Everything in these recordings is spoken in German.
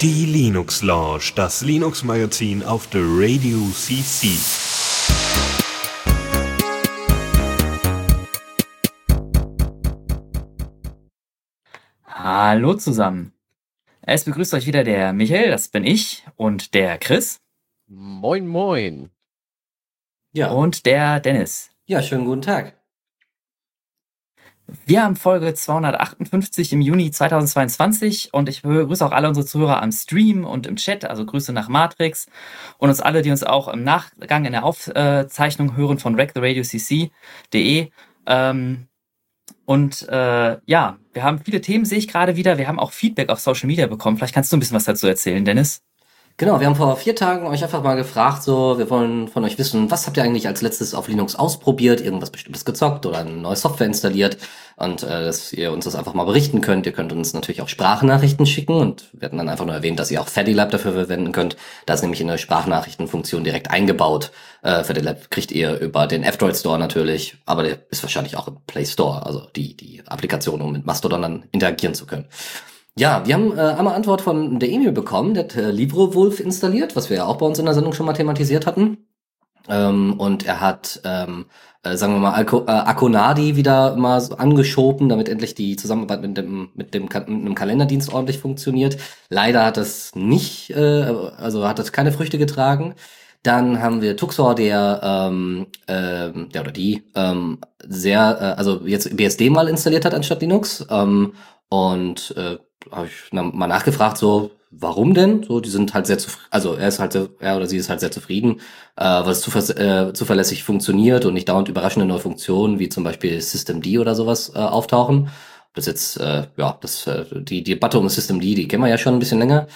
Die Linux Lounge, das Linux Magazin auf der Radio CC. Hallo zusammen. Es begrüßt euch wieder der Michael, das bin ich, und der Chris. Moin, moin. Ja. Und der Dennis. Ja, schönen guten Tag. Wir haben Folge 258 im Juni 2022 und ich begrüße auch alle unsere Zuhörer am Stream und im Chat, also Grüße nach Matrix und uns alle, die uns auch im Nachgang in der Aufzeichnung hören von rectheradiocc.de. Ähm, und äh, ja, wir haben viele Themen, sehe ich gerade wieder. Wir haben auch Feedback auf Social Media bekommen. Vielleicht kannst du ein bisschen was dazu erzählen, Dennis. Genau, wir haben vor vier Tagen euch einfach mal gefragt, so, wir wollen von euch wissen, was habt ihr eigentlich als letztes auf Linux ausprobiert, irgendwas bestimmtes gezockt oder eine neue Software installiert und äh, dass ihr uns das einfach mal berichten könnt. Ihr könnt uns natürlich auch Sprachnachrichten schicken und wir hatten dann einfach nur erwähnt, dass ihr auch FediLab dafür verwenden könnt. Da ist nämlich in der Sprachnachrichtenfunktion direkt eingebaut. Äh, FediLab kriegt ihr über den F-Droid Store natürlich, aber der ist wahrscheinlich auch im Play Store, also die, die Applikation, um mit Mastodon dann interagieren zu können. Ja, wir haben äh, einmal Antwort von der Emil bekommen, der hat äh, LibreWolf installiert, was wir ja auch bei uns in der Sendung schon mal thematisiert hatten. Ähm, und er hat, ähm, äh, sagen wir mal, Alko, äh, Akonadi wieder mal so angeschoben, damit endlich die Zusammenarbeit mit dem, mit dem mit einem Kalenderdienst ordentlich funktioniert. Leider hat das nicht, äh, also hat das keine Früchte getragen. Dann haben wir Tuxor, der, ähm, äh, der oder die ähm, sehr, äh, also jetzt BSD mal installiert hat anstatt Linux. Ähm, und äh, habe ich mal nachgefragt, so, warum denn? So, die sind halt sehr zufrieden, also er ist halt, er oder sie ist halt sehr zufrieden, äh, es zuver äh, zuverlässig funktioniert und nicht dauernd überraschende neue Funktionen, wie zum Beispiel Systemd oder sowas äh, auftauchen. Das jetzt, äh, ja, das, äh, die, die Debatte um Systemd, die kennen wir ja schon ein bisschen länger.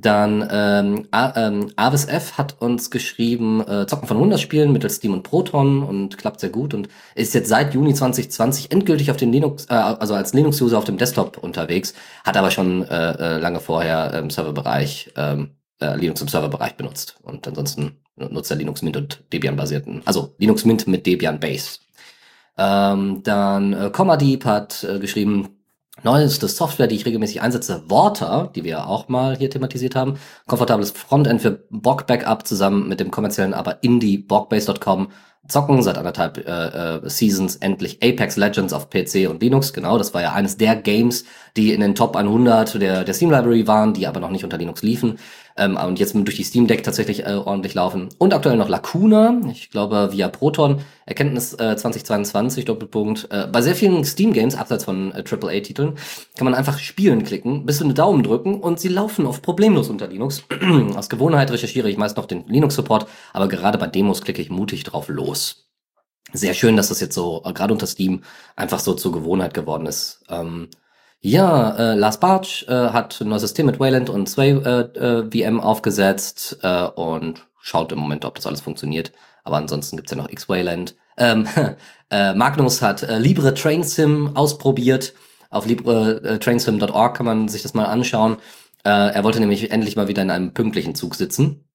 Dann ähm, ähm, Avis F hat uns geschrieben, äh, Zocken von Windows spielen mittels Steam und Proton und klappt sehr gut und ist jetzt seit Juni 2020 endgültig auf den Linux, äh, also als Linux-User auf dem Desktop unterwegs, hat aber schon äh, äh, lange vorher im Serverbereich ähm, äh, Linux im Serverbereich benutzt und ansonsten nutzt er Linux Mint und Debian basierten, also Linux Mint mit Debian Base. Ähm, dann äh, Commadeep hat äh, geschrieben, Neueste Software, die ich regelmäßig einsetze, Water, die wir auch mal hier thematisiert haben. Komfortables Frontend für Bog Backup zusammen mit dem kommerziellen aber Indie Bogbase.com zocken seit anderthalb äh, äh, Seasons endlich Apex Legends auf PC und Linux. Genau, das war ja eines der Games, die in den Top 100 der, der Steam Library waren, die aber noch nicht unter Linux liefen ähm, und jetzt durch die Steam Deck tatsächlich äh, ordentlich laufen. Und aktuell noch Lacuna, ich glaube via Proton, Erkenntnis äh, 2022, Doppelpunkt. Äh, bei sehr vielen Steam Games, abseits von äh, AAA-Titeln, kann man einfach Spielen klicken, bis zu einen Daumen drücken und sie laufen oft problemlos unter Linux. Aus Gewohnheit recherchiere ich meist noch den Linux-Support, aber gerade bei Demos klicke ich mutig drauf los. Sehr schön, dass das jetzt so, äh, gerade unter Steam, einfach so zur Gewohnheit geworden ist. Ähm, ja, äh, Lars Bartsch äh, hat ein neues System mit Wayland und Sway äh, äh, VM aufgesetzt äh, und schaut im Moment, ob das alles funktioniert. Aber ansonsten gibt's ja noch X-Wayland. Ähm, äh, Magnus hat äh, Libre Train Sim ausprobiert. Auf libretrainsim.org kann man sich das mal anschauen. Äh, er wollte nämlich endlich mal wieder in einem pünktlichen Zug sitzen.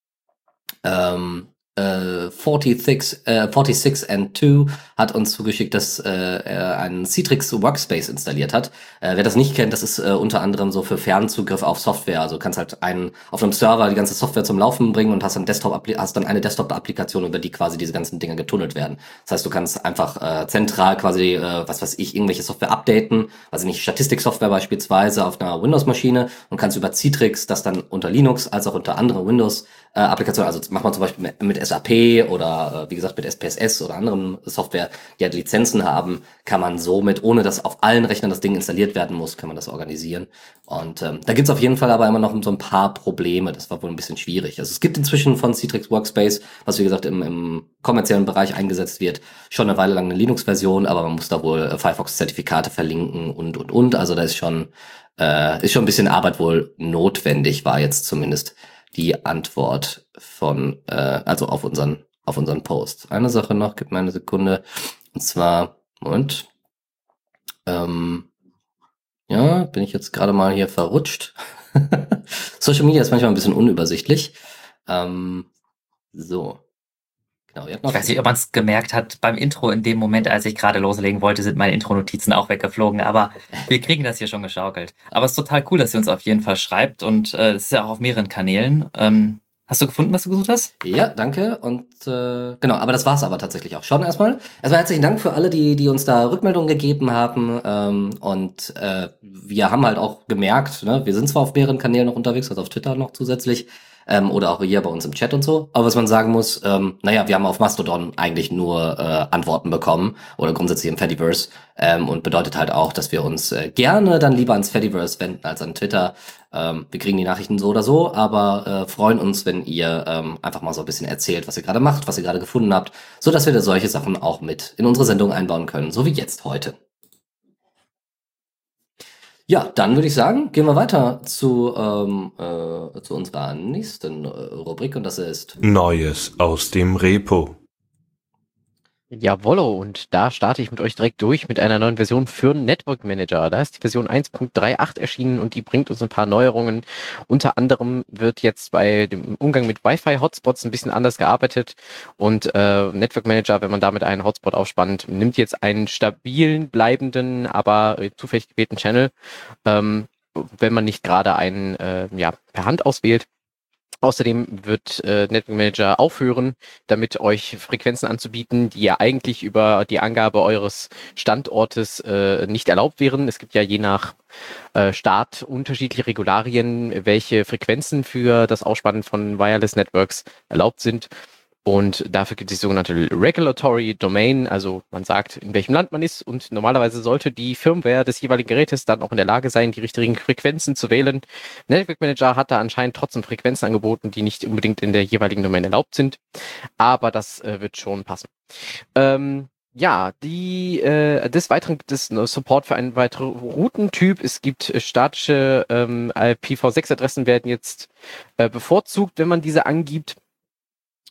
Ähm, äh, 46, äh, 46 and 2 hat uns zugeschickt, dass äh, er einen Citrix Workspace installiert hat. Äh, wer das nicht kennt, das ist äh, unter anderem so für Fernzugriff auf Software. Also kannst halt einen auf einem Server die ganze Software zum Laufen bringen und hast dann Desktop hast dann eine Desktop-Applikation, über die quasi diese ganzen Dinge getunnelt werden. Das heißt, du kannst einfach äh, zentral quasi, äh, was weiß ich, irgendwelche Software updaten, also nicht Statistiksoftware beispielsweise auf einer Windows-Maschine und kannst über Citrix das dann unter Linux als auch unter andere Windows äh, also macht man zum Beispiel mit, mit SAP oder äh, wie gesagt mit SPSS oder anderen Software, die halt Lizenzen haben, kann man somit, ohne dass auf allen Rechnern das Ding installiert werden muss, kann man das organisieren. Und ähm, da gibt's auf jeden Fall aber immer noch so ein paar Probleme. Das war wohl ein bisschen schwierig. Also es gibt inzwischen von Citrix Workspace, was wie gesagt im, im kommerziellen Bereich eingesetzt wird, schon eine Weile lang eine Linux-Version, aber man muss da wohl äh, Firefox-Zertifikate verlinken und und und. Also da ist schon äh, ist schon ein bisschen Arbeit wohl notwendig, war jetzt zumindest die Antwort von, äh, also auf unseren, auf unseren Post. Eine Sache noch, gib mir eine Sekunde. Und zwar, Moment. Ähm, ja, bin ich jetzt gerade mal hier verrutscht. Social Media ist manchmal ein bisschen unübersichtlich. Ähm, so. Genau, ich weiß nicht, ob man es gemerkt hat beim Intro in dem Moment, als ich gerade loslegen wollte, sind meine Intro-Notizen auch weggeflogen, aber wir kriegen das hier schon geschaukelt. Aber es ist total cool, dass ihr uns auf jeden Fall schreibt und äh, es äh, ist ja auch auf mehreren Kanälen. Ähm, Hast du gefunden, was du gesucht hast? Ja, danke. Und äh, genau, aber das war's aber tatsächlich auch schon erstmal. Erstmal herzlichen Dank für alle, die, die uns da Rückmeldungen gegeben haben. Ähm, und äh, wir haben halt auch gemerkt, ne, wir sind zwar auf mehreren Kanälen noch unterwegs, also auf Twitter noch zusätzlich, ähm, oder auch hier bei uns im Chat und so. Aber was man sagen muss, ähm, naja, wir haben auf Mastodon eigentlich nur äh, Antworten bekommen oder grundsätzlich im Fediverse ähm, und bedeutet halt auch, dass wir uns äh, gerne dann lieber ans Fediverse wenden als an Twitter. Ähm, wir kriegen die Nachrichten so oder so, aber äh, freuen uns, wenn ihr ähm, einfach mal so ein bisschen erzählt, was ihr gerade macht, was ihr gerade gefunden habt, so dass wir da solche Sachen auch mit in unsere Sendung einbauen können, so wie jetzt heute. Ja, dann würde ich sagen, gehen wir weiter zu, ähm, äh, zu unserer nächsten äh, Rubrik und das ist Neues aus dem Repo. Jawollo, und da starte ich mit euch direkt durch mit einer neuen Version für Network Manager. Da ist die Version 1.38 erschienen und die bringt uns ein paar Neuerungen. Unter anderem wird jetzt bei dem Umgang mit Wi-Fi-Hotspots ein bisschen anders gearbeitet und äh, Network Manager, wenn man damit einen Hotspot aufspannt, nimmt jetzt einen stabilen, bleibenden, aber zufällig gewählten Channel, ähm, wenn man nicht gerade einen äh, ja, per Hand auswählt Außerdem wird äh, Network Manager aufhören, damit euch Frequenzen anzubieten, die ja eigentlich über die Angabe eures Standortes äh, nicht erlaubt wären. Es gibt ja je nach äh, Staat unterschiedliche Regularien, welche Frequenzen für das Ausspannen von Wireless Networks erlaubt sind. Und dafür gibt es die sogenannte Regulatory Domain, also man sagt, in welchem Land man ist und normalerweise sollte die Firmware des jeweiligen Gerätes dann auch in der Lage sein, die richtigen Frequenzen zu wählen. Network Manager hat da anscheinend trotzdem Frequenzen angeboten, die nicht unbedingt in der jeweiligen Domain erlaubt sind, aber das äh, wird schon passen. Ähm, ja, die äh, des Weiteren gibt es Support für einen weiteren Routentyp. Es gibt äh, statische ähm, IPv6-Adressen werden jetzt äh, bevorzugt, wenn man diese angibt.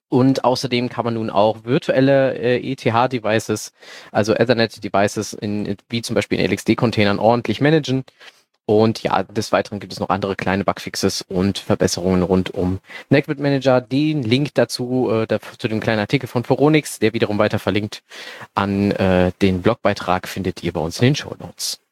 Und außerdem kann man nun auch virtuelle äh, ETH-Devices, also Ethernet-Devices, in, wie zum Beispiel in LXD-Containern ordentlich managen. Und ja, des Weiteren gibt es noch andere kleine Bugfixes und Verbesserungen rund um Network Manager. Den Link dazu, äh, zu dem kleinen Artikel von Foronix, der wiederum weiter verlinkt an äh, den Blogbeitrag, findet ihr bei uns in den Show Notes.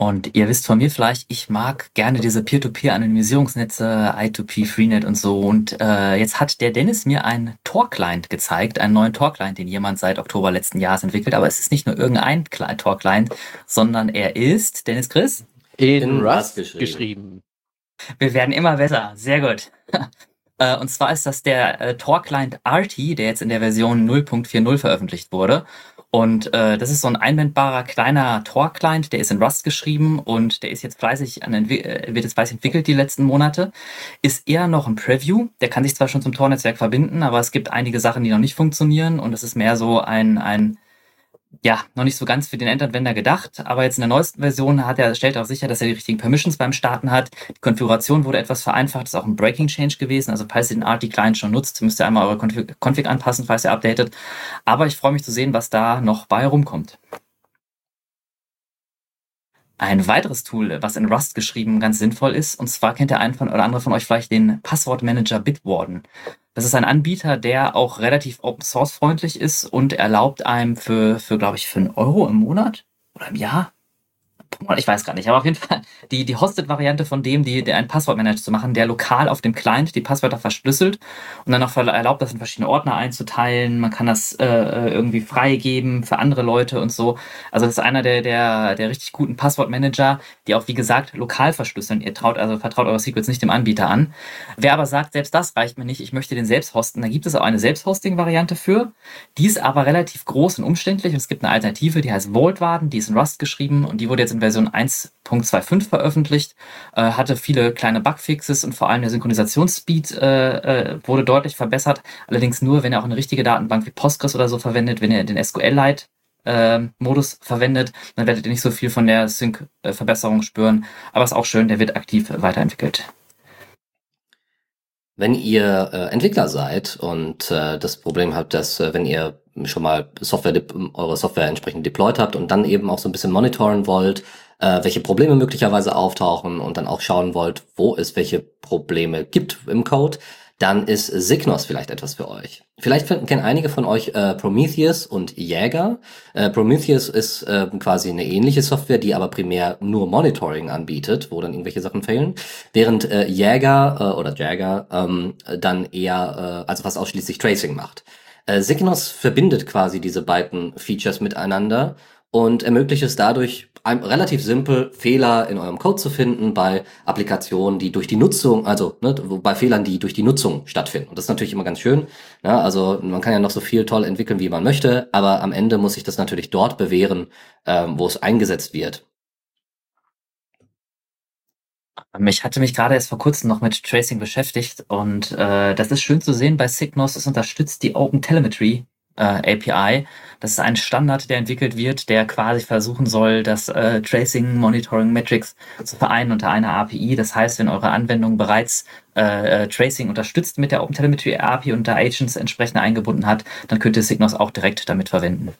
Und ihr wisst von mir vielleicht, ich mag gerne diese Peer-to-Peer-Anonymisierungsnetze, I2P, Freenet und so. Und äh, jetzt hat der Dennis mir einen Tor-Client gezeigt, einen neuen Tor-Client, den jemand seit Oktober letzten Jahres entwickelt. Aber es ist nicht nur irgendein Tor-Client, sondern er ist, Dennis Chris? In, in Rust geschrieben. geschrieben. Wir werden immer besser. Sehr gut. Äh, und zwar ist das der äh, Tor-Client RT, der jetzt in der Version 0.40 veröffentlicht wurde. Und äh, das ist so ein einwendbarer kleiner Tor-Client, der ist in Rust geschrieben und der ist jetzt fleißig an äh, wird jetzt fleißig entwickelt die letzten Monate. Ist eher noch ein Preview. Der kann sich zwar schon zum Tor-Netzwerk verbinden, aber es gibt einige Sachen, die noch nicht funktionieren und es ist mehr so ein, ein ja, noch nicht so ganz für den Endanwender gedacht, aber jetzt in der neuesten Version hat er, stellt auch sicher, dass er die richtigen Permissions beim Starten hat. Die Konfiguration wurde etwas vereinfacht, ist auch ein Breaking Change gewesen. Also falls ihr den RT-Client schon nutzt, müsst ihr einmal eure Config, Config anpassen, falls ihr updatet. Aber ich freue mich zu sehen, was da noch bei rumkommt. Ein weiteres Tool, was in Rust geschrieben ganz sinnvoll ist, und zwar kennt der ein oder andere von euch vielleicht den Passwortmanager Bitwarden. Das ist ein Anbieter, der auch relativ Open Source freundlich ist und erlaubt einem für, für glaube ich, für einen Euro im Monat oder im Jahr ich weiß gar nicht, aber auf jeden Fall die, die Hosted-Variante von dem, die, der einen Passwortmanager zu machen, der lokal auf dem Client die Passwörter verschlüsselt und dann auch erlaubt, das in verschiedene Ordner einzuteilen. Man kann das äh, irgendwie freigeben für andere Leute und so. Also das ist einer der, der, der richtig guten Passwortmanager, die auch, wie gesagt, lokal verschlüsseln. Ihr traut also, vertraut eure Secrets nicht dem Anbieter an. Wer aber sagt, selbst das reicht mir nicht, ich möchte den selbst hosten, da gibt es auch eine Selbsthosting-Variante für. Die ist aber relativ groß und umständlich und es gibt eine Alternative, die heißt Vaultwarden, die ist in Rust geschrieben und die wurde jetzt in Version 1.25 veröffentlicht, äh, hatte viele kleine Bugfixes und vor allem der Synchronisationsspeed äh, äh, wurde deutlich verbessert. Allerdings nur, wenn ihr auch eine richtige Datenbank wie Postgres oder so verwendet, wenn ihr den SQL-Lite äh, Modus verwendet, dann werdet ihr nicht so viel von der Sync-Verbesserung spüren. Aber ist auch schön, der wird aktiv weiterentwickelt. Wenn ihr äh, Entwickler seid und äh, das Problem habt, dass äh, wenn ihr schon mal Software, eure Software entsprechend deployed habt und dann eben auch so ein bisschen monitoren wollt, äh, welche Probleme möglicherweise auftauchen und dann auch schauen wollt, wo es welche Probleme gibt im Code, dann ist Signos vielleicht etwas für euch. Vielleicht kennen einige von euch äh, Prometheus und Jäger. Äh, Prometheus ist äh, quasi eine ähnliche Software, die aber primär nur Monitoring anbietet, wo dann irgendwelche Sachen fehlen, während äh, Jäger äh, oder Jagger ähm, dann eher, äh, also fast ausschließlich Tracing macht. Signos verbindet quasi diese beiden Features miteinander und ermöglicht es dadurch relativ simpel Fehler in eurem Code zu finden bei Applikationen, die durch die Nutzung, also ne, bei Fehlern, die durch die Nutzung stattfinden. Und das ist natürlich immer ganz schön. Ja, ne? also man kann ja noch so viel toll entwickeln, wie man möchte, aber am Ende muss sich das natürlich dort bewähren, ähm, wo es eingesetzt wird. Ich hatte mich gerade erst vor kurzem noch mit Tracing beschäftigt und äh, das ist schön zu sehen bei Signos. Es unterstützt die Open Telemetry äh, API. Das ist ein Standard, der entwickelt wird, der quasi versuchen soll, das äh, Tracing, Monitoring, Metrics zu vereinen unter einer API. Das heißt, wenn eure Anwendung bereits äh, äh Tracing unterstützt mit der OpenTelemetry API und da Agents entsprechend eingebunden hat, dann könnt ihr Signos auch direkt damit verwenden.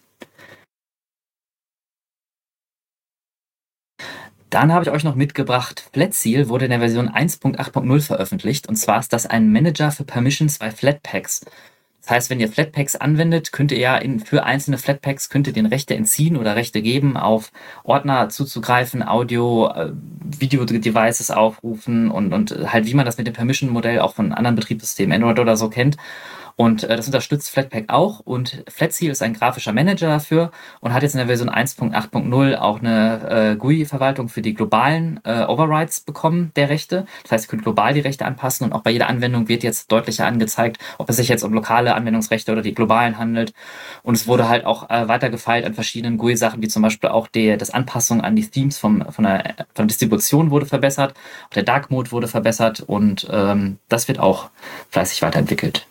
Dann habe ich euch noch mitgebracht, Flatseal wurde in der Version 1.8.0 veröffentlicht. Und zwar ist das ein Manager für Permissions bei Flatpaks. Das heißt, wenn ihr Flatpaks anwendet, könnt ihr ja in, für einzelne Flatpaks könnt ihr den Rechte entziehen oder Rechte geben, auf Ordner zuzugreifen, Audio, äh, Video-Devices aufrufen und, und halt wie man das mit dem Permission-Modell auch von anderen Betriebssystemen, Android oder so kennt. Und äh, das unterstützt Flatpak auch und Flatseal ist ein grafischer Manager dafür und hat jetzt in der Version 1.8.0 auch eine äh, GUI-Verwaltung für die globalen äh, Overrides bekommen der Rechte. Das heißt, ihr könnt global die Rechte anpassen und auch bei jeder Anwendung wird jetzt deutlicher angezeigt, ob es sich jetzt um lokale Anwendungsrechte oder die globalen handelt. Und es wurde halt auch äh, weitergefeilt an verschiedenen GUI-Sachen, wie zum Beispiel auch die, das Anpassung an die Themes vom, von, der, von der Distribution wurde verbessert, auch der Dark Mode wurde verbessert und ähm, das wird auch fleißig weiterentwickelt.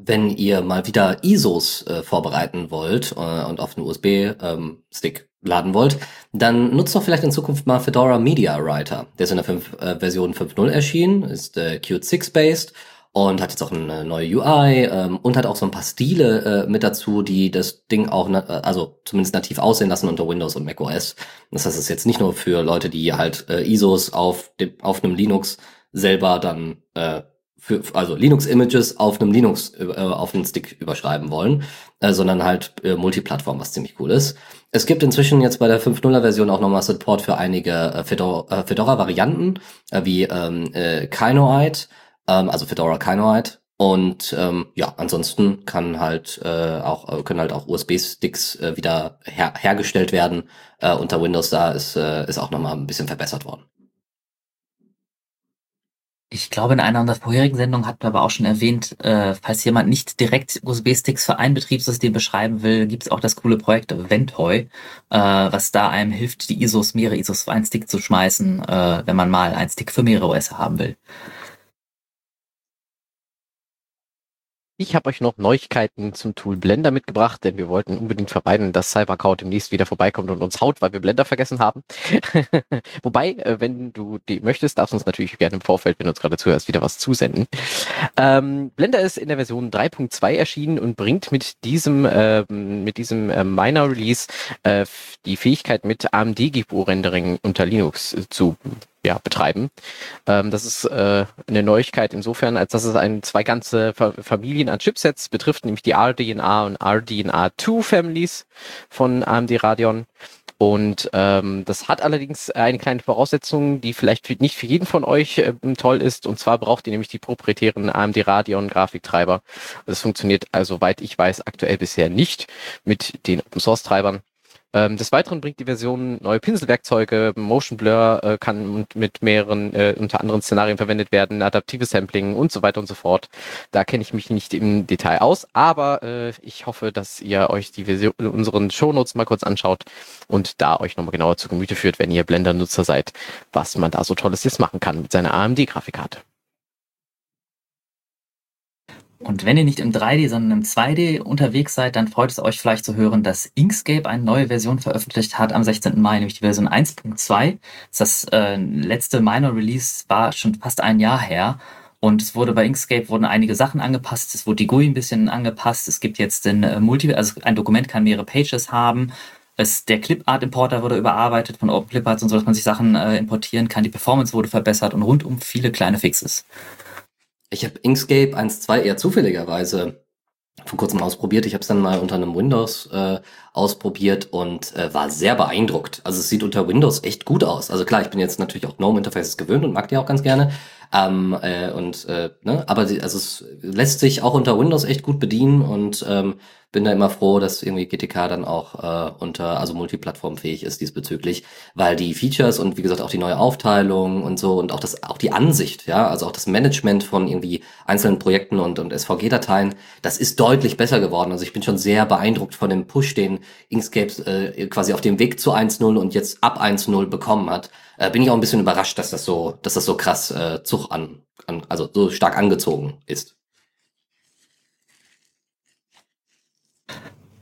Wenn ihr mal wieder ISOs äh, vorbereiten wollt äh, und auf einen USB-Stick ähm, laden wollt, dann nutzt doch vielleicht in Zukunft mal Fedora Media Writer. Der ist in der 5, äh, Version 5.0 erschienen, ist äh, Qt 6-based und hat jetzt auch eine neue UI ähm, und hat auch so ein paar Stile äh, mit dazu, die das Ding auch, na also zumindest nativ aussehen lassen unter Windows und macOS. Das heißt, es ist jetzt nicht nur für Leute, die halt äh, ISOs auf, dem, auf einem Linux selber dann äh, für, also Linux-Images auf einem Linux, äh, auf einem Stick überschreiben wollen, äh, sondern halt äh, Multiplattform, was ziemlich cool ist. Es gibt inzwischen jetzt bei der 5.0er Version auch nochmal Support für einige äh, äh, Fedora-Varianten, äh, wie ähm, äh, Kinoite, ähm, also Fedora Kinoite. Und ähm, ja, ansonsten kann halt äh, auch äh, können halt auch USB-Sticks äh, wieder her hergestellt werden äh, unter Windows. Da ist äh, ist auch nochmal ein bisschen verbessert worden. Ich glaube, in einer unserer vorherigen Sendungen hatten wir aber auch schon erwähnt, äh, falls jemand nicht direkt USB-Sticks für ein Betriebssystem beschreiben will, gibt es auch das coole Projekt Ventoy, äh, was da einem hilft, die ISOs, mehrere ISOs für einen Stick zu schmeißen, äh, wenn man mal einen Stick für mehrere OS haben will. Ich habe euch noch Neuigkeiten zum Tool Blender mitgebracht, denn wir wollten unbedingt vermeiden, dass CyberCloud demnächst wieder vorbeikommt und uns haut, weil wir Blender vergessen haben. Wobei, äh, wenn du die möchtest, darfst du uns natürlich gerne im Vorfeld, wenn du uns gerade zuhörst, wieder was zusenden. Ähm, Blender ist in der Version 3.2 erschienen und bringt mit diesem äh, mit diesem äh, Minor Release äh, die Fähigkeit mit AMD GPU Rendering unter Linux zu ja, betreiben. Ähm, das ist äh, eine Neuigkeit insofern, als dass es ein, zwei ganze Fa Familien an Chipsets betrifft, nämlich die RDNA und RDNA2 Families von AMD Radeon. Und ähm, das hat allerdings eine kleine Voraussetzung, die vielleicht für, nicht für jeden von euch äh, toll ist. Und zwar braucht ihr nämlich die proprietären AMD Radeon Grafiktreiber. Das funktioniert, also soweit ich weiß, aktuell bisher nicht mit den Open Source Treibern. Ähm, des Weiteren bringt die Version neue Pinselwerkzeuge, Motion Blur äh, kann mit mehreren, äh, unter anderen Szenarien verwendet werden, adaptives Sampling und so weiter und so fort. Da kenne ich mich nicht im Detail aus, aber äh, ich hoffe, dass ihr euch die Version, unseren Shownotes mal kurz anschaut und da euch nochmal genauer zu Gemüte führt, wenn ihr Blender-Nutzer seid, was man da so Tolles jetzt machen kann mit seiner AMD-Grafikkarte. Und wenn ihr nicht im 3D, sondern im 2D unterwegs seid, dann freut es euch vielleicht zu hören, dass Inkscape eine neue Version veröffentlicht hat am 16. Mai, nämlich die Version 1.2. Das äh, letzte Minor Release war schon fast ein Jahr her. Und es wurde bei Inkscape wurden einige Sachen angepasst. Es wurde die GUI ein bisschen angepasst. Es gibt jetzt den äh, Multi, also ein Dokument kann mehrere Pages haben. Es, der Clipart-Importer wurde überarbeitet von OpenCliparts und so, dass man sich Sachen äh, importieren kann. Die Performance wurde verbessert und rundum viele kleine Fixes. Ich habe Inkscape 1.2 eher zufälligerweise vor kurzem ausprobiert. Ich habe es dann mal unter einem Windows äh, ausprobiert und äh, war sehr beeindruckt. Also es sieht unter Windows echt gut aus. Also klar, ich bin jetzt natürlich auch GNOME Interfaces gewöhnt und mag die auch ganz gerne. Ähm, äh, und äh, ne, aber die, also es lässt sich auch unter Windows echt gut bedienen und ähm, bin da immer froh, dass irgendwie GTK dann auch äh, unter, also multiplattformfähig ist diesbezüglich, weil die Features und wie gesagt auch die neue Aufteilung und so und auch das, auch die Ansicht, ja, also auch das Management von irgendwie einzelnen Projekten und, und SVG-Dateien, das ist deutlich besser geworden. Also ich bin schon sehr beeindruckt von dem Push, den Inkscape äh, quasi auf dem Weg zu 1.0 und jetzt ab 1.0 bekommen hat. Äh, bin ich auch ein bisschen überrascht, dass das so, dass das so krass äh, Zug an, an, also so stark angezogen ist.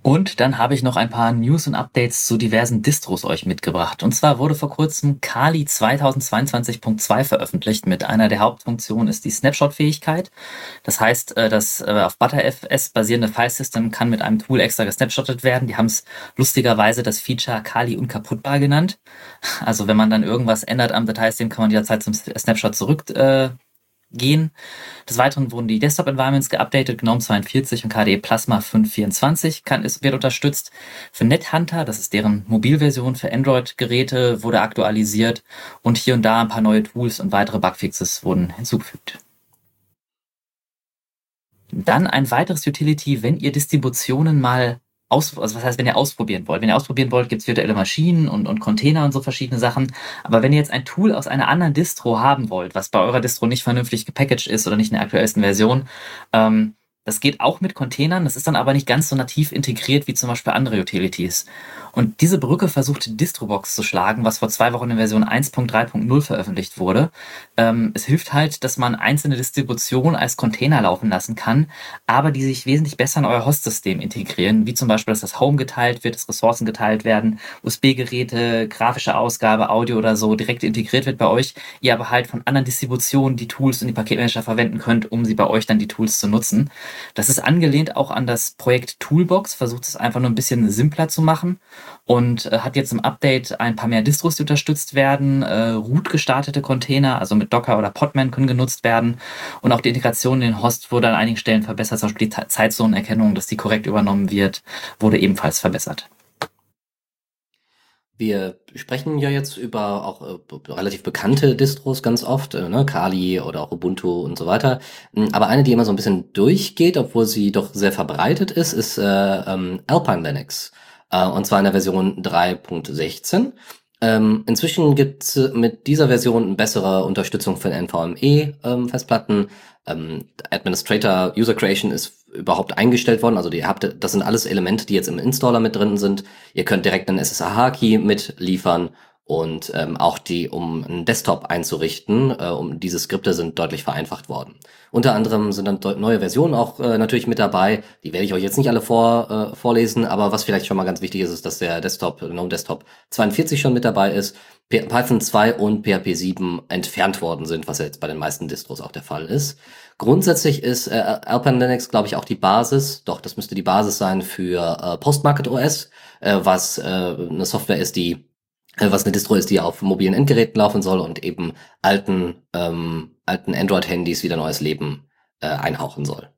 Und dann habe ich noch ein paar News und Updates zu diversen Distros euch mitgebracht. Und zwar wurde vor kurzem Kali 2022.2 veröffentlicht. Mit einer der Hauptfunktionen ist die Snapshot-Fähigkeit. Das heißt, äh, das äh, auf ButterFS basierende Filesystem kann mit einem Tool extra gesnapshottet werden. Die haben es lustigerweise das Feature Kali unkaputtbar genannt. Also wenn man dann irgendwas ändert am Dateisystem, kann man jederzeit zum Snapshot zurück äh, gehen. Des Weiteren wurden die Desktop-Environments geupdatet, GNOME 42 und KDE Plasma 524 kann, ist, wird unterstützt. Für NetHunter, das ist deren Mobilversion für Android-Geräte, wurde aktualisiert und hier und da ein paar neue Tools und weitere Bugfixes wurden hinzugefügt. Dann ein weiteres Utility, wenn ihr Distributionen mal aus, also was heißt, wenn ihr ausprobieren wollt. Wenn ihr ausprobieren wollt, gibt's virtuelle Maschinen und, und Container und so verschiedene Sachen. Aber wenn ihr jetzt ein Tool aus einer anderen Distro haben wollt, was bei eurer Distro nicht vernünftig gepackaged ist oder nicht in der aktuellsten Version, ähm, das geht auch mit Containern, das ist dann aber nicht ganz so nativ integriert wie zum Beispiel andere Utilities. Und diese Brücke versucht Distrobox zu schlagen, was vor zwei Wochen in Version 1.3.0 veröffentlicht wurde. Ähm, es hilft halt, dass man einzelne Distributionen als Container laufen lassen kann, aber die sich wesentlich besser in euer Host-System integrieren, wie zum Beispiel, dass das Home geteilt wird, dass Ressourcen geteilt werden, USB-Geräte, grafische Ausgabe, Audio oder so direkt integriert wird bei euch, ihr aber halt von anderen Distributionen die Tools und die Paketmanager verwenden könnt, um sie bei euch dann die Tools zu nutzen. Das ist angelehnt auch an das Projekt Toolbox, versucht es einfach nur ein bisschen simpler zu machen und äh, hat jetzt im Update ein paar mehr Distros, die unterstützt werden. Äh, root gestartete Container, also mit Docker oder Podman, können genutzt werden. Und auch die Integration in den Host wurde an einigen Stellen verbessert. Zum Beispiel die Zeitzonenerkennung, dass die korrekt übernommen wird, wurde ebenfalls verbessert. Wir sprechen ja jetzt über auch äh, relativ bekannte Distros ganz oft, äh, ne, Kali oder auch Ubuntu und so weiter. Hm, aber eine, die immer so ein bisschen durchgeht, obwohl sie doch sehr verbreitet ist, ist äh, ähm, Alpine Linux. Äh, und zwar in der Version 3.16. Ähm, inzwischen gibt es mit dieser Version bessere Unterstützung für NVMe-Festplatten. Ähm, ähm, Administrator User Creation ist überhaupt eingestellt worden. Also ihr habt, das sind alles Elemente, die jetzt im Installer mit drin sind. Ihr könnt direkt einen SSH-Key mitliefern und ähm, auch die, um einen Desktop einzurichten, äh, um diese Skripte sind deutlich vereinfacht worden. Unter anderem sind dann neue Versionen auch äh, natürlich mit dabei. Die werde ich euch jetzt nicht alle vor, äh, vorlesen, aber was vielleicht schon mal ganz wichtig ist, ist, dass der Desktop, GNOME Desktop 42 schon mit dabei ist, Python 2 und PHP 7 entfernt worden sind, was ja jetzt bei den meisten Distros auch der Fall ist. Grundsätzlich ist äh, Alpine Linux, glaube ich, auch die Basis, doch, das müsste die Basis sein für äh, Postmarket OS, äh, was äh, eine Software ist, die äh, was eine Distro ist, die auf mobilen Endgeräten laufen soll und eben alten, ähm, alten Android-Handys wieder neues Leben äh, einhauchen soll.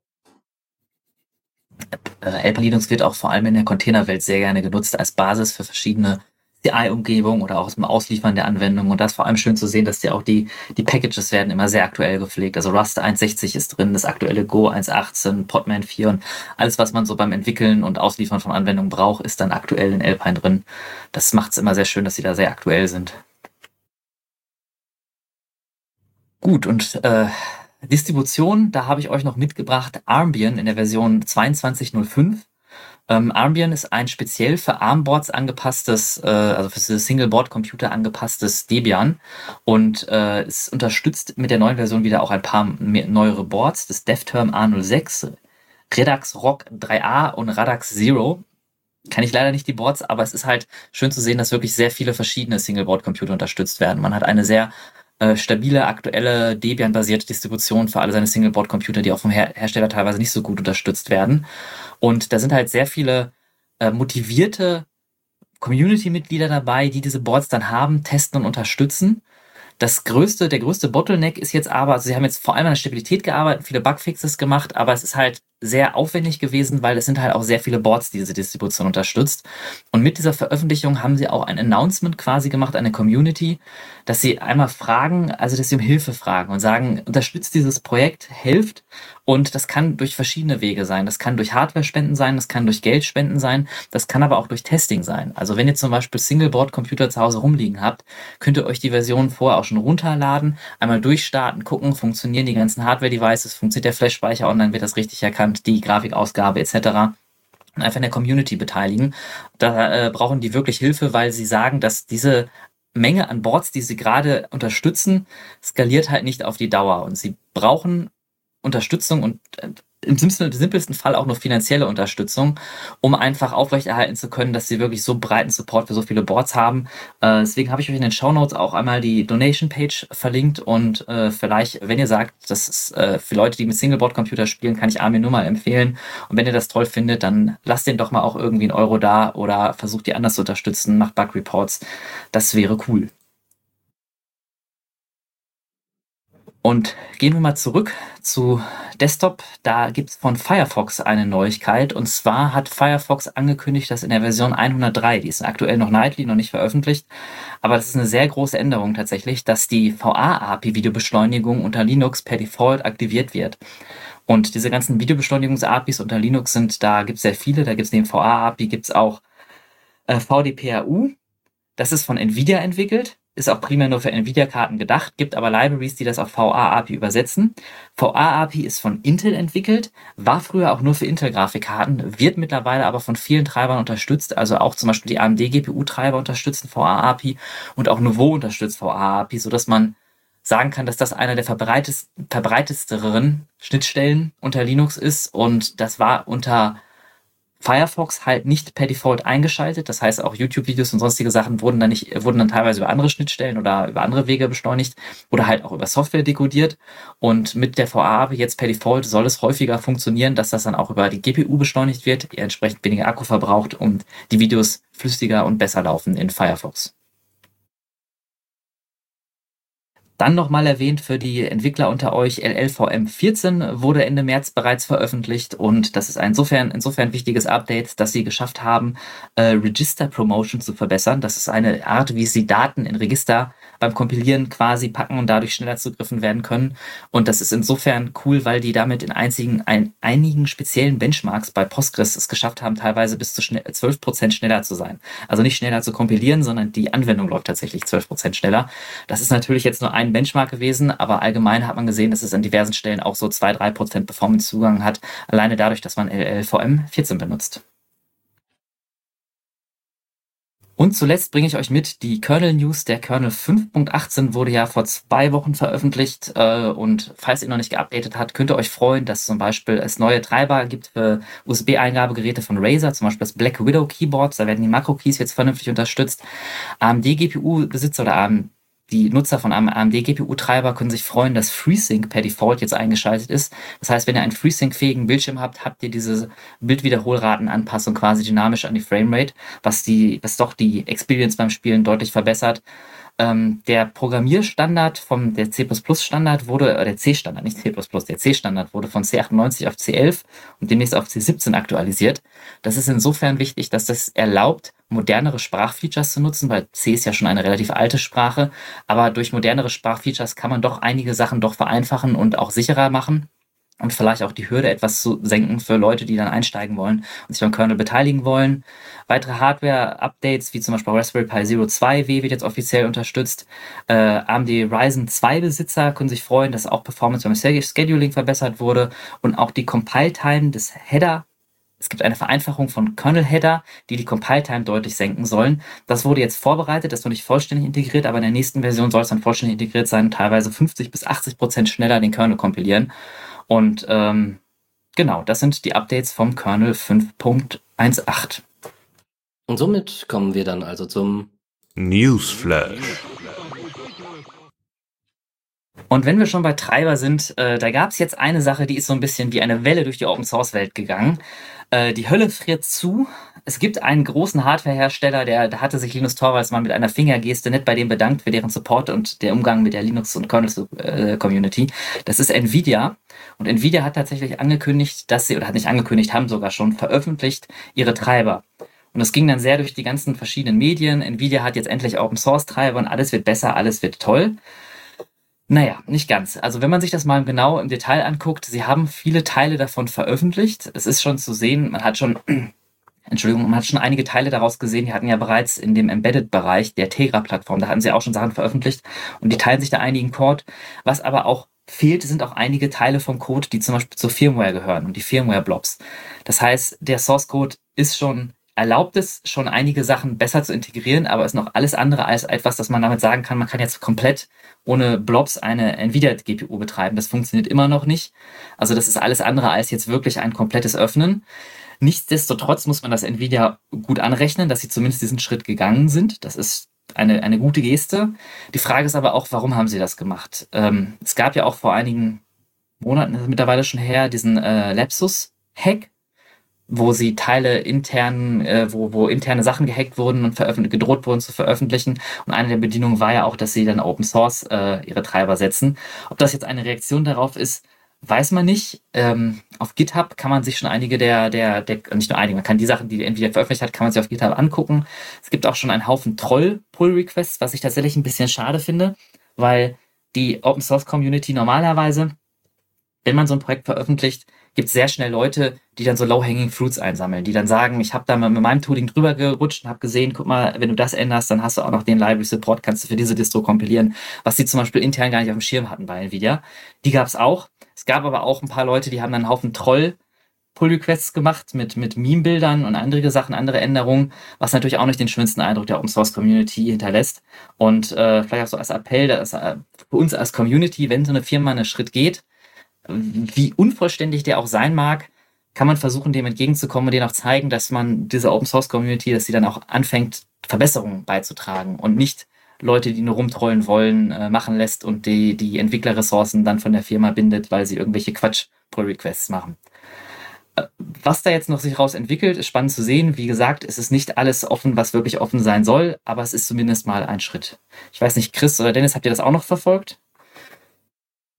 Äh, Alpine Linux wird auch vor allem in der Containerwelt sehr gerne genutzt als Basis für verschiedene CI-Umgebung oder auch zum Ausliefern der Anwendung. Und das ist vor allem schön zu sehen, dass ja auch die, die Packages werden immer sehr aktuell gepflegt. Also Rust 1.60 ist drin, das aktuelle Go 1.18, Podman 4 und alles, was man so beim Entwickeln und Ausliefern von Anwendungen braucht, ist dann aktuell in Alpine drin. Das macht es immer sehr schön, dass sie da sehr aktuell sind. Gut, und äh, Distribution, da habe ich euch noch mitgebracht Armbian in der Version 22.05. Ähm, Armbian ist ein speziell für ARM-Boards angepasstes, äh, also für Single-Board-Computer angepasstes Debian und äh, es unterstützt mit der neuen Version wieder auch ein paar neuere Boards, das DevTerm A06, Redux Rock 3a und Radax Zero. Kann ich leider nicht die Boards, aber es ist halt schön zu sehen, dass wirklich sehr viele verschiedene Single-Board-Computer unterstützt werden. Man hat eine sehr äh, stabile, aktuelle Debian-basierte Distribution für alle seine Single-Board-Computer, die auch vom Her Hersteller teilweise nicht so gut unterstützt werden. Und da sind halt sehr viele äh, motivierte Community-Mitglieder dabei, die diese Boards dann haben, testen und unterstützen. Das größte, der größte Bottleneck ist jetzt aber, also sie haben jetzt vor allem an der Stabilität gearbeitet, viele Bugfixes gemacht, aber es ist halt sehr aufwendig gewesen, weil es sind halt auch sehr viele Boards, die diese Distribution unterstützt. Und mit dieser Veröffentlichung haben sie auch ein Announcement quasi gemacht, eine Community, dass sie einmal fragen, also dass sie um Hilfe fragen und sagen, unterstützt dieses Projekt, hilft. Und das kann durch verschiedene Wege sein. Das kann durch Hardware-Spenden sein, das kann durch Geldspenden sein, das kann aber auch durch Testing sein. Also wenn ihr zum Beispiel Singleboard-Computer zu Hause rumliegen habt, könnt ihr euch die Version vorher auch schon runterladen, einmal durchstarten, gucken, funktionieren die ganzen Hardware-Devices, funktioniert der Flash-Speicher online, wird das richtig erkannt Content, die Grafikausgabe etc. Einfach in der Community beteiligen. Da äh, brauchen die wirklich Hilfe, weil sie sagen, dass diese Menge an Boards, die sie gerade unterstützen, skaliert halt nicht auf die Dauer. Und sie brauchen Unterstützung und äh, im simpelsten Fall auch nur finanzielle Unterstützung, um einfach aufrechterhalten zu können, dass sie wirklich so breiten Support für so viele Boards haben. Äh, deswegen habe ich euch in den Show Notes auch einmal die Donation Page verlinkt und äh, vielleicht, wenn ihr sagt, das ist äh, für Leute, die mit Singleboard Computer spielen, kann ich Armin nur mal empfehlen. Und wenn ihr das toll findet, dann lasst den doch mal auch irgendwie einen Euro da oder versucht die anders zu unterstützen, macht Bug Reports. Das wäre cool. Und gehen wir mal zurück zu Desktop. Da gibt es von Firefox eine Neuigkeit. Und zwar hat Firefox angekündigt, dass in der Version 103, die ist aktuell noch nightly, noch nicht veröffentlicht, aber das ist eine sehr große Änderung tatsächlich, dass die VA-API-Videobeschleunigung unter Linux per Default aktiviert wird. Und diese ganzen Videobeschleunigungs-APIs unter Linux sind, da gibt es sehr viele. Da gibt es neben VA-API gibt es auch äh, VDPRU. Das ist von Nvidia entwickelt ist auch primär nur für Nvidia-Karten gedacht, gibt aber Libraries, die das auf VA-API übersetzen. VA-API ist von Intel entwickelt, war früher auch nur für Intel-Grafikkarten, wird mittlerweile aber von vielen Treibern unterstützt, also auch zum Beispiel die AMD-GPU-Treiber unterstützen VA-API und auch Nouveau unterstützt VA-API, sodass man sagen kann, dass das einer der verbreitetsteren Schnittstellen unter Linux ist und das war unter Firefox halt nicht per Default eingeschaltet. Das heißt, auch YouTube-Videos und sonstige Sachen wurden dann nicht, wurden dann teilweise über andere Schnittstellen oder über andere Wege beschleunigt oder halt auch über Software dekodiert. Und mit der VA jetzt per Default soll es häufiger funktionieren, dass das dann auch über die GPU beschleunigt wird, entsprechend weniger Akku verbraucht und die Videos flüssiger und besser laufen in Firefox. Dann nochmal erwähnt für die Entwickler unter euch, LLVM 14 wurde Ende März bereits veröffentlicht und das ist insofern, insofern wichtiges Update, dass sie geschafft haben, äh, Register Promotion zu verbessern. Das ist eine Art, wie sie Daten in Register beim Kompilieren quasi packen und dadurch schneller zugriffen werden können. Und das ist insofern cool, weil die damit in einzigen, ein, einigen speziellen Benchmarks bei Postgres es geschafft haben, teilweise bis zu schnell, 12% schneller zu sein. Also nicht schneller zu kompilieren, sondern die Anwendung läuft tatsächlich 12% schneller. Das ist natürlich jetzt nur ein Benchmark gewesen, aber allgemein hat man gesehen, dass es an diversen Stellen auch so 2-3% Performance-Zugang hat, alleine dadurch, dass man LLVM 14 benutzt. Und zuletzt bringe ich euch mit die Kernel News. Der Kernel 5.18 wurde ja vor zwei Wochen veröffentlicht äh, und falls ihr noch nicht geupdatet habt, könnt ihr euch freuen, dass zum Beispiel es neue Treiber gibt für USB-Eingabegeräte von Razer, zum Beispiel das Black Widow Keyboard. Da werden die Makro-Keys jetzt vernünftig unterstützt. AMD-GPU-Besitzer oder AMD die Nutzer von einem AMD-GPU-Treiber können sich freuen, dass FreeSync per Default jetzt eingeschaltet ist. Das heißt, wenn ihr einen FreeSync-fähigen Bildschirm habt, habt ihr diese Bildwiederholratenanpassung quasi dynamisch an die Framerate, was die, was doch die Experience beim Spielen deutlich verbessert. Ähm, der Programmierstandard vom der C++ Standard wurde, äh, der C Standard, nicht C++, der C Standard wurde von C98 auf C11 und demnächst auf C17 aktualisiert. Das ist insofern wichtig, dass das erlaubt, modernere Sprachfeatures zu nutzen, weil C ist ja schon eine relativ alte Sprache, aber durch modernere Sprachfeatures kann man doch einige Sachen doch vereinfachen und auch sicherer machen und vielleicht auch die Hürde etwas zu senken für Leute, die dann einsteigen wollen und sich beim Kernel beteiligen wollen. Weitere Hardware-Updates, wie zum Beispiel Raspberry Pi Zero 2W wird jetzt offiziell unterstützt. Äh, AMD Ryzen 2 Besitzer können sich freuen, dass auch Performance beim Scheduling verbessert wurde und auch die Compile-Time des Header es gibt eine Vereinfachung von Kernel-Header, die die Compile-Time deutlich senken sollen. Das wurde jetzt vorbereitet, das ist noch nicht vollständig integriert, aber in der nächsten Version soll es dann vollständig integriert sein, teilweise 50 bis 80 Prozent schneller den Kernel kompilieren. Und ähm, genau, das sind die Updates vom Kernel 5.18. Und somit kommen wir dann also zum Newsflash. Und wenn wir schon bei Treiber sind, äh, da gab es jetzt eine Sache, die ist so ein bisschen wie eine Welle durch die Open Source Welt gegangen. Äh, die Hölle friert zu. Es gibt einen großen Hardwarehersteller, der, der hatte sich Linus Torvalds mal mit einer Fingergeste nicht bei dem bedankt für deren Support und der Umgang mit der Linux- und Kernel-Community. Äh, das ist Nvidia. Und Nvidia hat tatsächlich angekündigt, dass sie, oder hat nicht angekündigt, haben sogar schon veröffentlicht, ihre Treiber. Und es ging dann sehr durch die ganzen verschiedenen Medien. Nvidia hat jetzt endlich Open Source Treiber und alles wird besser, alles wird toll. Naja, nicht ganz. Also wenn man sich das mal genau im Detail anguckt, sie haben viele Teile davon veröffentlicht. Es ist schon zu sehen, man hat schon, Entschuldigung, man hat schon einige Teile daraus gesehen. Die hatten ja bereits in dem Embedded-Bereich der Tegra-Plattform, da hatten sie auch schon Sachen veröffentlicht und die teilen sich da einigen Code. Was aber auch fehlt, sind auch einige Teile vom Code, die zum Beispiel zur Firmware gehören und die Firmware-Blobs. Das heißt, der Source-Code ist schon erlaubt es schon einige Sachen besser zu integrieren, aber ist noch alles andere als etwas, dass man damit sagen kann, man kann jetzt komplett ohne Blobs eine Nvidia-GPU betreiben. Das funktioniert immer noch nicht. Also das ist alles andere als jetzt wirklich ein komplettes Öffnen. Nichtsdestotrotz muss man das Nvidia gut anrechnen, dass sie zumindest diesen Schritt gegangen sind. Das ist eine, eine gute Geste. Die Frage ist aber auch, warum haben sie das gemacht? Ähm, es gab ja auch vor einigen Monaten mittlerweile schon her diesen äh, Lapsus-Hack, wo sie Teile intern, äh, wo, wo interne Sachen gehackt wurden und gedroht wurden zu veröffentlichen. Und eine der Bedingungen war ja auch, dass sie dann Open Source äh, ihre Treiber setzen. Ob das jetzt eine Reaktion darauf ist, weiß man nicht. Ähm, auf GitHub kann man sich schon einige der, der, der, nicht nur einige, man kann die Sachen, die Nvidia veröffentlicht hat, kann man sich auf GitHub angucken. Es gibt auch schon einen Haufen Troll-Pull-Requests, was ich tatsächlich ein bisschen schade finde, weil die Open Source Community normalerweise, wenn man so ein Projekt veröffentlicht, gibt sehr schnell Leute, die dann so low-hanging fruits einsammeln, die dann sagen, ich habe da mit meinem Tooling drüber gerutscht und habe gesehen, guck mal, wenn du das änderst, dann hast du auch noch den Library Support, kannst du für diese Distro kompilieren, was sie zum Beispiel intern gar nicht auf dem Schirm hatten bei Nvidia. Die gab es auch. Es gab aber auch ein paar Leute, die haben dann einen Haufen Troll Pull-Requests gemacht mit, mit Meme-Bildern und andere Sachen, andere Änderungen, was natürlich auch nicht den schönsten Eindruck der Open-Source-Community hinterlässt. Und äh, vielleicht auch so als Appell, dass, äh, für uns als Community, wenn so eine Firma einen Schritt geht, wie unvollständig der auch sein mag, kann man versuchen, dem entgegenzukommen und denen auch zeigen, dass man diese Open Source Community, dass sie dann auch anfängt, Verbesserungen beizutragen und nicht Leute, die nur rumtrollen wollen, äh, machen lässt und die, die Entwicklerressourcen dann von der Firma bindet, weil sie irgendwelche Quatsch-Pull-Requests machen. Äh, was da jetzt noch sich raus entwickelt, ist spannend zu sehen. Wie gesagt, es ist nicht alles offen, was wirklich offen sein soll, aber es ist zumindest mal ein Schritt. Ich weiß nicht, Chris oder Dennis, habt ihr das auch noch verfolgt?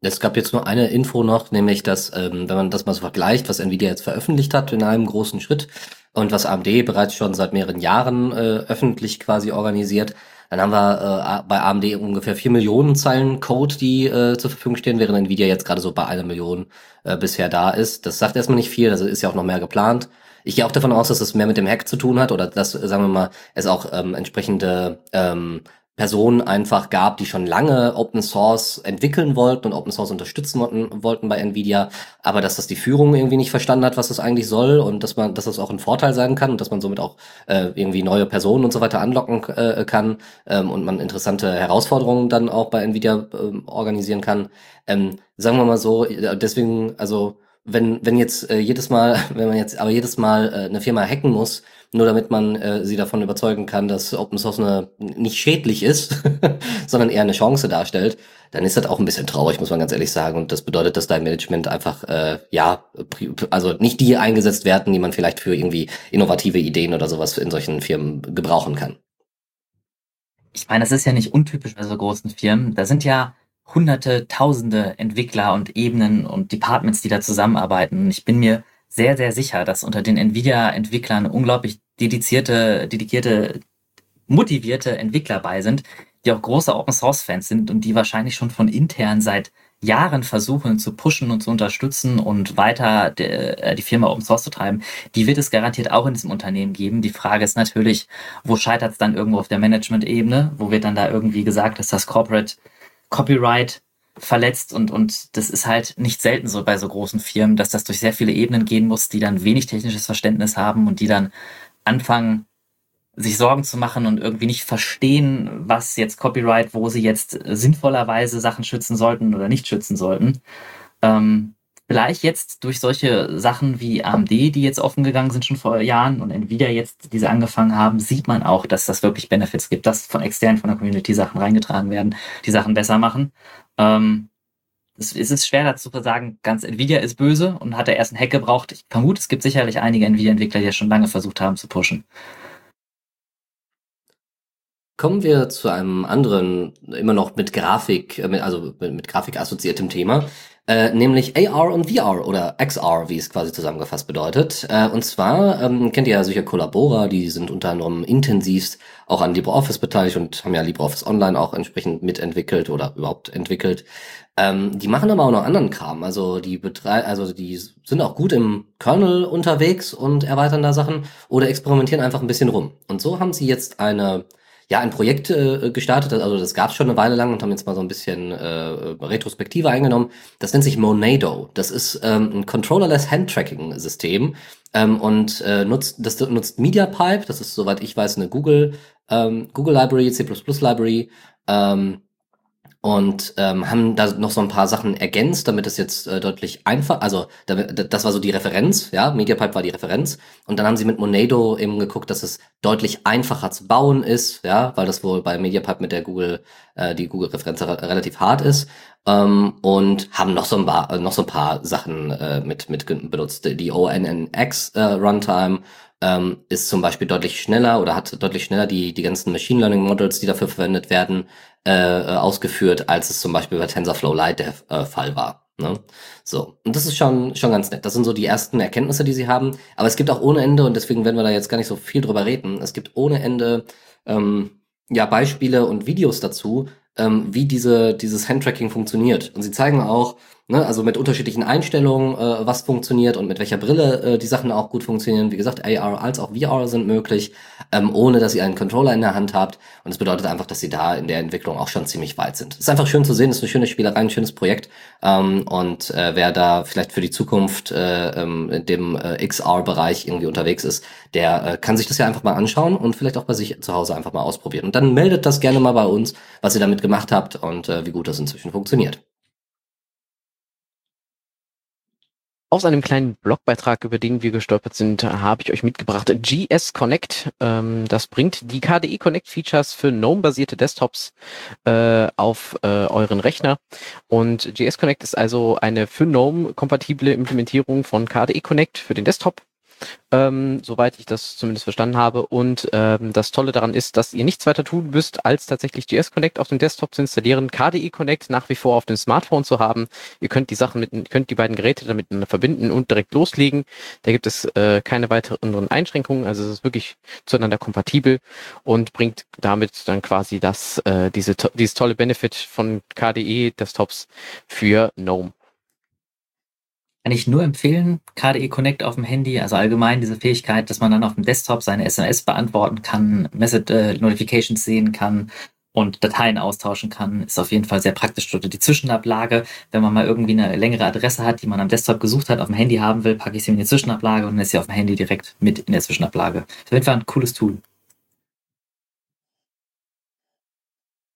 Es gab jetzt nur eine Info noch, nämlich dass, ähm, wenn man das mal so vergleicht, was Nvidia jetzt veröffentlicht hat in einem großen Schritt und was AMD bereits schon seit mehreren Jahren äh, öffentlich quasi organisiert, dann haben wir äh, bei AMD ungefähr vier Millionen Zeilen Code, die äh, zur Verfügung stehen, während Nvidia jetzt gerade so bei einer Million äh, bisher da ist. Das sagt erstmal nicht viel, also ist ja auch noch mehr geplant. Ich gehe auch davon aus, dass es mehr mit dem Hack zu tun hat oder dass, sagen wir mal, es auch ähm, entsprechende ähm, Personen einfach gab, die schon lange Open Source entwickeln wollten und Open Source unterstützen wollten, bei Nvidia, aber dass das die Führung irgendwie nicht verstanden hat, was das eigentlich soll und dass man, dass das auch ein Vorteil sein kann und dass man somit auch äh, irgendwie neue Personen und so weiter anlocken äh, kann ähm, und man interessante Herausforderungen dann auch bei Nvidia äh, organisieren kann. Ähm, sagen wir mal so, deswegen, also wenn, wenn jetzt äh, jedes Mal, wenn man jetzt aber jedes Mal äh, eine Firma hacken muss, nur damit man äh, sie davon überzeugen kann, dass Open Source eine, nicht schädlich ist, sondern eher eine Chance darstellt, dann ist das auch ein bisschen traurig, muss man ganz ehrlich sagen. Und das bedeutet, dass dein Management einfach, äh, ja, also nicht die eingesetzt werden, die man vielleicht für irgendwie innovative Ideen oder sowas in solchen Firmen gebrauchen kann. Ich meine, das ist ja nicht untypisch bei so großen Firmen. Da sind ja hunderte, tausende Entwickler und Ebenen und Departments, die da zusammenarbeiten. Und ich bin mir sehr, sehr sicher, dass unter den Nvidia-Entwicklern unglaublich dedizierte, dedikierte, motivierte Entwickler bei sind, die auch große Open-Source-Fans sind und die wahrscheinlich schon von intern seit Jahren versuchen zu pushen und zu unterstützen und weiter die, äh, die Firma Open Source zu treiben, die wird es garantiert auch in diesem Unternehmen geben. Die Frage ist natürlich, wo scheitert es dann irgendwo auf der Management-Ebene? Wo wird dann da irgendwie gesagt, dass das Corporate Copyright verletzt und, und das ist halt nicht selten so bei so großen Firmen, dass das durch sehr viele Ebenen gehen muss, die dann wenig technisches Verständnis haben und die dann anfangen, sich Sorgen zu machen und irgendwie nicht verstehen, was jetzt Copyright, wo sie jetzt sinnvollerweise Sachen schützen sollten oder nicht schützen sollten. Ähm, vielleicht jetzt durch solche Sachen wie AMD, die jetzt offen gegangen sind schon vor Jahren und Nvidia jetzt diese angefangen haben, sieht man auch, dass das wirklich Benefits gibt, dass von extern von der Community Sachen reingetragen werden, die Sachen besser machen. Ähm, es ist schwer dazu zu sagen, ganz Nvidia ist böse und hat er erst einen Hack gebraucht. Ich vermute, es gibt sicherlich einige Nvidia-Entwickler, die das schon lange versucht haben zu pushen. Kommen wir zu einem anderen, immer noch mit Grafik, äh, also mit Grafik assoziiertem Thema, äh, nämlich AR und VR oder XR, wie es quasi zusammengefasst bedeutet. Äh, und zwar ähm, kennt ihr ja sicher Collabora, die sind unter anderem intensivst auch an LibreOffice beteiligt und haben ja LibreOffice Online auch entsprechend mitentwickelt oder überhaupt entwickelt. Ähm, die machen aber auch noch anderen Kram. Also die betreiben, also die sind auch gut im Kernel unterwegs und erweitern da Sachen oder experimentieren einfach ein bisschen rum. Und so haben sie jetzt eine ja, ein Projekt äh, gestartet, also das gab es schon eine Weile lang und haben jetzt mal so ein bisschen äh, Retrospektive eingenommen. Das nennt sich Monado. Das ist ähm, ein Controllerless Hand-Tracking-System ähm, und äh, nutzt, das nutzt MediaPipe, das ist, soweit ich weiß, eine Google, ähm, Google Library, C++ Library. Ähm, und ähm, haben da noch so ein paar Sachen ergänzt, damit es jetzt äh, deutlich einfach, also damit, das war so die Referenz, ja, MediaPipe war die Referenz und dann haben sie mit Monado eben geguckt, dass es deutlich einfacher zu bauen ist, ja, weil das wohl bei MediaPipe mit der Google, äh, die Google-Referenz relativ hart ist ähm, und haben noch so ein paar, noch so ein paar Sachen äh, mit, mit benutzt. Die ONNX äh, Runtime ähm, ist zum Beispiel deutlich schneller oder hat deutlich schneller die, die ganzen Machine Learning Models, die dafür verwendet werden, äh, äh, ausgeführt, als es zum Beispiel bei TensorFlow Lite der äh, Fall war. Ne? So, und das ist schon, schon ganz nett. Das sind so die ersten Erkenntnisse, die sie haben. Aber es gibt auch ohne Ende, und deswegen werden wir da jetzt gar nicht so viel drüber reden, es gibt ohne Ende ähm, ja Beispiele und Videos dazu, ähm, wie diese, dieses Handtracking funktioniert. Und sie zeigen auch, Ne, also mit unterschiedlichen Einstellungen, äh, was funktioniert und mit welcher Brille äh, die Sachen auch gut funktionieren. Wie gesagt, AR als auch VR sind möglich, ähm, ohne dass ihr einen Controller in der Hand habt. Und das bedeutet einfach, dass sie da in der Entwicklung auch schon ziemlich weit sind. Es ist einfach schön zu sehen, es ist eine schöne Spielerei, ein schönes Projekt. Ähm, und äh, wer da vielleicht für die Zukunft äh, ähm, in dem äh, XR-Bereich irgendwie unterwegs ist, der äh, kann sich das ja einfach mal anschauen und vielleicht auch bei sich zu Hause einfach mal ausprobieren. Und dann meldet das gerne mal bei uns, was ihr damit gemacht habt und äh, wie gut das inzwischen funktioniert. Aus einem kleinen Blogbeitrag, über den wir gestolpert sind, habe ich euch mitgebracht GS Connect. Ähm, das bringt die KDE Connect Features für GNOME-basierte Desktops äh, auf äh, euren Rechner. Und GS Connect ist also eine für GNOME kompatible Implementierung von KDE Connect für den Desktop ähm, soweit ich das zumindest verstanden habe. Und ähm, das Tolle daran ist, dass ihr nichts weiter tun müsst, als tatsächlich GS Connect auf dem Desktop zu installieren, KDE Connect nach wie vor auf dem Smartphone zu haben. Ihr könnt die Sachen mit, könnt die beiden Geräte miteinander verbinden und direkt loslegen. Da gibt es äh, keine weiteren Einschränkungen, also es ist wirklich zueinander kompatibel und bringt damit dann quasi das, äh, diese, dieses tolle Benefit von KDE Desktops für GNOME. Kann ich nur empfehlen, KDE Connect auf dem Handy, also allgemein diese Fähigkeit, dass man dann auf dem Desktop seine SMS beantworten kann, Message äh, Notifications sehen kann und Dateien austauschen kann, ist auf jeden Fall sehr praktisch. Oder die Zwischenablage, wenn man mal irgendwie eine längere Adresse hat, die man am Desktop gesucht hat, auf dem Handy haben will, packe ich sie in die Zwischenablage und dann ist sie auf dem Handy direkt mit in der Zwischenablage. Ist auf jeden Fall ein cooles Tool.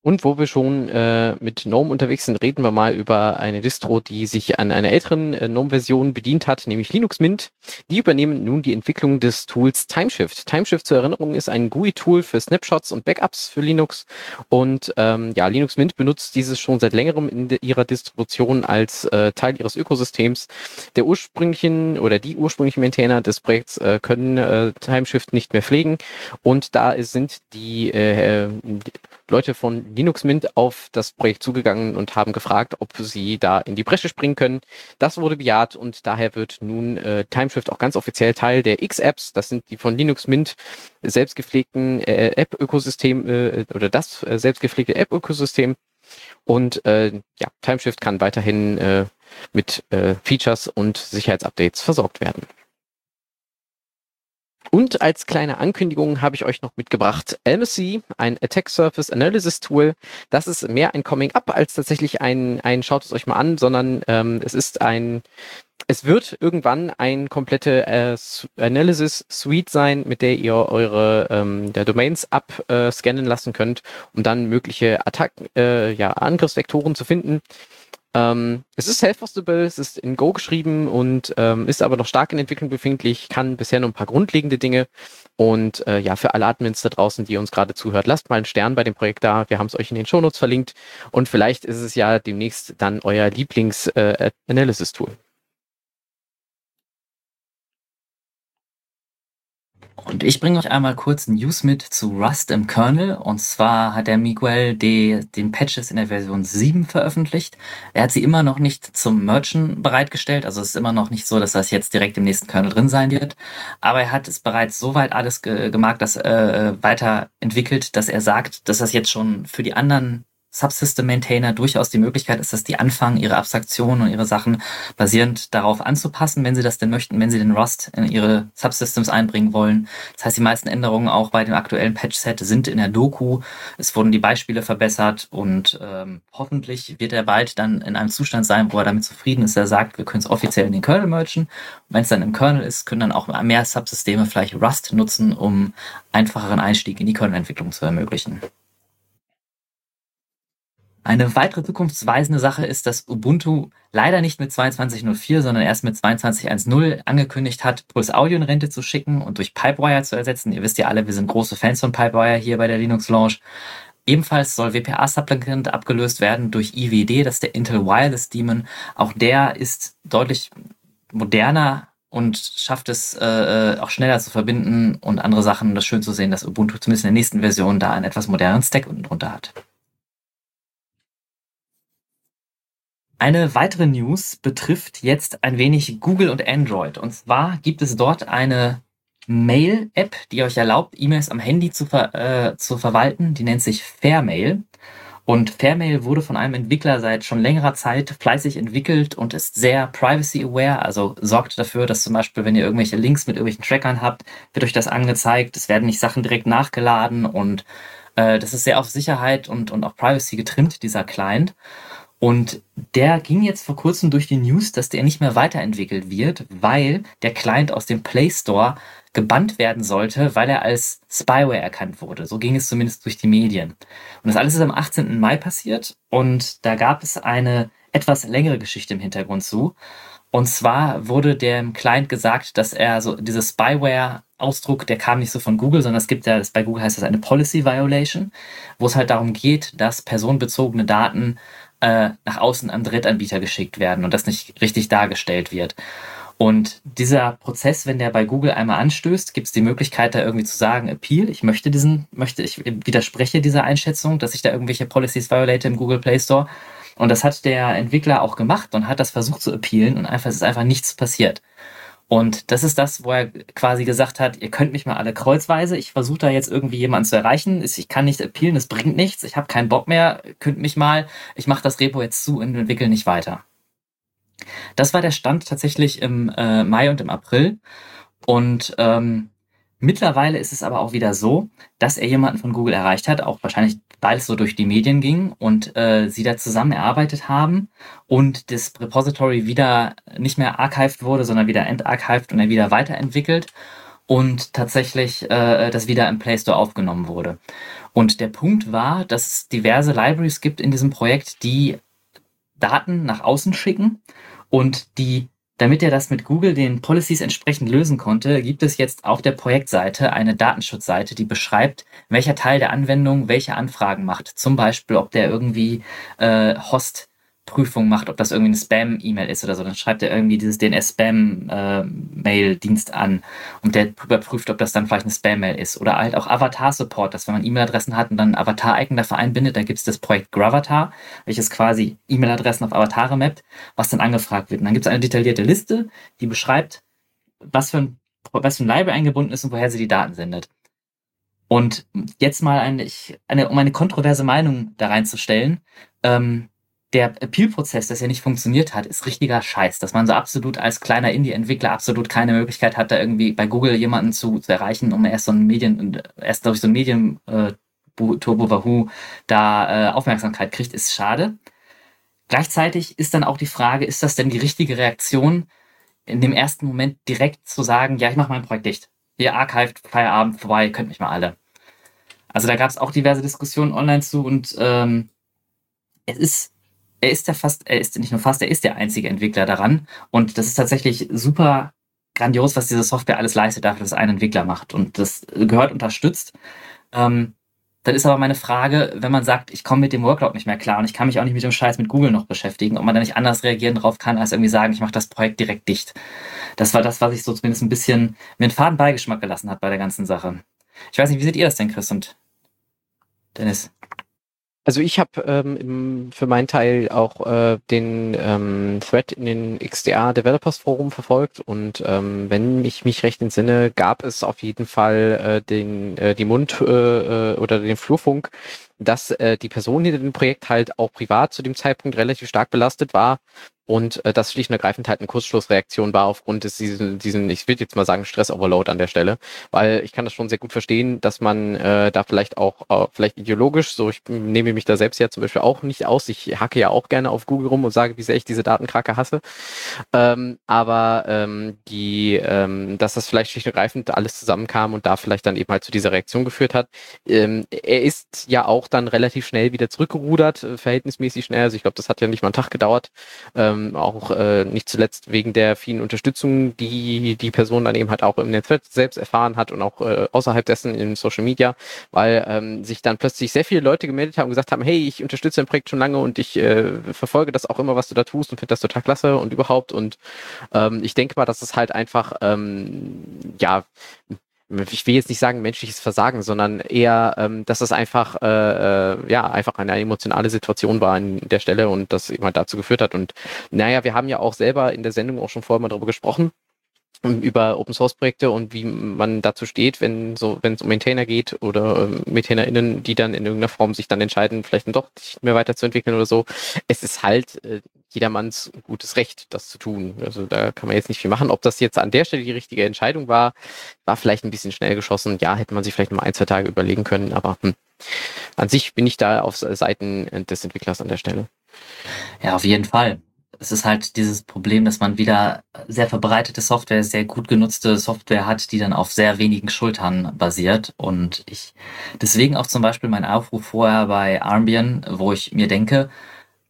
Und wo wir schon äh, mit GNOME unterwegs sind, reden wir mal über eine Distro, die sich an einer älteren äh, GNOME-Version bedient hat, nämlich Linux Mint. Die übernehmen nun die Entwicklung des Tools Timeshift. Timeshift zur Erinnerung ist ein GUI-Tool für Snapshots und Backups für Linux. Und ähm, ja, Linux Mint benutzt dieses schon seit längerem in ihrer Distribution als äh, Teil ihres Ökosystems. Der ursprünglichen oder die ursprünglichen Maintainer des Projekts äh, können äh, Timeshift nicht mehr pflegen. Und da sind die äh, Leute von Linux Mint auf das Projekt zugegangen und haben gefragt, ob sie da in die Bresche springen können. Das wurde bejaht und daher wird nun äh, Timeshift auch ganz offiziell Teil der X-Apps. Das sind die von Linux Mint selbst gepflegten äh, App-Ökosystem äh, oder das äh, selbst App-Ökosystem. Und äh, ja, Timeshift kann weiterhin äh, mit äh, Features und Sicherheitsupdates versorgt werden. Und als kleine Ankündigung habe ich euch noch mitgebracht LMC, ein Attack Surface Analysis Tool. Das ist mehr ein Coming Up als tatsächlich ein, ein schaut es euch mal an, sondern ähm, es ist ein es wird irgendwann ein komplette äh, Analysis Suite sein, mit der ihr eure ähm, der Domains abscannen äh, lassen könnt, um dann mögliche Attacken, äh, ja, Angriffsvektoren zu finden. Ähm, es ist self-hostable, es ist in Go geschrieben und ähm, ist aber noch stark in Entwicklung befindlich, kann bisher nur ein paar grundlegende Dinge. Und äh, ja, für alle Admins da draußen, die uns gerade zuhört, lasst mal einen Stern bei dem Projekt da. Wir haben es euch in den Shownotes verlinkt. Und vielleicht ist es ja demnächst dann euer Lieblings-Analysis-Tool. Äh, Und ich bringe euch einmal kurz News mit zu Rust im Kernel. Und zwar hat der Miguel die, den Patches in der Version 7 veröffentlicht. Er hat sie immer noch nicht zum Merchant bereitgestellt. Also es ist immer noch nicht so, dass das jetzt direkt im nächsten Kernel drin sein wird. Aber er hat es bereits so weit alles ge gemacht, dass äh, weiterentwickelt, dass er sagt, dass das jetzt schon für die anderen Subsystem-Maintainer durchaus die Möglichkeit ist, dass die anfangen, ihre Abstraktionen und ihre Sachen basierend darauf anzupassen, wenn sie das denn möchten, wenn sie den Rust in ihre Subsystems einbringen wollen. Das heißt, die meisten Änderungen auch bei dem aktuellen Patch-Set sind in der Doku. Es wurden die Beispiele verbessert und ähm, hoffentlich wird er bald dann in einem Zustand sein, wo er damit zufrieden ist, er sagt, wir können es offiziell in den Kernel merchen. Wenn es dann im Kernel ist, können dann auch mehr Subsysteme vielleicht Rust nutzen, um einfacheren Einstieg in die Kernel-Entwicklung zu ermöglichen. Eine weitere zukunftsweisende Sache ist, dass Ubuntu leider nicht mit 22.04, sondern erst mit 22.1.0 angekündigt hat, Pulse Audio in Rente zu schicken und durch Pipewire zu ersetzen. Ihr wisst ja alle, wir sind große Fans von Pipewire hier bei der Linux Launch. Ebenfalls soll WPA Supplicant abgelöst werden durch IWD, das ist der Intel Wireless Daemon. Auch der ist deutlich moderner und schafft es äh, äh auch schneller zu verbinden und andere Sachen. Das ist schön zu sehen, dass Ubuntu zumindest in der nächsten Version da einen etwas modernen Stack unten drunter hat. Eine weitere News betrifft jetzt ein wenig Google und Android. Und zwar gibt es dort eine Mail-App, die euch erlaubt, E-Mails am Handy zu, ver äh, zu verwalten. Die nennt sich Fairmail. Und Fairmail wurde von einem Entwickler seit schon längerer Zeit fleißig entwickelt und ist sehr privacy-aware, also sorgt dafür, dass zum Beispiel, wenn ihr irgendwelche Links mit irgendwelchen Trackern habt, wird euch das angezeigt. Es werden nicht Sachen direkt nachgeladen und äh, das ist sehr auf Sicherheit und, und auch Privacy getrimmt, dieser Client. Und der ging jetzt vor kurzem durch die News, dass der nicht mehr weiterentwickelt wird, weil der Client aus dem Play Store gebannt werden sollte, weil er als Spyware erkannt wurde. So ging es zumindest durch die Medien. Und das alles ist am 18. Mai passiert und da gab es eine etwas längere Geschichte im Hintergrund zu. Und zwar wurde dem Client gesagt, dass er so diese Spyware Ausdruck, der kam nicht so von Google, sondern es gibt ja, bei Google heißt das eine Policy Violation, wo es halt darum geht, dass personenbezogene Daten äh, nach außen an Drittanbieter geschickt werden und das nicht richtig dargestellt wird. Und dieser Prozess, wenn der bei Google einmal anstößt, gibt es die Möglichkeit, da irgendwie zu sagen, Appeal, ich möchte diesen, möchte, ich widerspreche dieser Einschätzung, dass ich da irgendwelche Policies violate im Google Play Store. Und das hat der Entwickler auch gemacht und hat das versucht zu appealen und einfach, es ist einfach nichts passiert. Und das ist das, wo er quasi gesagt hat, ihr könnt mich mal alle kreuzweise, ich versuche da jetzt irgendwie jemanden zu erreichen, ich kann nicht appealen, es bringt nichts, ich habe keinen Bock mehr, könnt mich mal, ich mache das Repo jetzt zu und entwickle nicht weiter. Das war der Stand tatsächlich im äh, Mai und im April. Und ähm, Mittlerweile ist es aber auch wieder so, dass er jemanden von Google erreicht hat, auch wahrscheinlich, weil es so durch die Medien ging und äh, sie da zusammen erarbeitet haben und das Repository wieder nicht mehr archived wurde, sondern wieder entarchived und er wieder weiterentwickelt und tatsächlich äh, das wieder im Play Store aufgenommen wurde. Und der Punkt war, dass es diverse Libraries gibt in diesem Projekt, die Daten nach außen schicken und die damit er das mit Google den Policies entsprechend lösen konnte, gibt es jetzt auf der Projektseite eine Datenschutzseite, die beschreibt, welcher Teil der Anwendung welche Anfragen macht. Zum Beispiel, ob der irgendwie äh, Host Prüfung macht, ob das irgendwie eine Spam-E-Mail ist oder so. Dann schreibt er irgendwie dieses DNS-Spam-Mail-Dienst äh, an und der überprüft, ob das dann vielleicht eine Spam-Mail ist. Oder halt auch Avatar-Support, dass wenn man E-Mail-Adressen hat und dann ein Avatar-Icon dafür einbindet, dann gibt es das Projekt Gravatar, welches quasi E-Mail-Adressen auf Avatare mappt, was dann angefragt wird. Und dann gibt es eine detaillierte Liste, die beschreibt, was für ein, was für ein Library eingebunden ist und woher sie die Daten sendet. Und jetzt mal eine, eine um eine kontroverse Meinung da reinzustellen, ähm, der Appeal-Prozess, dass er nicht funktioniert hat, ist richtiger Scheiß. Dass man so absolut als kleiner Indie-Entwickler absolut keine Möglichkeit hat, da irgendwie bei Google jemanden zu, zu erreichen, um erst so ein Medien, erst durch so ein Medien äh, Turbo Wahoo da äh, Aufmerksamkeit kriegt, ist schade. Gleichzeitig ist dann auch die Frage, ist das denn die richtige Reaktion, in dem ersten Moment direkt zu sagen, ja, ich mache mein Projekt dicht. Ihr archived, Feierabend vorbei, könnt mich mal alle. Also da gab es auch diverse Diskussionen online zu und ähm, es ist er ist ja fast, er ist nicht nur fast, er ist der einzige Entwickler daran. Und das ist tatsächlich super grandios, was diese Software alles leistet, dafür, dass ein Entwickler macht. Und das gehört unterstützt. Ähm, dann ist aber meine Frage, wenn man sagt, ich komme mit dem Workload nicht mehr klar und ich kann mich auch nicht mit dem Scheiß mit Google noch beschäftigen, ob man da nicht anders reagieren drauf kann, als irgendwie sagen, ich mache das Projekt direkt dicht. Das war das, was ich so zumindest ein bisschen mir einen faden Beigeschmack gelassen hat bei der ganzen Sache. Ich weiß nicht, wie seht ihr das denn, Chris und Dennis? Also ich habe ähm, für meinen Teil auch äh, den ähm, Thread in den XDA Developers Forum verfolgt und ähm, wenn ich mich recht entsinne, gab es auf jeden Fall äh, den äh, die Mund äh, äh oder den Flurfunk, dass äh, die Person hinter dem Projekt halt auch privat zu dem Zeitpunkt relativ stark belastet war und äh, das schlicht und ergreifend halt eine Kurzschlussreaktion war aufgrund des diesen, diesen ich will jetzt mal sagen, Stress-Overload an der Stelle. Weil ich kann das schon sehr gut verstehen, dass man äh, da vielleicht auch, äh, vielleicht ideologisch, so ich nehme mich da selbst ja zum Beispiel auch nicht aus. Ich hacke ja auch gerne auf Google rum und sage, wie sehr ich diese Datenkrake hasse. Ähm, aber ähm, die, ähm, dass das vielleicht schlicht und ergreifend alles zusammenkam und da vielleicht dann eben halt zu dieser Reaktion geführt hat. Ähm, er ist ja auch dann relativ schnell wieder zurückgerudert, äh, verhältnismäßig schnell. Also ich glaube, das hat ja nicht mal einen Tag gedauert. Ähm, ähm, auch äh, nicht zuletzt wegen der vielen Unterstützung, die die Person dann eben halt auch im Netz selbst erfahren hat und auch äh, außerhalb dessen in Social Media, weil ähm, sich dann plötzlich sehr viele Leute gemeldet haben und gesagt haben, hey, ich unterstütze dein Projekt schon lange und ich äh, verfolge das auch immer, was du da tust und finde das total klasse und überhaupt. Und ähm, ich denke mal, dass es halt einfach ähm, ja ich will jetzt nicht sagen menschliches Versagen, sondern eher, ähm, dass das einfach, äh, äh, ja, einfach eine emotionale Situation war an der Stelle und das halt dazu geführt hat. Und naja, wir haben ja auch selber in der Sendung auch schon vorher mal darüber gesprochen, über Open Source Projekte und wie man dazu steht, wenn so, wenn es um Maintainer geht oder äh, MaintainerInnen, die dann in irgendeiner Form sich dann entscheiden, vielleicht dann doch nicht mehr weiterzuentwickeln oder so. Es ist halt äh, jedermanns gutes Recht, das zu tun. Also da kann man jetzt nicht viel machen. Ob das jetzt an der Stelle die richtige Entscheidung war, war vielleicht ein bisschen schnell geschossen. Ja, hätte man sich vielleicht noch ein, zwei Tage überlegen können, aber hm. an sich bin ich da auf Seiten des Entwicklers an der Stelle. Ja, auf jeden Fall es ist halt dieses Problem, dass man wieder sehr verbreitete Software, sehr gut genutzte Software hat, die dann auf sehr wenigen Schultern basiert. Und ich deswegen auch zum Beispiel mein Aufruf vorher bei Armbian, wo ich mir denke,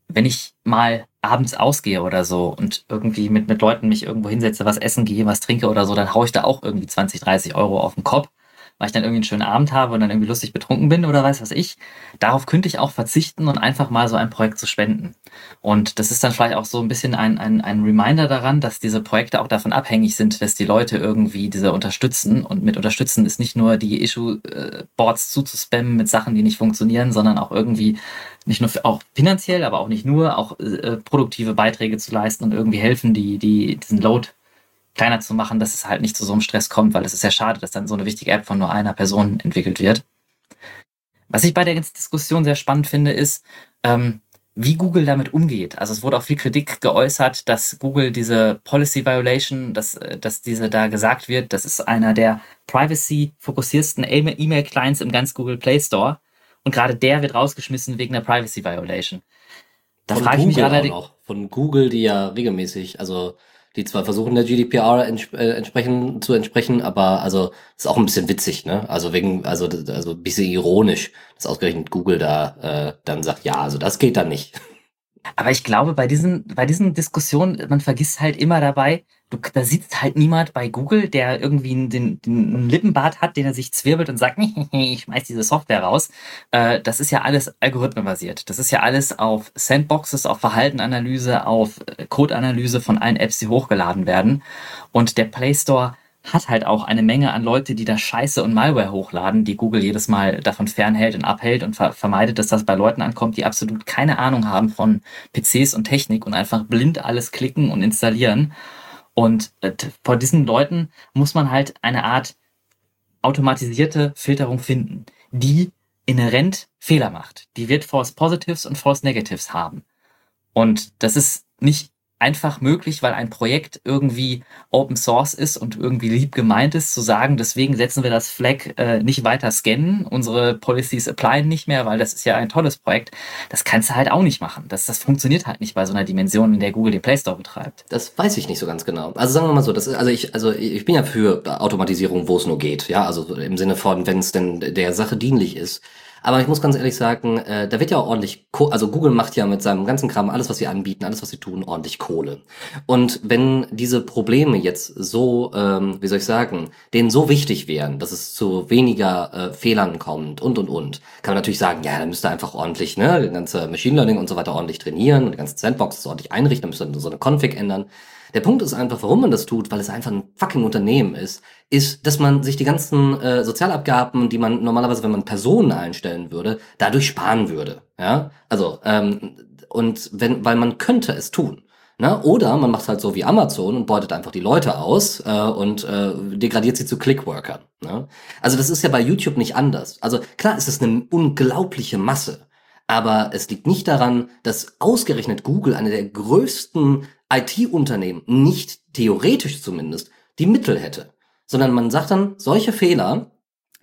wenn ich mal abends ausgehe oder so und irgendwie mit, mit Leuten mich irgendwo hinsetze, was essen gehe, was trinke oder so, dann haue ich da auch irgendwie 20, 30 Euro auf den Kopf weil ich dann irgendwie einen schönen Abend habe und dann irgendwie lustig betrunken bin oder weiß was ich. Darauf könnte ich auch verzichten und einfach mal so ein Projekt zu spenden. Und das ist dann vielleicht auch so ein bisschen ein, ein, ein Reminder daran, dass diese Projekte auch davon abhängig sind, dass die Leute irgendwie diese unterstützen. Und mit unterstützen ist nicht nur die Issue-Boards zuzuspammen mit Sachen, die nicht funktionieren, sondern auch irgendwie nicht nur auch finanziell, aber auch nicht nur, auch äh, produktive Beiträge zu leisten und irgendwie helfen, die, die diesen Load kleiner zu machen, dass es halt nicht zu so einem Stress kommt, weil es ist ja schade, dass dann so eine wichtige App von nur einer Person entwickelt wird. Was ich bei der Diskussion sehr spannend finde, ist, ähm, wie Google damit umgeht. Also es wurde auch viel Kritik geäußert, dass Google diese Policy Violation, dass, äh, dass diese da gesagt wird, das ist einer der privacy-fokussiersten E-Mail-Clients im ganz Google Play Store. Und gerade der wird rausgeschmissen wegen der Privacy Violation. Da frage ich mich allerdings. Von Google, die ja regelmäßig, also die zwar versuchen der GDPR ents äh, entsprechen, zu entsprechen, aber also ist auch ein bisschen witzig, ne? Also wegen, also also ein bisschen ironisch, dass ausgerechnet Google da äh, dann sagt, ja, also das geht dann nicht. Aber ich glaube, bei diesen, bei diesen Diskussionen, man vergisst halt immer dabei, du, da sitzt halt niemand bei Google, der irgendwie einen, den, den Lippenbart hat, den er sich zwirbelt und sagt, ich schmeiß diese Software raus. Äh, das ist ja alles algorithmenbasiert. Das ist ja alles auf Sandboxes, auf Verhaltenanalyse, auf äh, Codeanalyse von allen Apps, die hochgeladen werden. Und der Play Store hat halt auch eine Menge an Leute, die da Scheiße und Malware hochladen, die Google jedes Mal davon fernhält und abhält und ver vermeidet, dass das bei Leuten ankommt, die absolut keine Ahnung haben von PCs und Technik und einfach blind alles klicken und installieren. Und äh, vor diesen Leuten muss man halt eine Art automatisierte Filterung finden, die inhärent Fehler macht. Die wird False Positives und False Negatives haben. Und das ist nicht einfach möglich, weil ein Projekt irgendwie Open Source ist und irgendwie lieb gemeint ist, zu sagen, deswegen setzen wir das Flag äh, nicht weiter scannen, unsere Policies applyen nicht mehr, weil das ist ja ein tolles Projekt. Das kannst du halt auch nicht machen. Das, das funktioniert halt nicht bei so einer Dimension, in der Google den Play Store betreibt. Das weiß ich nicht so ganz genau. Also sagen wir mal so, das ist, also ich, also ich bin ja für Automatisierung, wo es nur geht, ja, also im Sinne von, wenn es denn der Sache dienlich ist. Aber ich muss ganz ehrlich sagen, äh, da wird ja auch ordentlich, Ko also Google macht ja mit seinem ganzen Kram alles, was sie anbieten, alles, was sie tun, ordentlich Kohle. Und wenn diese Probleme jetzt so, ähm, wie soll ich sagen, denen so wichtig wären, dass es zu weniger äh, Fehlern kommt und und und, kann man natürlich sagen, ja, dann müsste einfach ordentlich, ne, das ganze Machine Learning und so weiter ordentlich trainieren und die ganze Sandbox ordentlich einrichten, dann müsste man so eine Config ändern. Der Punkt ist einfach, warum man das tut, weil es einfach ein fucking Unternehmen ist, ist, dass man sich die ganzen äh, Sozialabgaben, die man normalerweise, wenn man Personen einstellen würde, dadurch sparen würde. Ja, also ähm, und wenn, weil man könnte es tun. Ne? Oder man macht halt so wie Amazon und beutet einfach die Leute aus äh, und äh, degradiert sie zu Clickworkern. Ne? Also das ist ja bei YouTube nicht anders. Also klar ist es eine unglaubliche Masse. Aber es liegt nicht daran, dass ausgerechnet Google, eine der größten IT-Unternehmen nicht theoretisch zumindest die Mittel hätte, sondern man sagt dann, solche Fehler,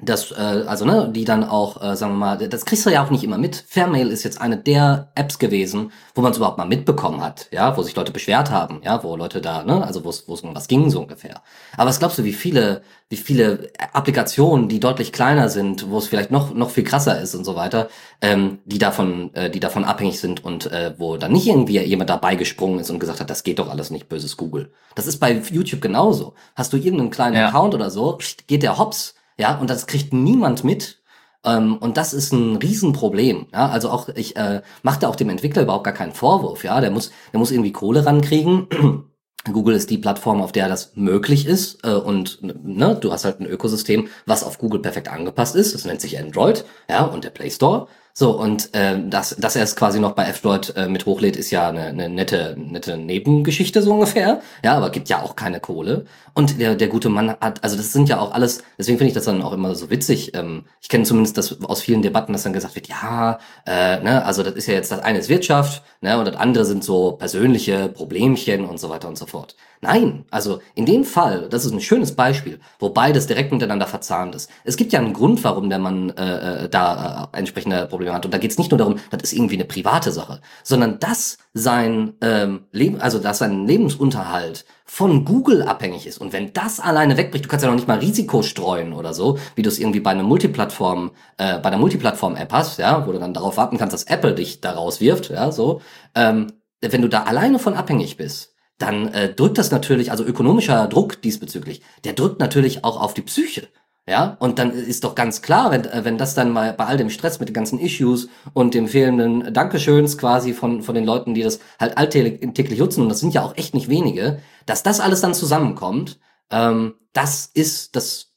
das, äh, also ne, die dann auch, äh, sagen wir mal, das kriegst du ja auch nicht immer mit. Fairmail ist jetzt eine der Apps gewesen, wo man es überhaupt mal mitbekommen hat, ja, wo sich Leute beschwert haben, ja, wo Leute da, ne, also wo es wo es um was ging so ungefähr. Aber was glaubst du, wie viele, wie viele Applikationen, die deutlich kleiner sind, wo es vielleicht noch noch viel krasser ist und so weiter, ähm, die davon, äh, die davon abhängig sind und äh, wo dann nicht irgendwie jemand dabei gesprungen ist und gesagt hat, das geht doch alles nicht, böses Google. Das ist bei YouTube genauso. Hast du irgendeinen kleinen Ja. Account oder so, geht der hops ja, und das kriegt niemand mit. Ähm, und das ist ein Riesenproblem. Ja, also auch ich äh, mache da auch dem Entwickler überhaupt gar keinen Vorwurf. Ja, der muss, der muss irgendwie Kohle rankriegen. Google ist die Plattform, auf der das möglich ist. Äh, und ne, du hast halt ein Ökosystem, was auf Google perfekt angepasst ist. Das nennt sich Android, ja, und der Play Store. So, und ähm, dass, dass er es quasi noch bei F-Droid äh, mit hochlädt, ist ja eine, eine nette, nette Nebengeschichte so ungefähr. Ja, aber gibt ja auch keine Kohle. Und der, der gute Mann hat, also das sind ja auch alles, deswegen finde ich das dann auch immer so witzig. Ähm, ich kenne zumindest das aus vielen Debatten, dass dann gesagt wird, ja, äh, ne, also das ist ja jetzt das eine ist Wirtschaft, ne, und das andere sind so persönliche Problemchen und so weiter und so fort. Nein, also in dem Fall, das ist ein schönes Beispiel, wo beides direkt miteinander verzahnt ist. Es gibt ja einen Grund, warum der Mann äh, äh, da äh, entsprechende Probleme hat. Und da geht es nicht nur darum, das ist irgendwie eine private Sache, sondern dass sein ähm, Leben, also dass sein Lebensunterhalt von Google abhängig ist. Und wenn das alleine wegbricht, du kannst ja noch nicht mal Risiko streuen oder so, wie du es irgendwie bei einer Multiplattform, äh, bei der Multiplattform-App hast, ja, wo du dann darauf warten kannst, dass Apple dich da rauswirft, ja, so. Ähm, wenn du da alleine von abhängig bist, dann äh, drückt das natürlich, also ökonomischer Druck diesbezüglich, der drückt natürlich auch auf die Psyche. Ja, und dann ist doch ganz klar, wenn, äh, wenn das dann mal bei all dem Stress mit den ganzen Issues und dem fehlenden Dankeschöns quasi von, von den Leuten, die das halt alltäglich nutzen, und das sind ja auch echt nicht wenige, dass das alles dann zusammenkommt, ähm, das ist, das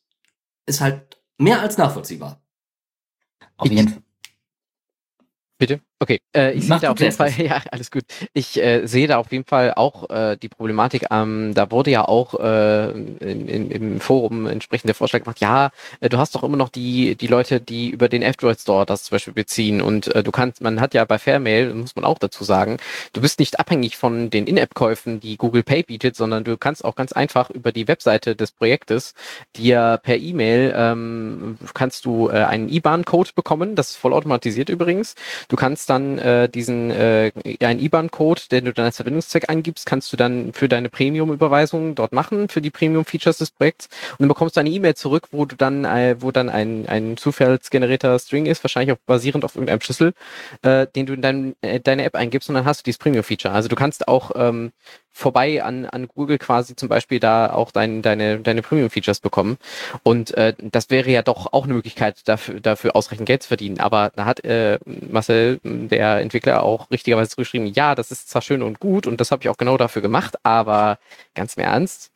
ist halt mehr als nachvollziehbar. Auf jeden Fall. Okay, äh, ich sehe da auf jeden Fall, ja, alles gut. Ich äh, sehe da auf jeden Fall auch äh, die Problematik. Ähm, da wurde ja auch äh, in, in, im Forum entsprechend der Vorschlag gemacht, ja, äh, du hast doch immer noch die, die Leute, die über den F-Droid Store das zum Beispiel beziehen. Und äh, du kannst, man hat ja bei Fairmail, muss man auch dazu sagen, du bist nicht abhängig von den In-App-Käufen, die Google Pay bietet, sondern du kannst auch ganz einfach über die Webseite des Projektes dir per E-Mail ähm, kannst du äh, einen IBAN-Code bekommen, das ist vollautomatisiert übrigens. Du kannst dann äh, diesen äh, einen IBAN-Code, den du dann als Verbindungszweck eingibst, kannst du dann für deine Premium-Überweisung dort machen, für die Premium-Features des Projekts. Und dann bekommst du eine E-Mail zurück, wo du dann, äh, wo dann ein, ein zufallsgenerierter String ist, wahrscheinlich auch basierend auf irgendeinem Schlüssel, äh, den du in dein, äh, deine App eingibst und dann hast du dieses Premium-Feature. Also du kannst auch ähm, vorbei an, an Google quasi zum Beispiel da auch dein, deine, deine Premium-Features bekommen. Und äh, das wäre ja doch auch eine Möglichkeit, dafür, dafür ausreichend Geld zu verdienen. Aber da hat äh, Marcel, der Entwickler, auch richtigerweise zurückgeschrieben, ja, das ist zwar schön und gut und das habe ich auch genau dafür gemacht, aber ganz im Ernst,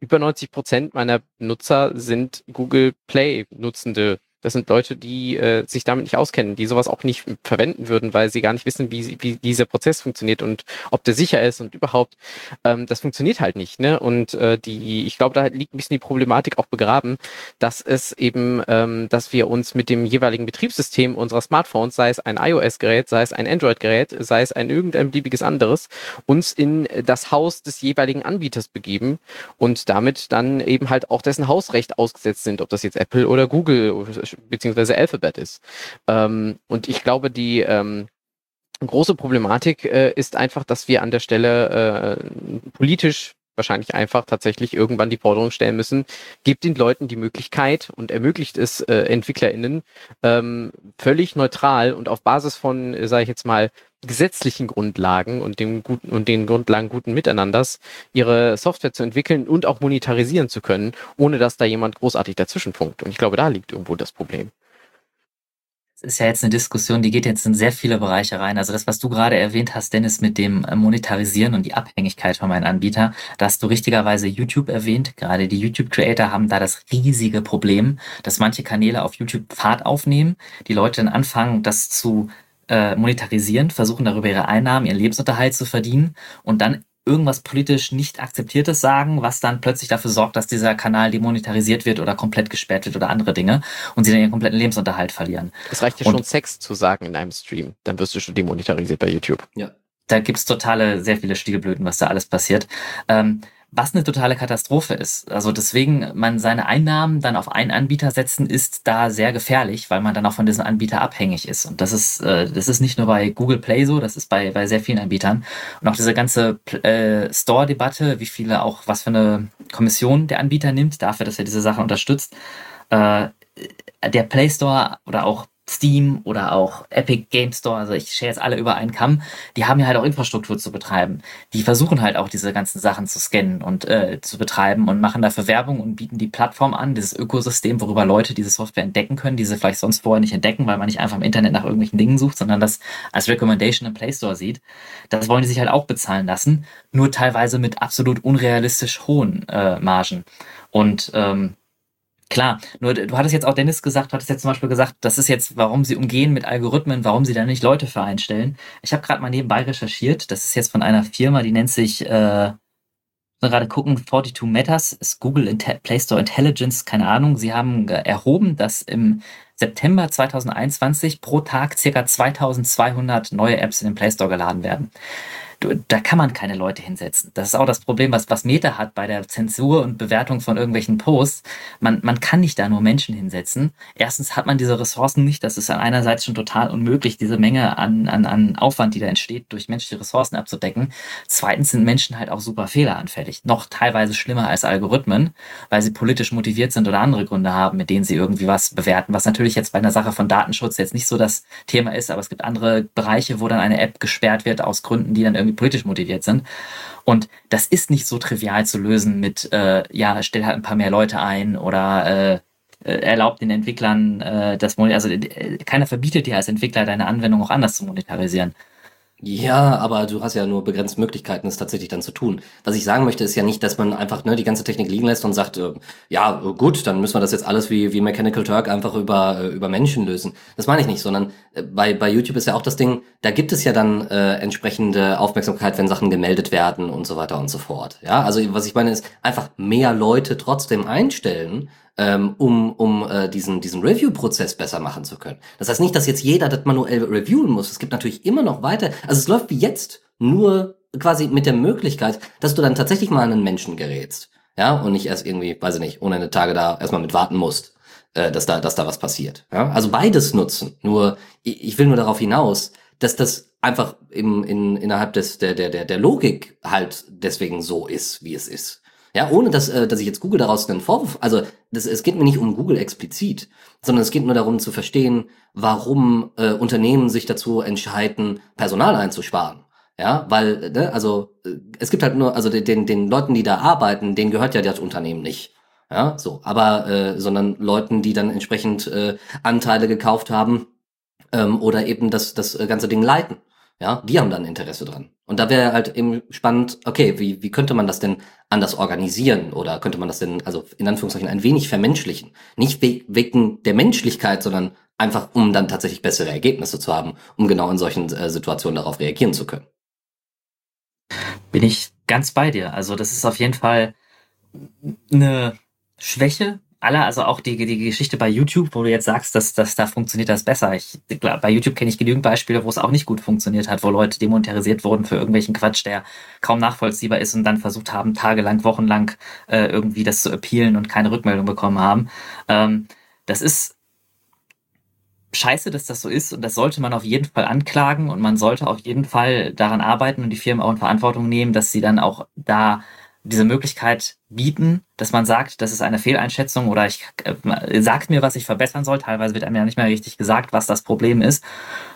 über 90 Prozent meiner Nutzer sind Google Play-Nutzende. Das sind Leute, die äh, sich damit nicht auskennen, die sowas auch nicht verwenden würden, weil sie gar nicht wissen, wie, wie dieser Prozess funktioniert und ob der sicher ist und überhaupt. Ähm, das funktioniert halt nicht. Ne? Und äh, die, ich glaube, da liegt ein bisschen die Problematik auch begraben, dass es eben, ähm, dass wir uns mit dem jeweiligen Betriebssystem unserer Smartphones, sei es ein iOS-Gerät, sei es ein Android-Gerät, sei es ein irgendein beliebiges anderes, uns in das Haus des jeweiligen Anbieters begeben und damit dann eben halt auch dessen Hausrecht ausgesetzt sind, ob das jetzt Apple oder Google beziehungsweise Alphabet ist. Ähm, und ich glaube, die ähm, große Problematik äh, ist einfach, dass wir an der Stelle äh, politisch wahrscheinlich einfach tatsächlich irgendwann die Forderung stellen müssen, gibt den Leuten die Möglichkeit und ermöglicht es äh, EntwicklerInnen ähm, völlig neutral und auf Basis von, äh, sage ich jetzt mal, gesetzlichen Grundlagen und dem guten und den Grundlagen guten Miteinanders ihre Software zu entwickeln und auch monetarisieren zu können, ohne dass da jemand großartig dazwischenfunkt. Und ich glaube, da liegt irgendwo das Problem ist ja jetzt eine Diskussion, die geht jetzt in sehr viele Bereiche rein. Also das, was du gerade erwähnt hast, Dennis, mit dem äh, Monetarisieren und die Abhängigkeit von meinen Anbieter, da hast du richtigerweise YouTube erwähnt. Gerade die YouTube-Creator haben da das riesige Problem, dass manche Kanäle auf YouTube Fahrt aufnehmen, die Leute dann anfangen, das zu äh, monetarisieren, versuchen darüber ihre Einnahmen, ihren Lebensunterhalt zu verdienen und dann irgendwas politisch nicht akzeptiertes sagen, was dann plötzlich dafür sorgt, dass dieser Kanal demonetarisiert wird oder komplett gesperrt wird oder andere Dinge und sie dann ihren kompletten Lebensunterhalt verlieren. Es reicht ja schon Sex zu sagen in einem Stream, dann wirst du schon demonetarisiert bei YouTube. Ja. Da gibt's totale, sehr viele Stiegelblüten, was da alles passiert. Ähm, was eine totale Katastrophe ist. Also deswegen, man seine Einnahmen dann auf einen Anbieter setzen, ist da sehr gefährlich, weil man dann auch von diesem Anbieter abhängig ist. Und das ist, äh, das ist nicht nur bei Google Play so, das ist bei, bei sehr vielen Anbietern. Und auch diese ganze äh, Store-Debatte, wie viele auch, was für eine Kommission der Anbieter nimmt, dafür, dass er diese Sachen unterstützt. Äh, der Play Store oder auch Steam oder auch Epic Game Store, also ich share jetzt alle über einen Kamm, die haben ja halt auch Infrastruktur zu betreiben. Die versuchen halt auch diese ganzen Sachen zu scannen und äh, zu betreiben und machen dafür Werbung und bieten die Plattform an, dieses Ökosystem, worüber Leute diese Software entdecken können, die sie vielleicht sonst vorher nicht entdecken, weil man nicht einfach im Internet nach irgendwelchen Dingen sucht, sondern das als Recommendation im Play Store sieht. Das wollen die sich halt auch bezahlen lassen, nur teilweise mit absolut unrealistisch hohen äh, Margen. Und ähm, Klar, nur du hattest jetzt auch Dennis gesagt, hattest jetzt zum Beispiel gesagt, das ist jetzt, warum sie umgehen mit Algorithmen, warum sie da nicht Leute für einstellen. Ich habe gerade mal nebenbei recherchiert, das ist jetzt von einer Firma, die nennt sich, äh, gerade gucken, 42 Matters, ist Google Inte Play Store Intelligence, keine Ahnung. Sie haben erhoben, dass im September 2021 pro Tag circa 2200 neue Apps in den Play Store geladen werden du, da kann man keine Leute hinsetzen. Das ist auch das Problem, was, was Meta hat bei der Zensur und Bewertung von irgendwelchen Posts. Man, man kann nicht da nur Menschen hinsetzen. Erstens hat man diese Ressourcen nicht. Das ist einerseits schon total unmöglich, diese Menge an, an, an Aufwand, die da entsteht, durch menschliche Ressourcen abzudecken. Zweitens sind Menschen halt auch super fehleranfällig. Noch teilweise schlimmer als Algorithmen, weil sie politisch motiviert sind oder andere Gründe haben, mit denen sie irgendwie was bewerten. Was natürlich jetzt bei einer Sache von Datenschutz jetzt nicht so das Thema ist, aber es gibt andere Bereiche, wo dann eine App gesperrt wird aus Gründen, die dann irgendwie irgendwie politisch motiviert sind. Und das ist nicht so trivial zu lösen mit, äh, ja, stell halt ein paar mehr Leute ein oder äh, äh erlaubt den Entwicklern äh, das, also äh, keiner verbietet dir als Entwickler deine Anwendung auch anders zu monetarisieren. Ja, aber du hast ja nur begrenzt Möglichkeiten, es tatsächlich dann zu tun. Was ich sagen möchte, ist ja nicht, dass man einfach ne, die ganze Technik liegen lässt und sagt, äh, ja, gut, dann müssen wir das jetzt alles wie, wie Mechanical Turk einfach über, äh, über Menschen lösen. Das meine ich nicht, sondern äh, bei, bei YouTube ist ja auch das Ding, da gibt es ja dann äh, entsprechende Aufmerksamkeit, wenn Sachen gemeldet werden und so weiter und so fort. Ja, also was ich meine ist, einfach mehr Leute trotzdem einstellen, ähm, um, um äh, diesen, diesen Review-Prozess besser machen zu können. Das heißt nicht, dass jetzt jeder das manuell reviewen muss. Es gibt natürlich immer noch weiter, also es läuft wie jetzt, nur quasi mit der Möglichkeit, dass du dann tatsächlich mal an einen Menschen gerätst. Ja, und nicht erst irgendwie, weiß ich nicht, ohne eine Tage da erstmal mit warten musst, äh, dass da, dass da was passiert. Ja? Also beides nutzen. Nur, ich, ich will nur darauf hinaus, dass das einfach im, in, innerhalb des, der, der, der, der Logik halt deswegen so ist, wie es ist. Ja, ohne dass, äh, dass ich jetzt Google daraus einen Vorwurf, also das, es geht mir nicht um Google explizit, sondern es geht nur darum zu verstehen, warum äh, Unternehmen sich dazu entscheiden, Personal einzusparen. Ja, weil, ne, also äh, es gibt halt nur, also den, den Leuten, die da arbeiten, denen gehört ja das Unternehmen nicht. Ja, so, aber äh, sondern Leuten, die dann entsprechend äh, Anteile gekauft haben ähm, oder eben das, das ganze Ding leiten. Ja, die haben dann Interesse dran. Und da wäre halt eben spannend, okay, wie, wie könnte man das denn anders organisieren oder könnte man das denn, also in Anführungszeichen, ein wenig vermenschlichen? Nicht we wegen der Menschlichkeit, sondern einfach, um dann tatsächlich bessere Ergebnisse zu haben, um genau in solchen äh, Situationen darauf reagieren zu können. Bin ich ganz bei dir. Also das ist auf jeden Fall eine Schwäche alle, also auch die, die Geschichte bei YouTube, wo du jetzt sagst, dass, dass da funktioniert das besser. Ich, bei YouTube kenne ich genügend Beispiele, wo es auch nicht gut funktioniert hat, wo Leute demonetarisiert wurden für irgendwelchen Quatsch, der kaum nachvollziehbar ist und dann versucht haben, tagelang, wochenlang äh, irgendwie das zu appealen und keine Rückmeldung bekommen haben. Ähm, das ist scheiße, dass das so ist und das sollte man auf jeden Fall anklagen und man sollte auf jeden Fall daran arbeiten und die Firmen auch in Verantwortung nehmen, dass sie dann auch da diese Möglichkeit bieten, dass man sagt, das ist eine Fehleinschätzung oder ich äh, sagt mir, was ich verbessern soll. Teilweise wird einem ja nicht mehr richtig gesagt, was das Problem ist.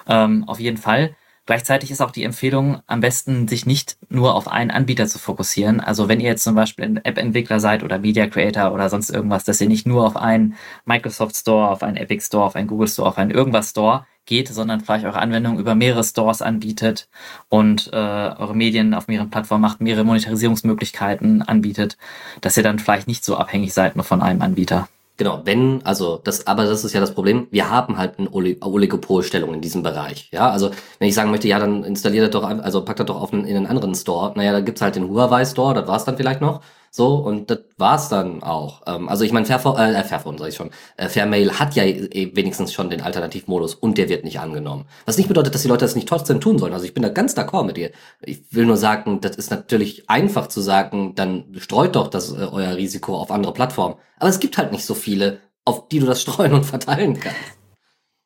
Ähm, auf jeden Fall. Gleichzeitig ist auch die Empfehlung, am besten sich nicht nur auf einen Anbieter zu fokussieren. Also wenn ihr jetzt zum Beispiel ein App-Entwickler seid oder Media Creator oder sonst irgendwas, dass ihr nicht nur auf einen Microsoft Store, auf einen Epic Store, auf einen Google Store, auf einen irgendwas Store geht, sondern vielleicht eure Anwendung über mehrere Stores anbietet und äh, eure Medien auf mehreren Plattformen macht, mehrere Monetarisierungsmöglichkeiten anbietet, dass ihr dann vielleicht nicht so abhängig seid nur von einem Anbieter. Genau, wenn, also das, aber das ist ja das Problem, wir haben halt eine Oligopolstellung in diesem Bereich. Ja, also wenn ich sagen möchte, ja, dann installiert das doch, also packt das doch auf einen, in einen anderen Store. Naja, da gibt's halt den Huawei Store, das war's dann vielleicht noch. So, und das war's dann auch. Ähm, also ich meine, Fairphone, äh, Fairphone sag ich schon, äh, Fairmail hat ja eh wenigstens schon den Alternativmodus und der wird nicht angenommen. Was nicht bedeutet, dass die Leute das nicht trotzdem tun sollen. Also ich bin da ganz d'accord mit dir. Ich will nur sagen, das ist natürlich einfach zu sagen, dann streut doch das äh, euer Risiko auf andere Plattformen. Aber es gibt halt nicht so viele, auf die du das streuen und verteilen kannst.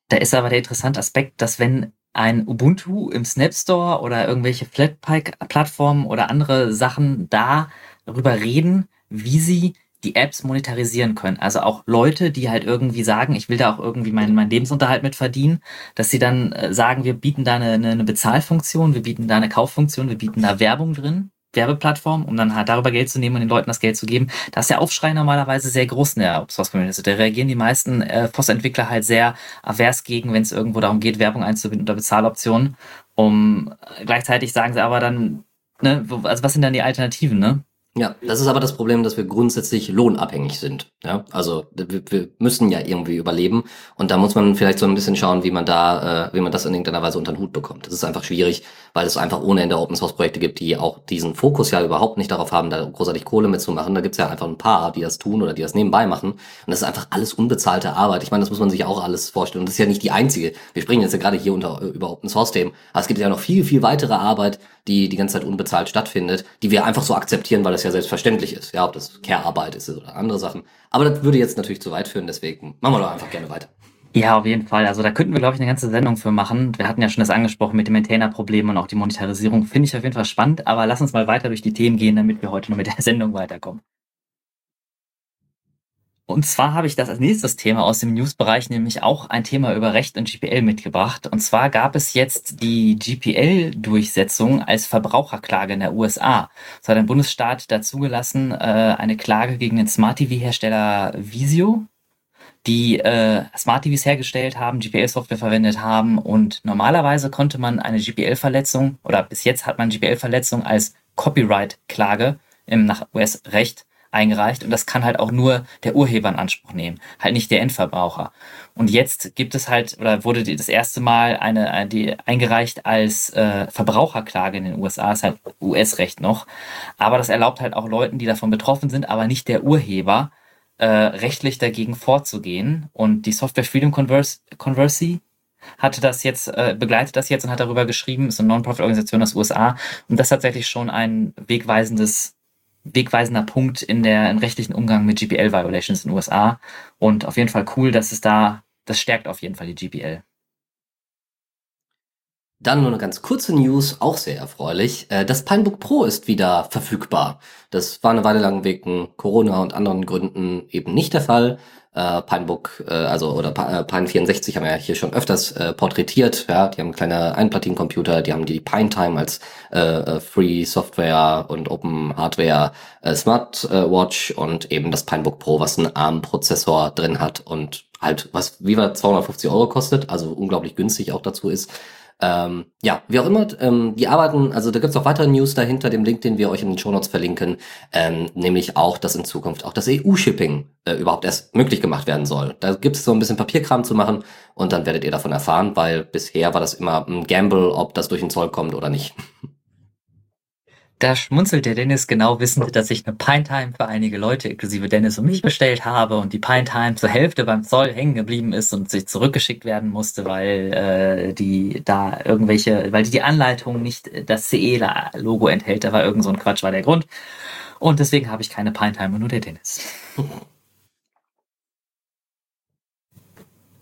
Da ist aber der interessante Aspekt, dass wenn ein Ubuntu im Snap Store oder irgendwelche Flatpak-Plattformen oder andere Sachen da darüber reden, wie sie die Apps monetarisieren können. Also auch Leute, die halt irgendwie sagen, ich will da auch irgendwie meinen, meinen Lebensunterhalt mit verdienen, dass sie dann äh, sagen, wir bieten da eine, eine Bezahlfunktion, wir bieten da eine Kauffunktion, wir bieten da Werbung drin, Werbeplattform, um dann halt darüber Geld zu nehmen und den Leuten das Geld zu geben. Da ist der Aufschrei normalerweise sehr groß in der Open Source Community. Da reagieren die meisten äh, Postentwickler halt sehr avers gegen, wenn es irgendwo darum geht, Werbung einzubinden oder Bezahloptionen. Um äh, gleichzeitig sagen sie aber dann, ne, also was sind dann die Alternativen, ne? Ja, das ist aber das Problem, dass wir grundsätzlich lohnabhängig sind. Ja, also wir, wir müssen ja irgendwie überleben und da muss man vielleicht so ein bisschen schauen, wie man da, äh, wie man das in irgendeiner Weise unter den Hut bekommt. Das ist einfach schwierig, weil es einfach ohne Ende Open Source Projekte gibt, die auch diesen Fokus ja überhaupt nicht darauf haben, da großartig Kohle mitzumachen. Da gibt's ja einfach ein paar, die das tun oder die das nebenbei machen und das ist einfach alles unbezahlte Arbeit. Ich meine, das muss man sich auch alles vorstellen. Und das ist ja nicht die einzige. Wir sprechen jetzt ja gerade hier unter über Open Source Themen, aber es gibt ja noch viel viel weitere Arbeit, die die ganze Zeit unbezahlt stattfindet, die wir einfach so akzeptieren, weil das ja selbstverständlich ist. Ja, ob das Care-Arbeit ist oder andere Sachen. Aber das würde jetzt natürlich zu weit führen, deswegen machen wir doch einfach gerne weiter. Ja, auf jeden Fall. Also da könnten wir, glaube ich, eine ganze Sendung für machen. Wir hatten ja schon das angesprochen mit dem Maintainer-Problem und auch die Monetarisierung. Finde ich auf jeden Fall spannend, aber lass uns mal weiter durch die Themen gehen, damit wir heute noch mit der Sendung weiterkommen. Und zwar habe ich das als nächstes Thema aus dem News-Bereich, nämlich auch ein Thema über Recht und GPL mitgebracht. Und zwar gab es jetzt die GPL-Durchsetzung als Verbraucherklage in der USA. Es hat ein Bundesstaat dazugelassen, äh, eine Klage gegen den Smart-TV-Hersteller Visio, die äh, Smart TVs hergestellt haben, GPL-Software verwendet haben und normalerweise konnte man eine GPL-Verletzung oder bis jetzt hat man GPL-Verletzung als Copyright-Klage im nach US-Recht eingereicht und das kann halt auch nur der Urheber in Anspruch nehmen, halt nicht der Endverbraucher. Und jetzt gibt es halt oder wurde das erste Mal eine, eine die eingereicht als äh, Verbraucherklage in den USA, ist halt US-Recht noch, aber das erlaubt halt auch Leuten, die davon betroffen sind, aber nicht der Urheber, äh, rechtlich dagegen vorzugehen. Und die Software Freedom Converse, Conversy hatte das jetzt, äh, begleitet das jetzt und hat darüber geschrieben, ist eine Non-Profit-Organisation aus USA und das ist tatsächlich schon ein wegweisendes wegweisender Punkt in der im rechtlichen Umgang mit GPL-Violations in den USA. Und auf jeden Fall cool, dass es da, das stärkt auf jeden Fall die GPL. Dann nur eine ganz kurze News, auch sehr erfreulich. Äh, das Pinebook Pro ist wieder verfügbar. Das war eine Weile lang wegen Corona und anderen Gründen eben nicht der Fall äh, Pinebook, äh, also oder Pine 64 haben wir ja hier schon öfters porträtiert. Ja, die haben kleine Einplatinencomputer, die haben die PineTime als äh, Free Software und Open Hardware äh, Smartwatch und eben das Pinebook Pro, was einen ARM-Prozessor drin hat und halt was wie war 250 Euro kostet, also unglaublich günstig auch dazu ist. Ähm, ja, wie auch immer, ähm, die arbeiten, also da gibt's auch weitere News dahinter, dem Link, den wir euch in den Show Notes verlinken, ähm, nämlich auch, dass in Zukunft auch das EU-Shipping äh, überhaupt erst möglich gemacht werden soll. Da gibt's so ein bisschen Papierkram zu machen und dann werdet ihr davon erfahren, weil bisher war das immer ein Gamble, ob das durch den Zoll kommt oder nicht. Da schmunzelt der Dennis genau wissend, dass ich eine Pine-Time für einige Leute, inklusive Dennis und mich, bestellt habe und die Pine-Time zur Hälfte beim Zoll hängen geblieben ist und sich zurückgeschickt werden musste, weil äh, die da irgendwelche, weil die, die Anleitung nicht das CE-Logo enthält. Da war irgend so ein Quatsch, war der Grund. Und deswegen habe ich keine Pine-Time und nur der Dennis.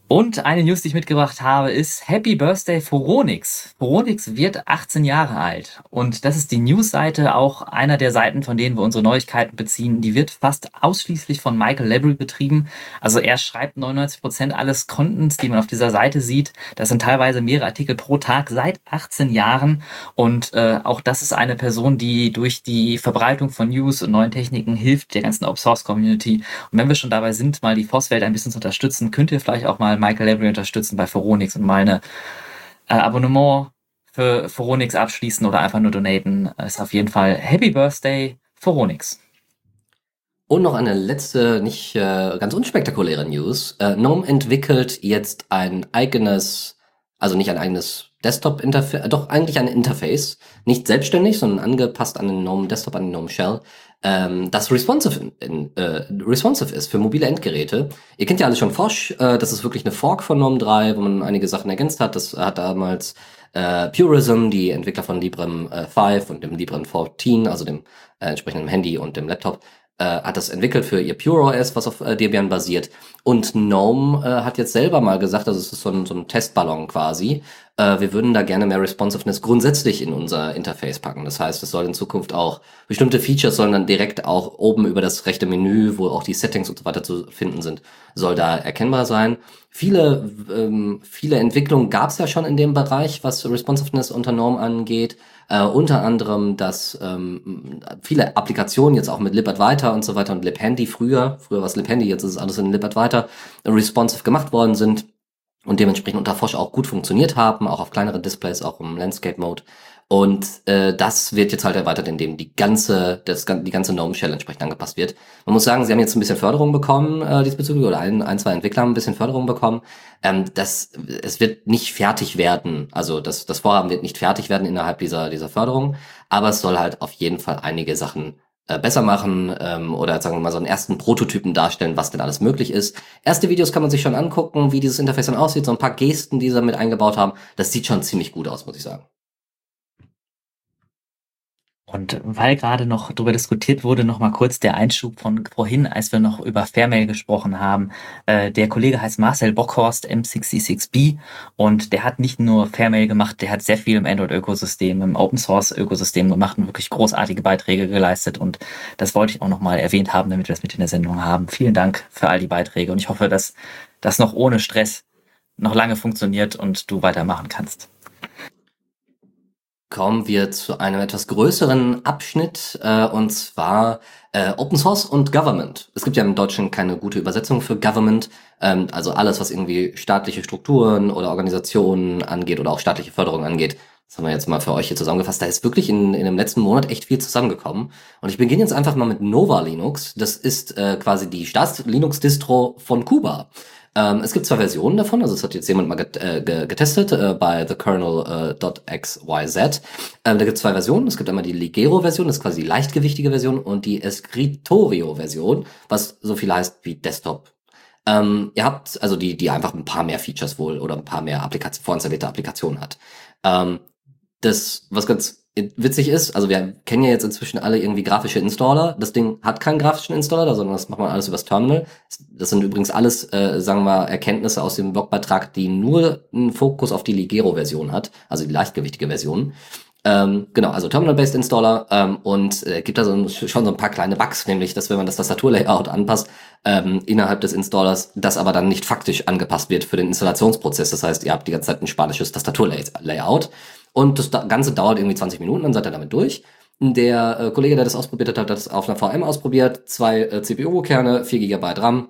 Und eine News, die ich mitgebracht habe, ist Happy Birthday Foronix. Foronix wird 18 Jahre alt. Und das ist die News-Seite, auch einer der Seiten, von denen wir unsere Neuigkeiten beziehen. Die wird fast ausschließlich von Michael Labry betrieben. Also er schreibt 99 Prozent alles Contents, die man auf dieser Seite sieht. Das sind teilweise mehrere Artikel pro Tag seit 18 Jahren. Und äh, auch das ist eine Person, die durch die Verbreitung von News und neuen Techniken hilft der ganzen Open-Source-Community. Und wenn wir schon dabei sind, mal die FOSS-Welt ein bisschen zu unterstützen, könnt ihr vielleicht auch mal Michael Labry unterstützen bei Foronix und meine äh, Abonnement für Foronix abschließen oder einfach nur donaten, ist auf jeden Fall Happy Birthday Foronix. Und noch eine letzte, nicht äh, ganz unspektakuläre News. Äh, GNOME entwickelt jetzt ein eigenes, also nicht ein eigenes Desktop-Interface, doch eigentlich ein Interface, nicht selbstständig, sondern angepasst an den GNOME Desktop, an den GNOME Shell, ähm, das responsive, in, äh, responsive ist für mobile Endgeräte. Ihr kennt ja alle schon Fosh, äh, das ist wirklich eine Fork von GNOME 3, wo man einige Sachen ergänzt hat. Das hat damals äh, Purism, die Entwickler von Librem äh, 5 und dem Librem 14, also dem äh, entsprechenden Handy und dem Laptop, äh, hat das entwickelt für ihr Pure OS, was auf äh, Debian basiert. Und GNOME äh, hat jetzt selber mal gesagt, also es ist so ein, so ein Testballon quasi, äh, wir würden da gerne mehr Responsiveness grundsätzlich in unser Interface packen. Das heißt, es soll in Zukunft auch, bestimmte Features sollen dann direkt auch oben über das rechte Menü, wo auch die Settings und so weiter zu finden sind, soll da erkennbar sein. Viele, ähm, viele Entwicklungen gab es ja schon in dem Bereich, was Responsiveness unter GNOME angeht. Äh, unter anderem, dass ähm, viele Applikationen jetzt auch mit LibAdwaita und so weiter und LibHandy früher, früher war es LibHandy, jetzt ist es alles in LibAdwaita, responsive gemacht worden sind und dementsprechend unter Fosch auch gut funktioniert haben, auch auf kleineren Displays, auch im Landscape Mode. Und äh, das wird jetzt halt erweitert, indem die ganze, das, die ganze GNOME Shell entsprechend angepasst wird. Man muss sagen, sie haben jetzt ein bisschen Förderung bekommen äh, diesbezüglich, oder ein, ein, zwei Entwickler haben ein bisschen Förderung bekommen. Ähm, das, es wird nicht fertig werden, also das, das Vorhaben wird nicht fertig werden innerhalb dieser, dieser Förderung, aber es soll halt auf jeden Fall einige Sachen äh, besser machen ähm, oder sagen wir mal so einen ersten Prototypen darstellen, was denn alles möglich ist. Erste Videos kann man sich schon angucken, wie dieses Interface dann aussieht, so ein paar Gesten, die sie damit eingebaut haben. Das sieht schon ziemlich gut aus, muss ich sagen. Und weil gerade noch darüber diskutiert wurde, noch mal kurz der Einschub von vorhin, als wir noch über Fairmail gesprochen haben. Äh, der Kollege heißt Marcel Bockhorst, M66B, und der hat nicht nur Fairmail gemacht, der hat sehr viel im Android-Ökosystem, im Open-Source-Ökosystem gemacht und wirklich großartige Beiträge geleistet. Und das wollte ich auch noch mal erwähnt haben, damit wir das mit in der Sendung haben. Vielen Dank für all die Beiträge und ich hoffe, dass das noch ohne Stress noch lange funktioniert und du weitermachen kannst kommen wir zu einem etwas größeren Abschnitt, äh, und zwar äh, Open Source und Government. Es gibt ja im Deutschen keine gute Übersetzung für Government, ähm, also alles, was irgendwie staatliche Strukturen oder Organisationen angeht oder auch staatliche Förderung angeht. Das haben wir jetzt mal für euch hier zusammengefasst. Da ist wirklich in, in dem letzten Monat echt viel zusammengekommen. Und ich beginne jetzt einfach mal mit Nova Linux. Das ist äh, quasi die Staats-Linux-Distro von Kuba. Ähm, es gibt zwei Versionen davon, also es hat jetzt jemand mal get, äh, getestet äh, bei thekernel.xyz. Äh, ähm, da gibt es zwei Versionen. Es gibt einmal die Ligero-Version, das ist quasi die leichtgewichtige Version, und die Escritorio-Version, was so viel heißt wie Desktop. Ähm, ihr habt also die, die einfach ein paar mehr Features wohl oder ein paar mehr Applikation, vorinstallierte Applikationen hat. Ähm, das, was ganz witzig ist, also wir kennen ja jetzt inzwischen alle irgendwie grafische Installer. Das Ding hat keinen grafischen Installer, sondern das macht man alles übers Terminal. Das sind übrigens alles, äh, sagen wir, Erkenntnisse aus dem Blogbeitrag, die nur einen Fokus auf die Ligero-Version hat, also die leichtgewichtige Version. Ähm, genau, also Terminal-Based Installer ähm, und äh, gibt da so, schon so ein paar kleine Bugs, nämlich, dass wenn man das Tastaturlayout anpasst ähm, innerhalb des Installers, das aber dann nicht faktisch angepasst wird für den Installationsprozess. Das heißt, ihr habt die ganze Zeit ein spanisches Tastaturlayout und das Ganze dauert irgendwie 20 Minuten, dann seid ihr damit durch. Der äh, Kollege, der das ausprobiert hat, hat das auf einer VM ausprobiert, zwei äh, CPU-Kerne, 4 GB RAM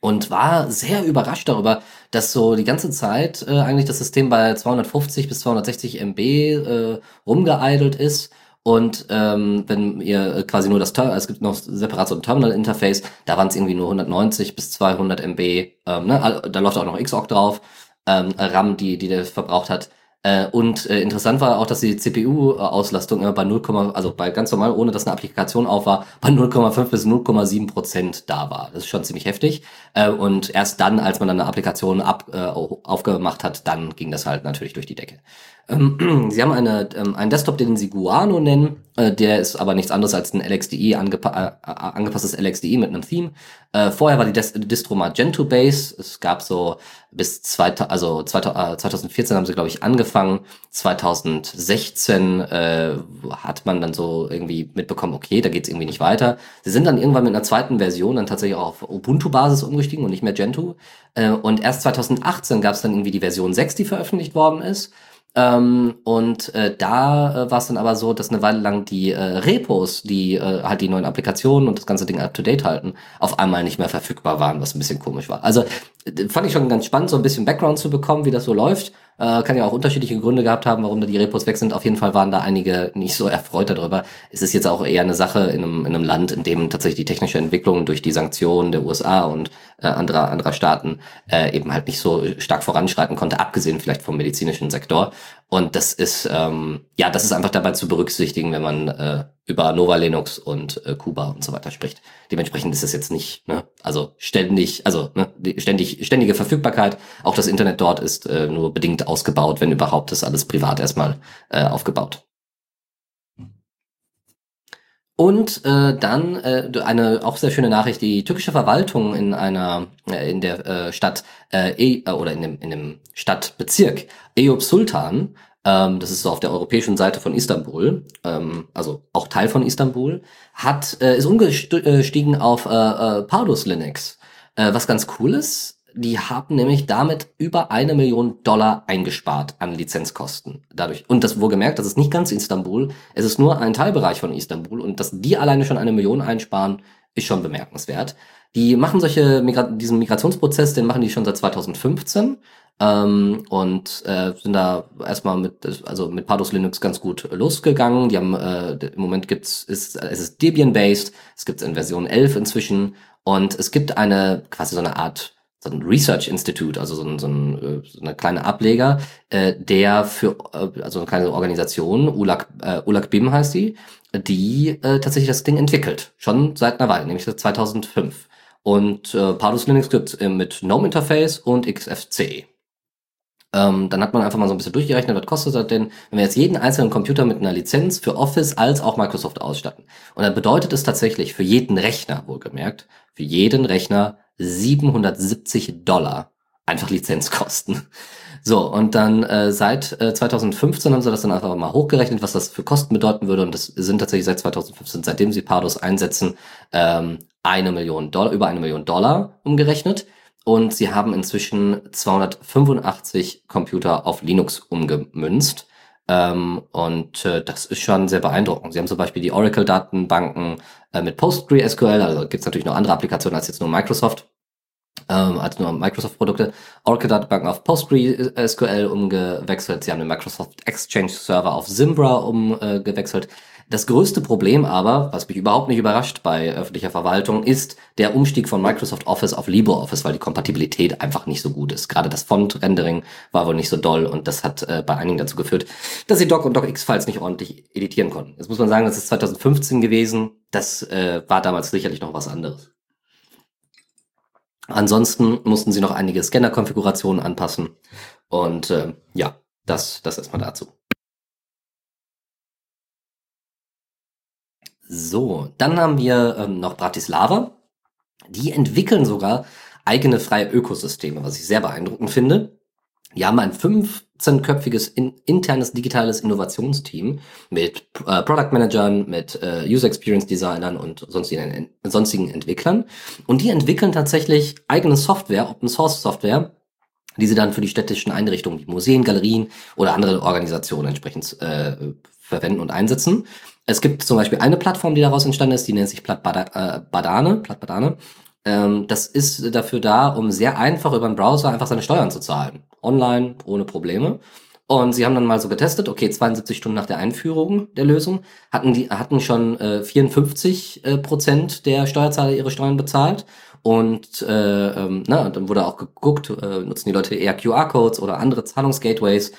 und war sehr überrascht darüber, dass so die ganze Zeit äh, eigentlich das System bei 250 bis 260 MB äh, rumgeeidelt ist. Und ähm, wenn ihr quasi nur das Terminal, es gibt noch separat so ein Terminal-Interface, da waren es irgendwie nur 190 bis 200 MB, ähm, ne? da läuft auch noch Xorg drauf, ähm, RAM, die, die der verbraucht hat. Äh, und äh, interessant war auch, dass die CPU-Auslastung immer bei 0, also bei ganz normal, ohne dass eine Applikation auf war, bei 0,5 bis 0,7 Prozent da war. Das ist schon ziemlich heftig. Äh, und erst dann, als man dann eine Applikation ab, äh, aufgemacht hat, dann ging das halt natürlich durch die Decke. Ähm, sie haben eine, ähm, einen Desktop, den sie Guano nennen. Äh, der ist aber nichts anderes als ein LXDE, angepa äh, angepasstes LXDE mit einem Theme. Äh, vorher war die Des Distro Magento Base. Es gab so bis 2000, also 2014 äh, haben sie, glaube ich, angefangen. 2016 äh, hat man dann so irgendwie mitbekommen, okay, da geht's irgendwie nicht weiter. Sie sind dann irgendwann mit einer zweiten Version dann tatsächlich auch auf Ubuntu-Basis umgestiegen und nicht mehr Gentoo. Äh, und erst 2018 gab es dann irgendwie die Version 6, die veröffentlicht worden ist. Ähm, und äh, da äh, war es dann aber so, dass eine Weile lang die äh, Repos, die äh, halt die neuen Applikationen und das ganze Ding up to date halten, auf einmal nicht mehr verfügbar waren, was ein bisschen komisch war. Also äh, fand ich schon ganz spannend, so ein bisschen Background zu bekommen, wie das so läuft. Äh, kann ja auch unterschiedliche Gründe gehabt haben, warum da die Repos weg sind. Auf jeden Fall waren da einige nicht so erfreut darüber. Es ist jetzt auch eher eine Sache in einem, in einem Land, in dem tatsächlich die technische Entwicklung durch die Sanktionen der USA und äh, anderer, anderer Staaten äh, eben halt nicht so stark voranschreiten konnte, abgesehen vielleicht vom medizinischen Sektor. Und das ist, ähm, ja, das ist einfach dabei zu berücksichtigen, wenn man äh, über Nova Linux und äh, Kuba und so weiter spricht. Dementsprechend ist es jetzt nicht, ne, also ständig, also ne, ständig, ständige Verfügbarkeit. Auch das Internet dort ist äh, nur bedingt ausgebaut, wenn überhaupt ist alles privat erstmal äh, aufgebaut. Und äh, dann äh, eine auch sehr schöne Nachricht: Die türkische Verwaltung in einer äh, in der äh, Stadt äh, e, äh, oder in dem in dem Stadtbezirk Eyüp Sultan, ähm, das ist so auf der europäischen Seite von Istanbul, ähm, also auch Teil von Istanbul, hat äh, ist umgestiegen auf äh, äh, Pardus Linux, äh, was ganz cool ist die haben nämlich damit über eine Million Dollar eingespart an Lizenzkosten. Dadurch. Und das wohlgemerkt, das ist nicht ganz Istanbul. Es ist nur ein Teilbereich von Istanbul. Und dass die alleine schon eine Million einsparen, ist schon bemerkenswert. Die machen solche, Migra diesen Migrationsprozess, den machen die schon seit 2015. Ähm, und äh, sind da erstmal mit, also mit Pardus Linux ganz gut losgegangen. Die haben, äh, im Moment gibt's, ist, es ist Debian-based, es gibt in Version 11 inzwischen und es gibt eine, quasi so eine Art so ein Research Institute, also so, ein, so, ein, äh, so eine kleine Ableger, äh, der für, äh, also eine kleine Organisation, ULAG, äh, ULAG BIM heißt die, die äh, tatsächlich das Ding entwickelt. Schon seit einer Weile, nämlich seit 2005. Und äh, Pardus Linux gibt äh, mit GNOME Interface und XFCE. Ähm, dann hat man einfach mal so ein bisschen durchgerechnet, was kostet das denn, wenn wir jetzt jeden einzelnen Computer mit einer Lizenz für Office als auch Microsoft ausstatten. Und dann bedeutet es tatsächlich für jeden Rechner, wohlgemerkt, für jeden Rechner 770 Dollar einfach Lizenzkosten. So, und dann äh, seit äh, 2015 haben sie das dann einfach mal hochgerechnet, was das für Kosten bedeuten würde. Und das sind tatsächlich seit 2015, seitdem sie Pardos einsetzen, ähm, eine Million Dollar, über eine Million Dollar umgerechnet. Und sie haben inzwischen 285 Computer auf Linux umgemünzt. Ähm, und äh, das ist schon sehr beeindruckend. Sie haben zum Beispiel die Oracle-Datenbanken äh, mit PostgreSQL, also gibt es natürlich noch andere Applikationen als jetzt nur Microsoft, ähm, als nur Microsoft-Produkte. Oracle-Datenbanken auf PostgreSQL umgewechselt. Sie haben den Microsoft Exchange-Server auf Zimbra umgewechselt. Das größte Problem aber, was mich überhaupt nicht überrascht bei öffentlicher Verwaltung, ist der Umstieg von Microsoft Office auf LibreOffice, weil die Kompatibilität einfach nicht so gut ist. Gerade das Font-Rendering war wohl nicht so doll und das hat äh, bei einigen dazu geführt, dass sie Doc und DocX-Files nicht ordentlich editieren konnten. Jetzt muss man sagen, das ist 2015 gewesen. Das äh, war damals sicherlich noch was anderes. Ansonsten mussten sie noch einige Scanner-Konfigurationen anpassen. Und äh, ja, das, das erstmal dazu. So, dann haben wir ähm, noch Bratislava. Die entwickeln sogar eigene freie Ökosysteme, was ich sehr beeindruckend finde. Die haben ein 15-köpfiges in, internes digitales Innovationsteam mit äh, Product Managern, mit äh, User Experience Designern und sonstigen, sonstigen Entwicklern. Und die entwickeln tatsächlich eigene Software, Open Source Software, die sie dann für die städtischen Einrichtungen wie Museen, Galerien oder andere Organisationen entsprechend äh, verwenden und einsetzen. Es gibt zum Beispiel eine Plattform, die daraus entstanden ist, die nennt sich Plattbadane. Äh, Plattbadane. Ähm, das ist dafür da, um sehr einfach über den Browser einfach seine Steuern zu zahlen. Online, ohne Probleme. Und sie haben dann mal so getestet, okay, 72 Stunden nach der Einführung der Lösung hatten die hatten schon äh, 54 äh, Prozent der Steuerzahler ihre Steuern bezahlt und äh, ähm, na, dann wurde auch geguckt, äh, nutzen die Leute eher QR-Codes oder andere Zahlungsgateways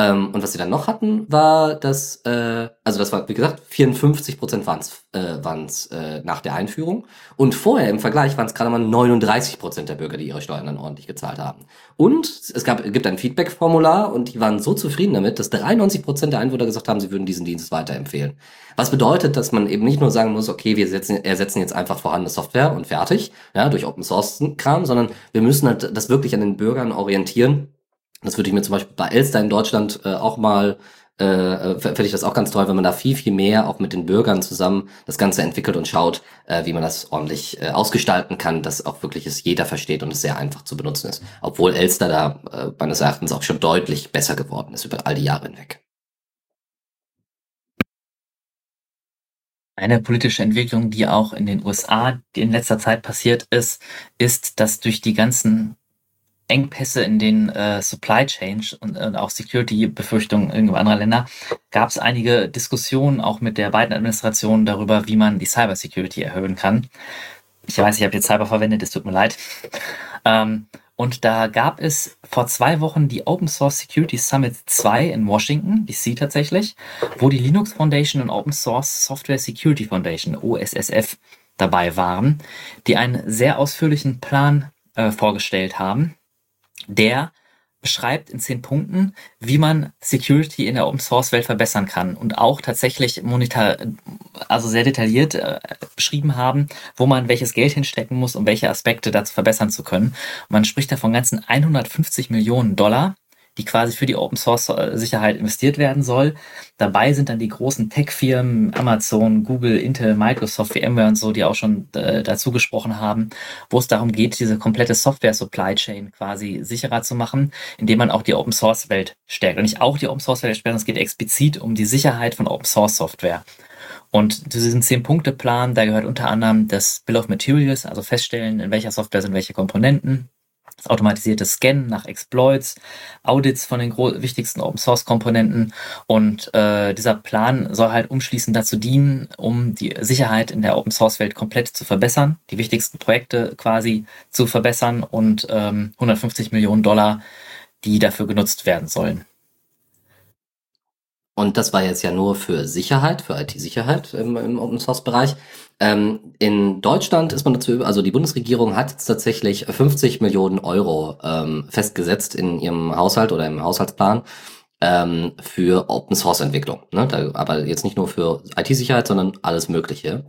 Ähm, und was sie dann noch hatten, war, dass, äh, also das war, wie gesagt, 54 Prozent waren es äh, waren's, äh, nach der Einführung. Und vorher im Vergleich waren es gerade mal 39 Prozent der Bürger, die ihre Steuern dann ordentlich gezahlt haben. Und es gab, gibt ein Feedback-Formular und die waren so zufrieden damit, dass 93 Prozent der Einwohner gesagt haben, sie würden diesen Dienst weiterempfehlen. Was bedeutet, dass man eben nicht nur sagen muss, okay, wir setzen, ersetzen jetzt einfach vorhandene Software und fertig, ja, durch Open Source Kram, sondern wir müssen halt das wirklich an den Bürgern orientieren das würde ich mir zum Beispiel bei Elster in Deutschland äh, auch mal, äh, äh fände ich das auch ganz toll, wenn man da viel, viel mehr auch mit den Bürgern zusammen das Ganze entwickelt und schaut, äh, wie man das ordentlich äh, ausgestalten kann, dass auch wirklich es jeder versteht und es sehr einfach zu benutzen ist. Obwohl Elster da äh, meines Erachtens auch schon deutlich besser geworden ist über all die Jahre hinweg. Eine politische Entwicklung, die auch in den USA in letzter Zeit passiert ist, ist, dass durch die ganzen Engpässe in den äh, Supply Chains und, und auch Security-Befürchtungen irgendwo anderer Länder, gab es einige Diskussionen auch mit der beiden Administrationen darüber, wie man die Cybersecurity erhöhen kann. Ich weiß, ich habe jetzt Cyber verwendet, es tut mir leid. Ähm, und da gab es vor zwei Wochen die Open Source Security Summit 2 in Washington, DC tatsächlich, wo die Linux Foundation und Open Source Software Security Foundation, OSSF, dabei waren, die einen sehr ausführlichen Plan äh, vorgestellt haben, der beschreibt in zehn Punkten, wie man Security in der Open Source Welt verbessern kann und auch tatsächlich monitor, also sehr detailliert äh, beschrieben haben, wo man welches Geld hinstecken muss, um welche Aspekte dazu verbessern zu können. Man spricht da von ganzen 150 Millionen Dollar, die quasi für die Open Source äh, Sicherheit investiert werden soll. Dabei sind dann die großen Tech-Firmen, Amazon, Google, Intel, Microsoft, VMware und so, die auch schon äh, dazu gesprochen haben, wo es darum geht, diese komplette Software Supply Chain quasi sicherer zu machen, indem man auch die Open Source Welt stärkt. Und nicht auch die Open Source Welt stärkt, es geht explizit um die Sicherheit von Open Source Software. Und zu diesem Zehn-Punkte-Plan, da gehört unter anderem das Bill of Materials, also feststellen, in welcher Software sind welche Komponenten, das automatisierte Scannen nach Exploits, Audits von den wichtigsten Open Source Komponenten und äh, dieser Plan soll halt umschließend dazu dienen, um die Sicherheit in der Open Source Welt komplett zu verbessern, die wichtigsten Projekte quasi zu verbessern und ähm, 150 Millionen Dollar, die dafür genutzt werden sollen. Und das war jetzt ja nur für Sicherheit, für IT-Sicherheit im, im Open Source Bereich. Ähm, in Deutschland ist man dazu, also die Bundesregierung hat jetzt tatsächlich 50 Millionen Euro ähm, festgesetzt in ihrem Haushalt oder im Haushaltsplan ähm, für Open Source Entwicklung. Ne? Da, aber jetzt nicht nur für IT-Sicherheit, sondern alles Mögliche.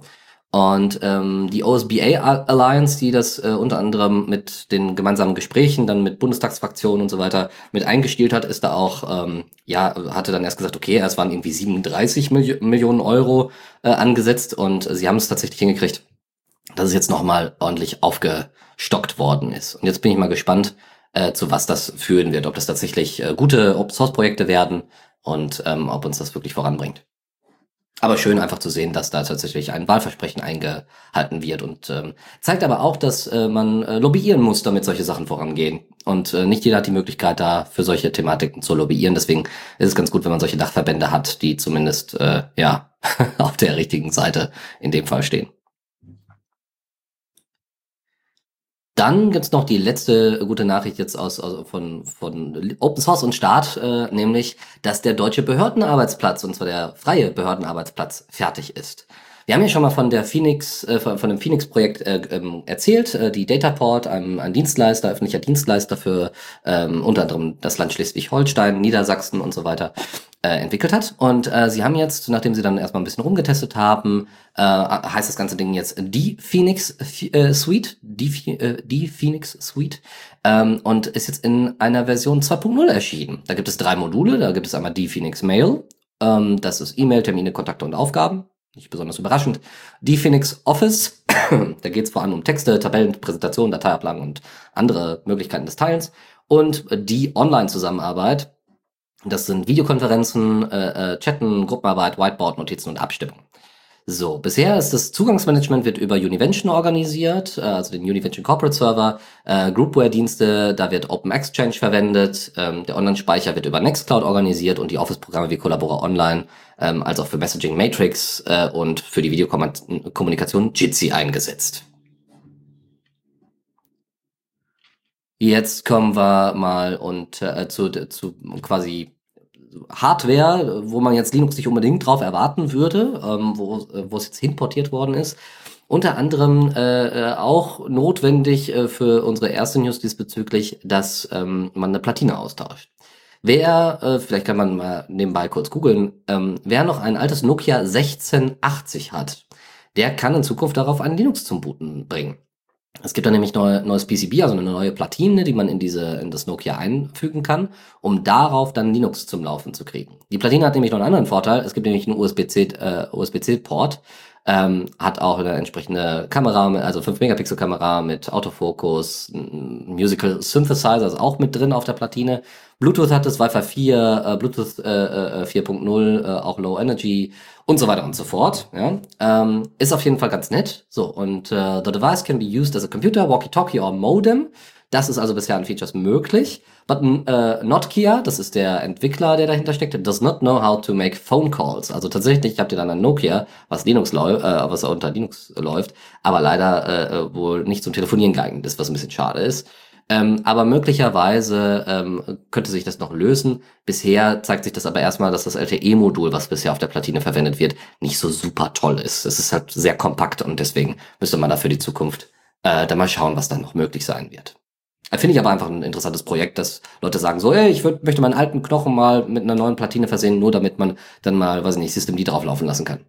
Und ähm, die OSBA Alliance, die das äh, unter anderem mit den gemeinsamen Gesprächen, dann mit Bundestagsfraktionen und so weiter mit eingestielt hat, ist da auch, ähm, ja, hatte dann erst gesagt, okay, es waren irgendwie 37 Milli Millionen Euro äh, angesetzt und sie haben es tatsächlich hingekriegt, dass es jetzt nochmal ordentlich aufgestockt worden ist. Und jetzt bin ich mal gespannt, äh, zu was das führen wird, ob das tatsächlich äh, gute Open-Source-Projekte werden und ähm, ob uns das wirklich voranbringt. Aber schön einfach zu sehen, dass da tatsächlich ein Wahlversprechen eingehalten wird und ähm, zeigt aber auch, dass äh, man äh, lobbyieren muss, damit solche Sachen vorangehen. Und äh, nicht jeder hat die Möglichkeit, da für solche Thematiken zu lobbyieren. Deswegen ist es ganz gut, wenn man solche Dachverbände hat, die zumindest äh, ja auf der richtigen Seite in dem Fall stehen. Dann gibt's noch die letzte gute Nachricht jetzt aus, aus von, von Open Source und Staat, äh, nämlich, dass der deutsche Behördenarbeitsplatz, und zwar der freie Behördenarbeitsplatz, fertig ist. Wir haben ja schon mal von der Phoenix, äh, von, von dem Phoenix-Projekt äh, ähm, erzählt, äh, die Dataport, ein, ein Dienstleister, öffentlicher Dienstleister für ähm, unter anderem das Land Schleswig-Holstein, Niedersachsen und so weiter äh, entwickelt hat. Und äh, sie haben jetzt, nachdem sie dann erstmal ein bisschen rumgetestet haben, äh, heißt das ganze Ding jetzt die Phoenix äh, Suite, die, äh, die Phoenix Suite ähm, und ist jetzt in einer Version 2.0 erschienen. Da gibt es drei Module, da gibt es einmal die Phoenix Mail, ähm, das ist E-Mail, Termine, Kontakte und Aufgaben. Nicht besonders überraschend. Die Phoenix Office, da geht es vor allem um Texte, Tabellen, Präsentationen, Dateiablagen und andere Möglichkeiten des Teilens. Und die Online-Zusammenarbeit, das sind Videokonferenzen, äh, äh, Chatten, Gruppenarbeit, Whiteboard, Notizen und Abstimmung. So, bisher ist das Zugangsmanagement wird über Univention organisiert, äh, also den Univention Corporate Server, äh, Groupware-Dienste, da wird Open Exchange verwendet, ähm, der Online-Speicher wird über Nextcloud organisiert und die Office-Programme wie Collabora Online, ähm, als auch für Messaging Matrix äh, und für die Videokommunikation Jitsi eingesetzt. Jetzt kommen wir mal und äh, zu, zu quasi Hardware, wo man jetzt Linux nicht unbedingt drauf erwarten würde, ähm, wo, äh, wo es jetzt hinportiert worden ist. Unter anderem äh, äh, auch notwendig äh, für unsere erste News diesbezüglich, dass ähm, man eine Platine austauscht. Wer, äh, vielleicht kann man mal nebenbei kurz googeln, ähm, wer noch ein altes Nokia 1680 hat, der kann in Zukunft darauf ein Linux zum Booten bringen. Es gibt da nämlich neue, neues PCB, also eine neue Platine, die man in diese, in das Nokia einfügen kann, um darauf dann Linux zum Laufen zu kriegen. Die Platine hat nämlich noch einen anderen Vorteil. Es gibt nämlich einen USB-C, äh, USB-C-Port, ähm, hat auch eine entsprechende Kamera, also 5 Megapixel Kamera mit Autofokus, Musical Synthesizer ist auch mit drin auf der Platine. Bluetooth hat es, Wi-Fi 4, äh, Bluetooth äh, äh, 4.0, äh, auch Low Energy und so weiter und so fort. Ja? Ähm, ist auf jeden Fall ganz nett. So, und äh, the device can be used as a computer, walkie-talkie or modem. Das ist also bisher an Features möglich. But uh, Nokia, das ist der Entwickler, der dahinter steckt, does not know how to make phone calls. Also tatsächlich habt ihr dann ein Nokia, was Linux läuft, äh, was unter Linux läuft, aber leider äh, äh, wohl nicht zum Telefonieren geeignet ist, was ein bisschen schade ist. Ähm, aber möglicherweise ähm, könnte sich das noch lösen. Bisher zeigt sich das aber erstmal, dass das LTE-Modul, was bisher auf der Platine verwendet wird, nicht so super toll ist. Es ist halt sehr kompakt und deswegen müsste man da für die Zukunft äh, dann mal schauen, was dann noch möglich sein wird. Finde ich aber einfach ein interessantes Projekt, dass Leute sagen so, ey, ich würd, möchte meinen alten Knochen mal mit einer neuen Platine versehen, nur damit man dann mal, weiß ich nicht, System D drauflaufen lassen kann.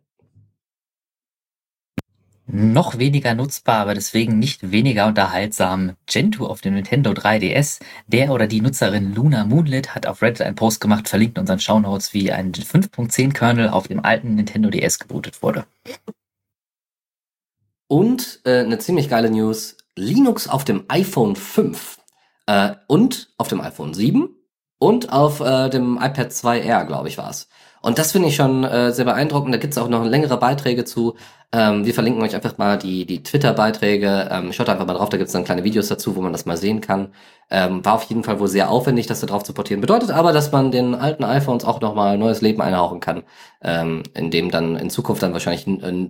Noch weniger nutzbar, aber deswegen nicht weniger unterhaltsam. Gentoo auf dem Nintendo 3DS. Der oder die Nutzerin Luna Moonlit hat auf Reddit einen Post gemacht, verlinkt in unseren Shownotes, wie ein 5.10 Kernel auf dem alten Nintendo DS gebootet wurde. Und äh, eine ziemlich geile News. Linux auf dem iPhone 5 äh, und auf dem iPhone 7 und auf äh, dem iPad 2R, glaube ich, war es. Und das finde ich schon äh, sehr beeindruckend. Da gibt es auch noch längere Beiträge zu. Ähm, wir verlinken euch einfach mal die, die Twitter-Beiträge. Ähm, schaut einfach mal drauf, da gibt es dann kleine Videos dazu, wo man das mal sehen kann. Ähm, war auf jeden Fall wohl sehr aufwendig, das da drauf zu portieren. Bedeutet aber, dass man den alten iPhones auch nochmal neues Leben einhauchen kann, ähm, indem dann in Zukunft dann wahrscheinlich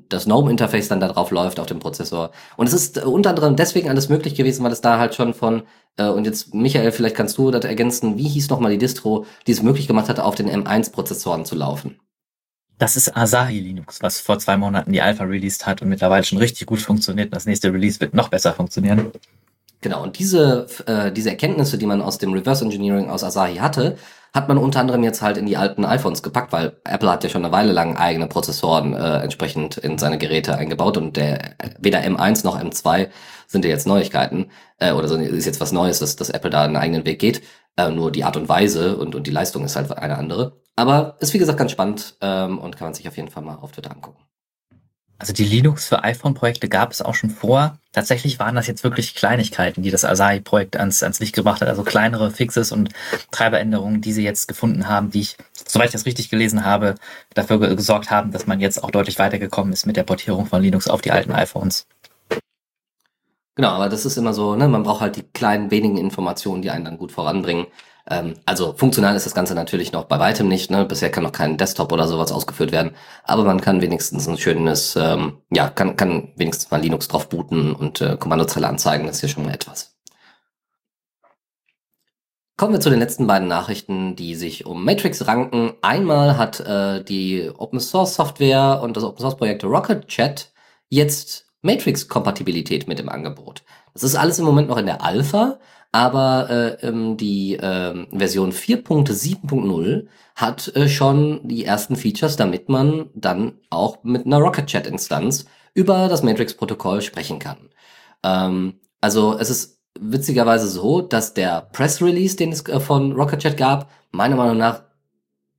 das GNOME-Interface dann da drauf läuft auf dem Prozessor. Und es ist unter anderem deswegen alles möglich gewesen, weil es da halt schon von, äh, und jetzt Michael, vielleicht kannst du das ergänzen, wie hieß nochmal die Distro, die es möglich gemacht hat, auf den M1-Prozessoren zu laufen? Das ist Asahi Linux, was vor zwei Monaten die Alpha released hat und mittlerweile schon richtig gut funktioniert. Das nächste Release wird noch besser funktionieren. Genau, und diese, äh, diese Erkenntnisse, die man aus dem Reverse Engineering aus Asahi hatte, hat man unter anderem jetzt halt in die alten iPhones gepackt, weil Apple hat ja schon eine Weile lang eigene Prozessoren äh, entsprechend in seine Geräte eingebaut und der weder M1 noch M2 sind ja jetzt Neuigkeiten äh, oder so ist jetzt was Neues, dass, dass Apple da einen eigenen Weg geht. Äh, nur die Art und Weise und, und die Leistung ist halt eine andere. Aber ist wie gesagt ganz spannend ähm, und kann man sich auf jeden Fall mal auf Twitter angucken. Also die Linux für iPhone-Projekte gab es auch schon vor. Tatsächlich waren das jetzt wirklich Kleinigkeiten, die das Asahi-Projekt ans, ans Licht gebracht hat. Also kleinere Fixes und Treiberänderungen, die sie jetzt gefunden haben, die ich, soweit ich das richtig gelesen habe, dafür gesorgt haben, dass man jetzt auch deutlich weitergekommen ist mit der Portierung von Linux auf die alten iPhones. Genau, aber das ist immer so, ne, man braucht halt die kleinen wenigen Informationen, die einen dann gut voranbringen. Ähm, also funktional ist das Ganze natürlich noch bei weitem nicht. Ne? Bisher kann noch kein Desktop oder sowas ausgeführt werden, aber man kann wenigstens ein schönes, ähm, ja, kann, kann wenigstens mal Linux drauf booten und äh, Kommandozeile anzeigen. Das ist ja schon mal etwas. Kommen wir zu den letzten beiden Nachrichten, die sich um Matrix ranken. Einmal hat äh, die Open Source Software und das Open Source Projekt Rocket Chat jetzt Matrix-Kompatibilität mit im Angebot. Das ist alles im Moment noch in der Alpha, aber äh, ähm, die äh, Version 4.7.0 hat äh, schon die ersten Features, damit man dann auch mit einer Rocket Chat Instanz über das Matrix-Protokoll sprechen kann. Ähm, also es ist witzigerweise so, dass der Press Release, den es äh, von Rocket Chat gab, meiner Meinung nach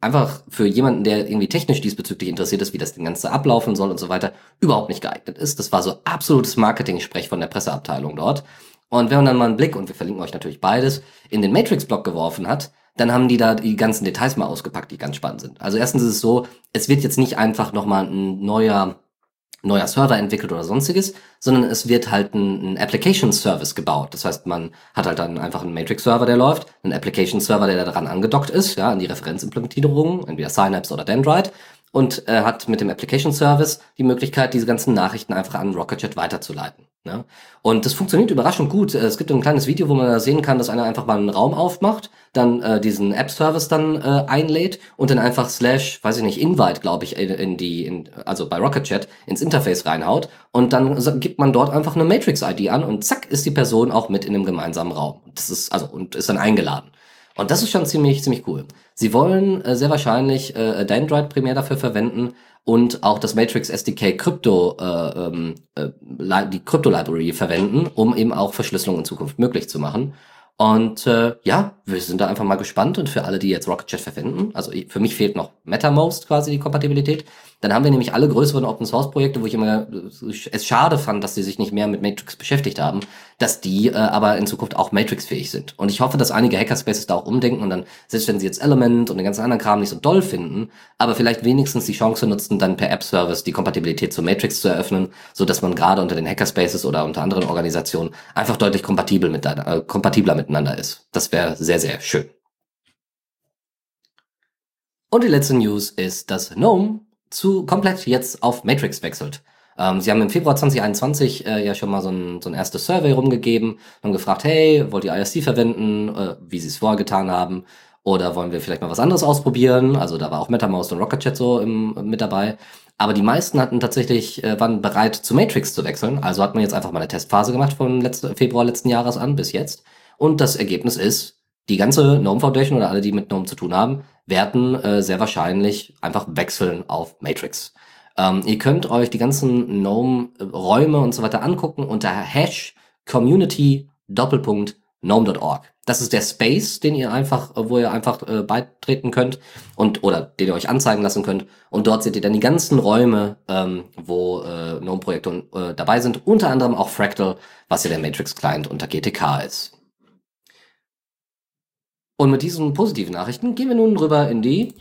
einfach für jemanden, der irgendwie technisch diesbezüglich interessiert ist, wie das Ganze ablaufen soll und so weiter, überhaupt nicht geeignet ist. Das war so absolutes Marketing-Sprech von der Presseabteilung dort. Und wenn man dann mal einen Blick, und wir verlinken euch natürlich beides, in den Matrix-Blog geworfen hat, dann haben die da die ganzen Details mal ausgepackt, die ganz spannend sind. Also erstens ist es so, es wird jetzt nicht einfach nochmal ein neuer neuer Server entwickelt oder sonstiges, sondern es wird halt ein, ein Application Service gebaut. Das heißt, man hat halt dann einfach einen Matrix Server, der läuft, einen Application Server, der daran angedockt ist, ja, an die Referenzimplementierung, entweder Synapse oder Dendrite und äh, hat mit dem Application Service die Möglichkeit, diese ganzen Nachrichten einfach an Rocketjet weiterzuleiten. Ne? Und das funktioniert überraschend gut. Es gibt ein kleines Video, wo man da sehen kann, dass einer einfach mal einen Raum aufmacht, dann äh, diesen App-Service dann äh, einlädt und dann einfach slash, weiß ich nicht, Invite, glaube ich, in, in die, in, also bei Rocket Chat ins Interface reinhaut und dann gibt man dort einfach eine Matrix-ID an und zack ist die Person auch mit in einem gemeinsamen Raum. Das ist also und ist dann eingeladen. Und das ist schon ziemlich, ziemlich cool. Sie wollen äh, sehr wahrscheinlich äh, Dendrite primär dafür verwenden, und auch das Matrix SDK Krypto, äh, ähm, äh, die Krypto Library verwenden, um eben auch Verschlüsselung in Zukunft möglich zu machen. Und äh, ja, wir sind da einfach mal gespannt und für alle, die jetzt Rocket Chat verwenden, also für mich fehlt noch MetaMost quasi die Kompatibilität. Dann haben wir nämlich alle größeren Open Source Projekte, wo ich immer äh, es schade fand, dass sie sich nicht mehr mit Matrix beschäftigt haben, dass die äh, aber in Zukunft auch Matrix-fähig sind. Und ich hoffe, dass einige Hackerspaces da auch umdenken und dann, selbst wenn sie jetzt Element und den ganzen anderen Kram nicht so doll finden, aber vielleicht wenigstens die Chance nutzen, dann per App-Service die Kompatibilität zu Matrix zu eröffnen, so dass man gerade unter den Hackerspaces oder unter anderen Organisationen einfach deutlich kompatibel mit, äh, kompatibler miteinander ist. Das wäre sehr, sehr schön. Und die letzte News ist, dass GNOME zu komplett jetzt auf Matrix wechselt. Ähm, sie haben im Februar 2021 äh, ja schon mal so ein, so ein erstes Survey rumgegeben, haben gefragt, hey, wollt ihr ISC verwenden, äh, wie sie es vorher getan haben, oder wollen wir vielleicht mal was anderes ausprobieren? Also da war auch MetaMouse und Rocket Chat so im, mit dabei. Aber die meisten hatten tatsächlich, äh, waren bereit zu Matrix zu wechseln. Also hat man jetzt einfach mal eine Testphase gemacht von letzte, Februar letzten Jahres an bis jetzt. Und das Ergebnis ist, die ganze GNOME Foundation oder alle, die mit GNOME zu tun haben, werden äh, sehr wahrscheinlich einfach wechseln auf Matrix. Ähm, ihr könnt euch die ganzen GNOME-Räume und so weiter angucken unter Hash Community Doppelpunkt gnome.org. Das ist der Space, den ihr einfach, wo ihr einfach äh, beitreten könnt und oder den ihr euch anzeigen lassen könnt. Und dort seht ihr dann die ganzen Räume, ähm, wo äh, GNOME-Projekte äh, dabei sind. Unter anderem auch Fractal, was ja der Matrix-Client unter GTK ist. Und mit diesen positiven Nachrichten gehen wir nun rüber in die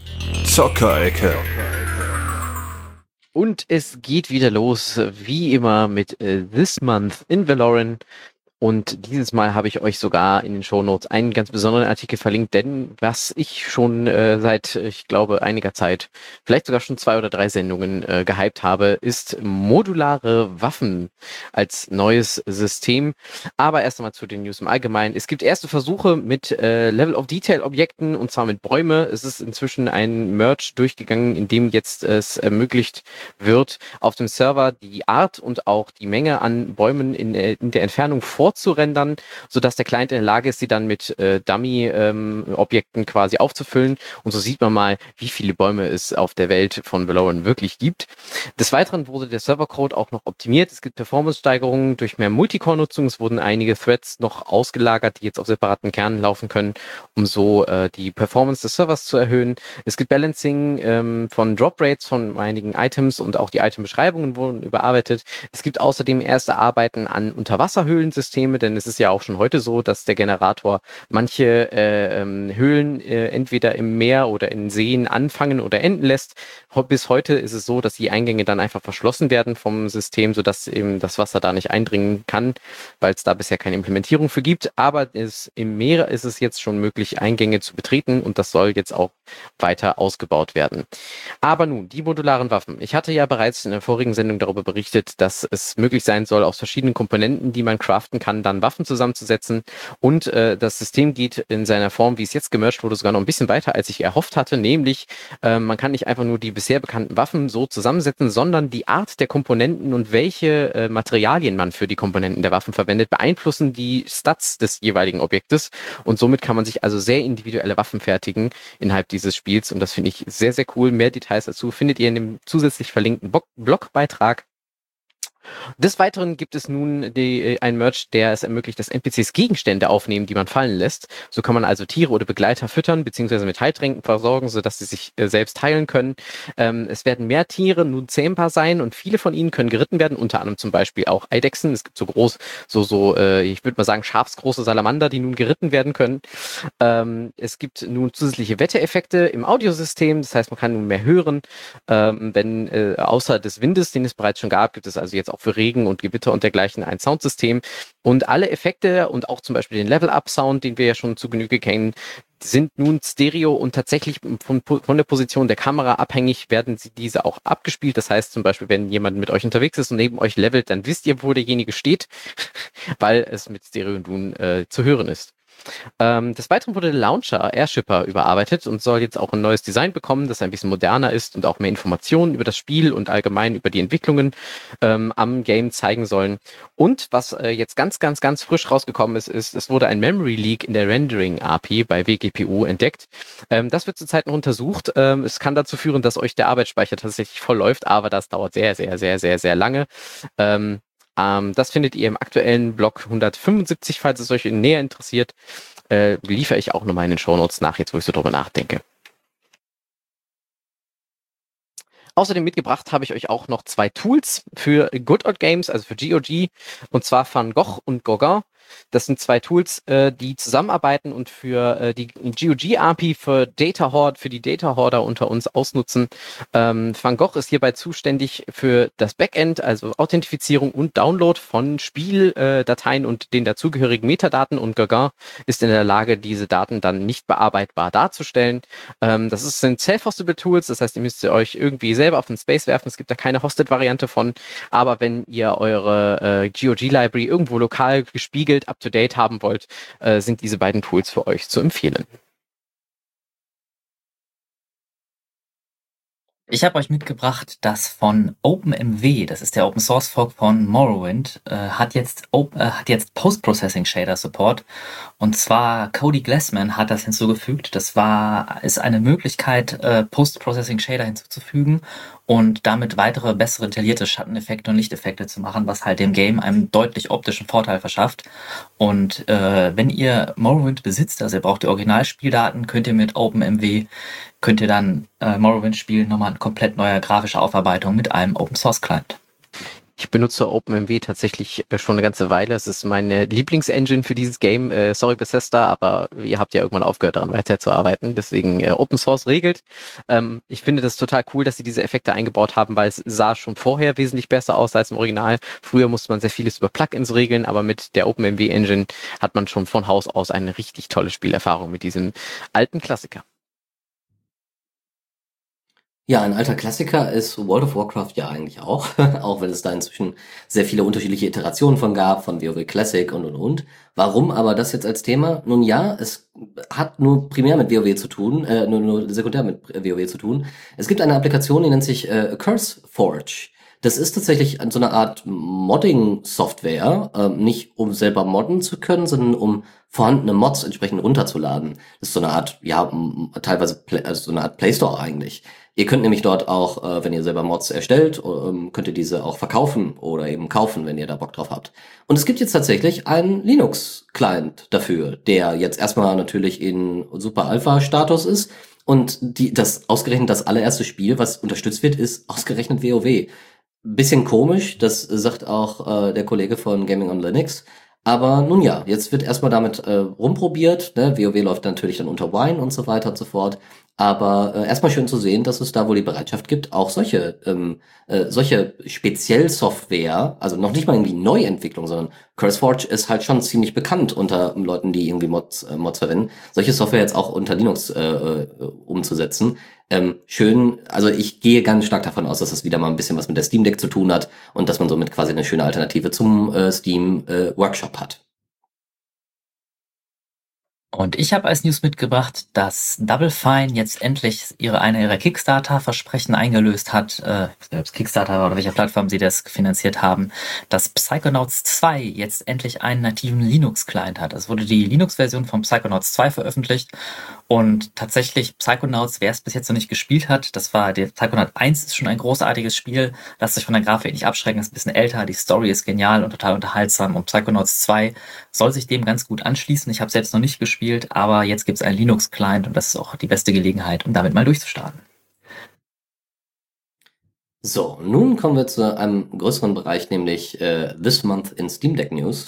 Zockerecke. Und es geht wieder los, wie immer, mit äh, This Month in Valorant. Und dieses Mal habe ich euch sogar in den Shownotes einen ganz besonderen Artikel verlinkt, denn was ich schon äh, seit, ich glaube, einiger Zeit, vielleicht sogar schon zwei oder drei Sendungen äh, gehypt habe, ist modulare Waffen als neues System. Aber erst einmal zu den News im Allgemeinen. Es gibt erste Versuche mit äh, Level of Detail Objekten und zwar mit Bäume. Es ist inzwischen ein Merge durchgegangen, in dem jetzt es ermöglicht wird, auf dem Server die Art und auch die Menge an Bäumen in, äh, in der Entfernung vor vorzurendern, sodass der Client in der Lage ist, sie dann mit äh, Dummy-Objekten ähm, quasi aufzufüllen. Und so sieht man mal, wie viele Bäume es auf der Welt von Valorant wirklich gibt. Des Weiteren wurde der Servercode auch noch optimiert. Es gibt Performance-Steigerungen durch mehr Multicore-Nutzung. Es wurden einige Threads noch ausgelagert, die jetzt auf separaten Kernen laufen können, um so äh, die Performance des Servers zu erhöhen. Es gibt Balancing ähm, von Drop Rates von einigen Items und auch die Item-Beschreibungen wurden überarbeitet. Es gibt außerdem erste Arbeiten an Unterwasserhöhlensystemen Systeme, denn es ist ja auch schon heute so, dass der Generator manche äh, ähm, Höhlen äh, entweder im Meer oder in Seen anfangen oder enden lässt. Bis heute ist es so, dass die Eingänge dann einfach verschlossen werden vom System, sodass eben das Wasser da nicht eindringen kann, weil es da bisher keine Implementierung für gibt. Aber es, im Meer ist es jetzt schon möglich, Eingänge zu betreten und das soll jetzt auch weiter ausgebaut werden. Aber nun, die modularen Waffen. Ich hatte ja bereits in der vorigen Sendung darüber berichtet, dass es möglich sein soll, aus verschiedenen Komponenten, die man craften kann, dann Waffen zusammenzusetzen. Und äh, das System geht in seiner Form, wie es jetzt gemerged wurde, sogar noch ein bisschen weiter, als ich erhofft hatte. Nämlich, äh, man kann nicht einfach nur die bisher bekannten Waffen so zusammensetzen, sondern die Art der Komponenten und welche äh, Materialien man für die Komponenten der Waffen verwendet, beeinflussen die Stats des jeweiligen Objektes. Und somit kann man sich also sehr individuelle Waffen fertigen innerhalb dieses Spiels. Und das finde ich sehr, sehr cool. Mehr Details dazu findet ihr in dem zusätzlich verlinkten Blogbeitrag des Weiteren gibt es nun die, äh, ein Merch, der es ermöglicht, dass NPCs Gegenstände aufnehmen, die man fallen lässt. So kann man also Tiere oder Begleiter füttern, beziehungsweise mit Heiltränken versorgen, sodass sie sich äh, selbst heilen können. Ähm, es werden mehr Tiere nun zähmbar sein und viele von ihnen können geritten werden, unter anderem zum Beispiel auch Eidechsen. Es gibt so groß, so, so, äh, ich würde mal sagen, schafsgroße Salamander, die nun geritten werden können. Ähm, es gibt nun zusätzliche Wettereffekte im Audiosystem, das heißt, man kann nun mehr hören. Ähm, wenn äh, außer des Windes, den es bereits schon gab, gibt es also jetzt auch für Regen und Gewitter und dergleichen ein Soundsystem. Und alle Effekte und auch zum Beispiel den Level-Up-Sound, den wir ja schon zu Genüge kennen, sind nun Stereo und tatsächlich von, von der Position der Kamera abhängig werden sie diese auch abgespielt. Das heißt zum Beispiel, wenn jemand mit euch unterwegs ist und neben euch levelt, dann wisst ihr, wo derjenige steht, weil es mit Stereo nun äh, zu hören ist. Ähm, des Weiteren wurde der Launcher Airshipper überarbeitet und soll jetzt auch ein neues Design bekommen, das ein bisschen moderner ist und auch mehr Informationen über das Spiel und allgemein über die Entwicklungen ähm, am Game zeigen sollen. Und was äh, jetzt ganz, ganz, ganz frisch rausgekommen ist, ist, es wurde ein Memory Leak in der Rendering API bei WGPU entdeckt. Ähm, das wird zurzeit noch untersucht. Ähm, es kann dazu führen, dass euch der Arbeitsspeicher tatsächlich voll läuft, aber das dauert sehr, sehr, sehr, sehr, sehr lange. Ähm, ähm, das findet ihr im aktuellen Blog 175, falls es euch näher interessiert. Äh, liefere ich auch nochmal in den Shownotes nach, jetzt wo ich so drüber nachdenke. Außerdem mitgebracht habe ich euch auch noch zwei Tools für Good Old Games, also für GOG, und zwar Van Gogh und Gauguin. Das sind zwei Tools, äh, die zusammenarbeiten und für äh, die GOG-API für Data Hoard, für die Data Hoarder unter uns ausnutzen. Ähm, Van Gogh ist hierbei zuständig für das Backend, also Authentifizierung und Download von Spieldateien äh, und den dazugehörigen Metadaten und Gauguin ist in der Lage, diese Daten dann nicht bearbeitbar darzustellen. Ähm, das ist, sind Self-Hostable Tools, das heißt, ihr müsst euch irgendwie selber auf den Space werfen. Es gibt da keine Hosted-Variante von, aber wenn ihr eure äh, GOG-Library irgendwo lokal gespiegelt Bild up-to-date haben wollt, äh, sind diese beiden Tools für euch zu empfehlen. Ich habe euch mitgebracht, das von OpenMW, das ist der Open Source Fork von Morrowind, äh, hat jetzt, äh, jetzt Post-Processing Shader Support. Und zwar Cody Glassman hat das hinzugefügt. Das war, ist eine Möglichkeit, äh, Post-Processing Shader hinzuzufügen und damit weitere bessere detaillierte Schatteneffekte und Lichteffekte zu machen, was halt dem Game einen deutlich optischen Vorteil verschafft. Und äh, wenn ihr Morrowind besitzt, also ihr braucht die Originalspieldaten, könnt ihr mit OpenMW könnt ihr dann äh, Morrowind spielen, nochmal eine komplett neue grafische Aufarbeitung mit einem Open Source Client. Ich benutze OpenMW tatsächlich äh, schon eine ganze Weile. Es ist meine Lieblingsengine für dieses Game. Äh, sorry Bethesda, aber ihr habt ja irgendwann aufgehört daran weiterzuarbeiten. Deswegen äh, Open Source regelt. Ähm, ich finde das total cool, dass sie diese Effekte eingebaut haben, weil es sah schon vorher wesentlich besser aus als im Original. Früher musste man sehr vieles über Plugins regeln, aber mit der OpenMW Engine hat man schon von Haus aus eine richtig tolle Spielerfahrung mit diesem alten Klassiker. Ja, ein alter Klassiker ist World of Warcraft ja eigentlich auch, auch wenn es da inzwischen sehr viele unterschiedliche Iterationen von gab, von WoW Classic und und und. Warum aber das jetzt als Thema? Nun ja, es hat nur primär mit WoW zu tun, äh, nur, nur sekundär mit WoW zu tun. Es gibt eine Applikation, die nennt sich äh, Curse Forge. Das ist tatsächlich so eine Art Modding-Software, äh, nicht um selber modden zu können, sondern um vorhandene Mods entsprechend runterzuladen. Das ist so eine Art, ja, teilweise also so eine Art Play Store eigentlich. Ihr könnt nämlich dort auch, äh, wenn ihr selber Mods erstellt, ähm, könnt ihr diese auch verkaufen oder eben kaufen, wenn ihr da Bock drauf habt. Und es gibt jetzt tatsächlich einen Linux-Client dafür, der jetzt erstmal natürlich in Super Alpha-Status ist. Und die, das ausgerechnet das allererste Spiel, was unterstützt wird, ist ausgerechnet WoW. Bisschen komisch, das sagt auch äh, der Kollege von Gaming on Linux. Aber nun ja, jetzt wird erstmal damit äh, rumprobiert. Ne? WoW läuft natürlich dann unter Wine und so weiter und so fort. Aber äh, erstmal schön zu sehen, dass es da wohl die Bereitschaft gibt, auch solche, ähm, äh, solche Speziell-Software, also noch nicht mal irgendwie Neuentwicklung, sondern CurseForge ist halt schon ziemlich bekannt unter Leuten, die irgendwie Mods, äh, Mods verwenden, solche Software jetzt auch unter Linux äh, äh, umzusetzen. Ähm, schön, also ich gehe ganz stark davon aus, dass das wieder mal ein bisschen was mit der Steam Deck zu tun hat und dass man somit quasi eine schöne Alternative zum äh, Steam äh, Workshop hat. Und ich habe als News mitgebracht, dass Double Fine jetzt endlich ihre eine ihrer Kickstarter-Versprechen eingelöst hat, äh, Kickstarter oder welcher Plattform sie das finanziert haben, dass Psychonauts 2 jetzt endlich einen nativen Linux-Client hat. Es wurde die Linux-Version von Psychonauts 2 veröffentlicht und tatsächlich Psychonauts, wer es bis jetzt noch nicht gespielt hat, das war der Psychonaut 1 ist schon ein großartiges Spiel. Lasst sich von der Grafik nicht abschrecken, ist ein bisschen älter, die Story ist genial und total unterhaltsam. Und Psychonauts 2 soll sich dem ganz gut anschließen. Ich habe selbst noch nicht gespielt, aber jetzt gibt es einen Linux-Client und das ist auch die beste Gelegenheit, um damit mal durchzustarten. So, nun kommen wir zu einem größeren Bereich, nämlich äh, This Month in Steam Deck News.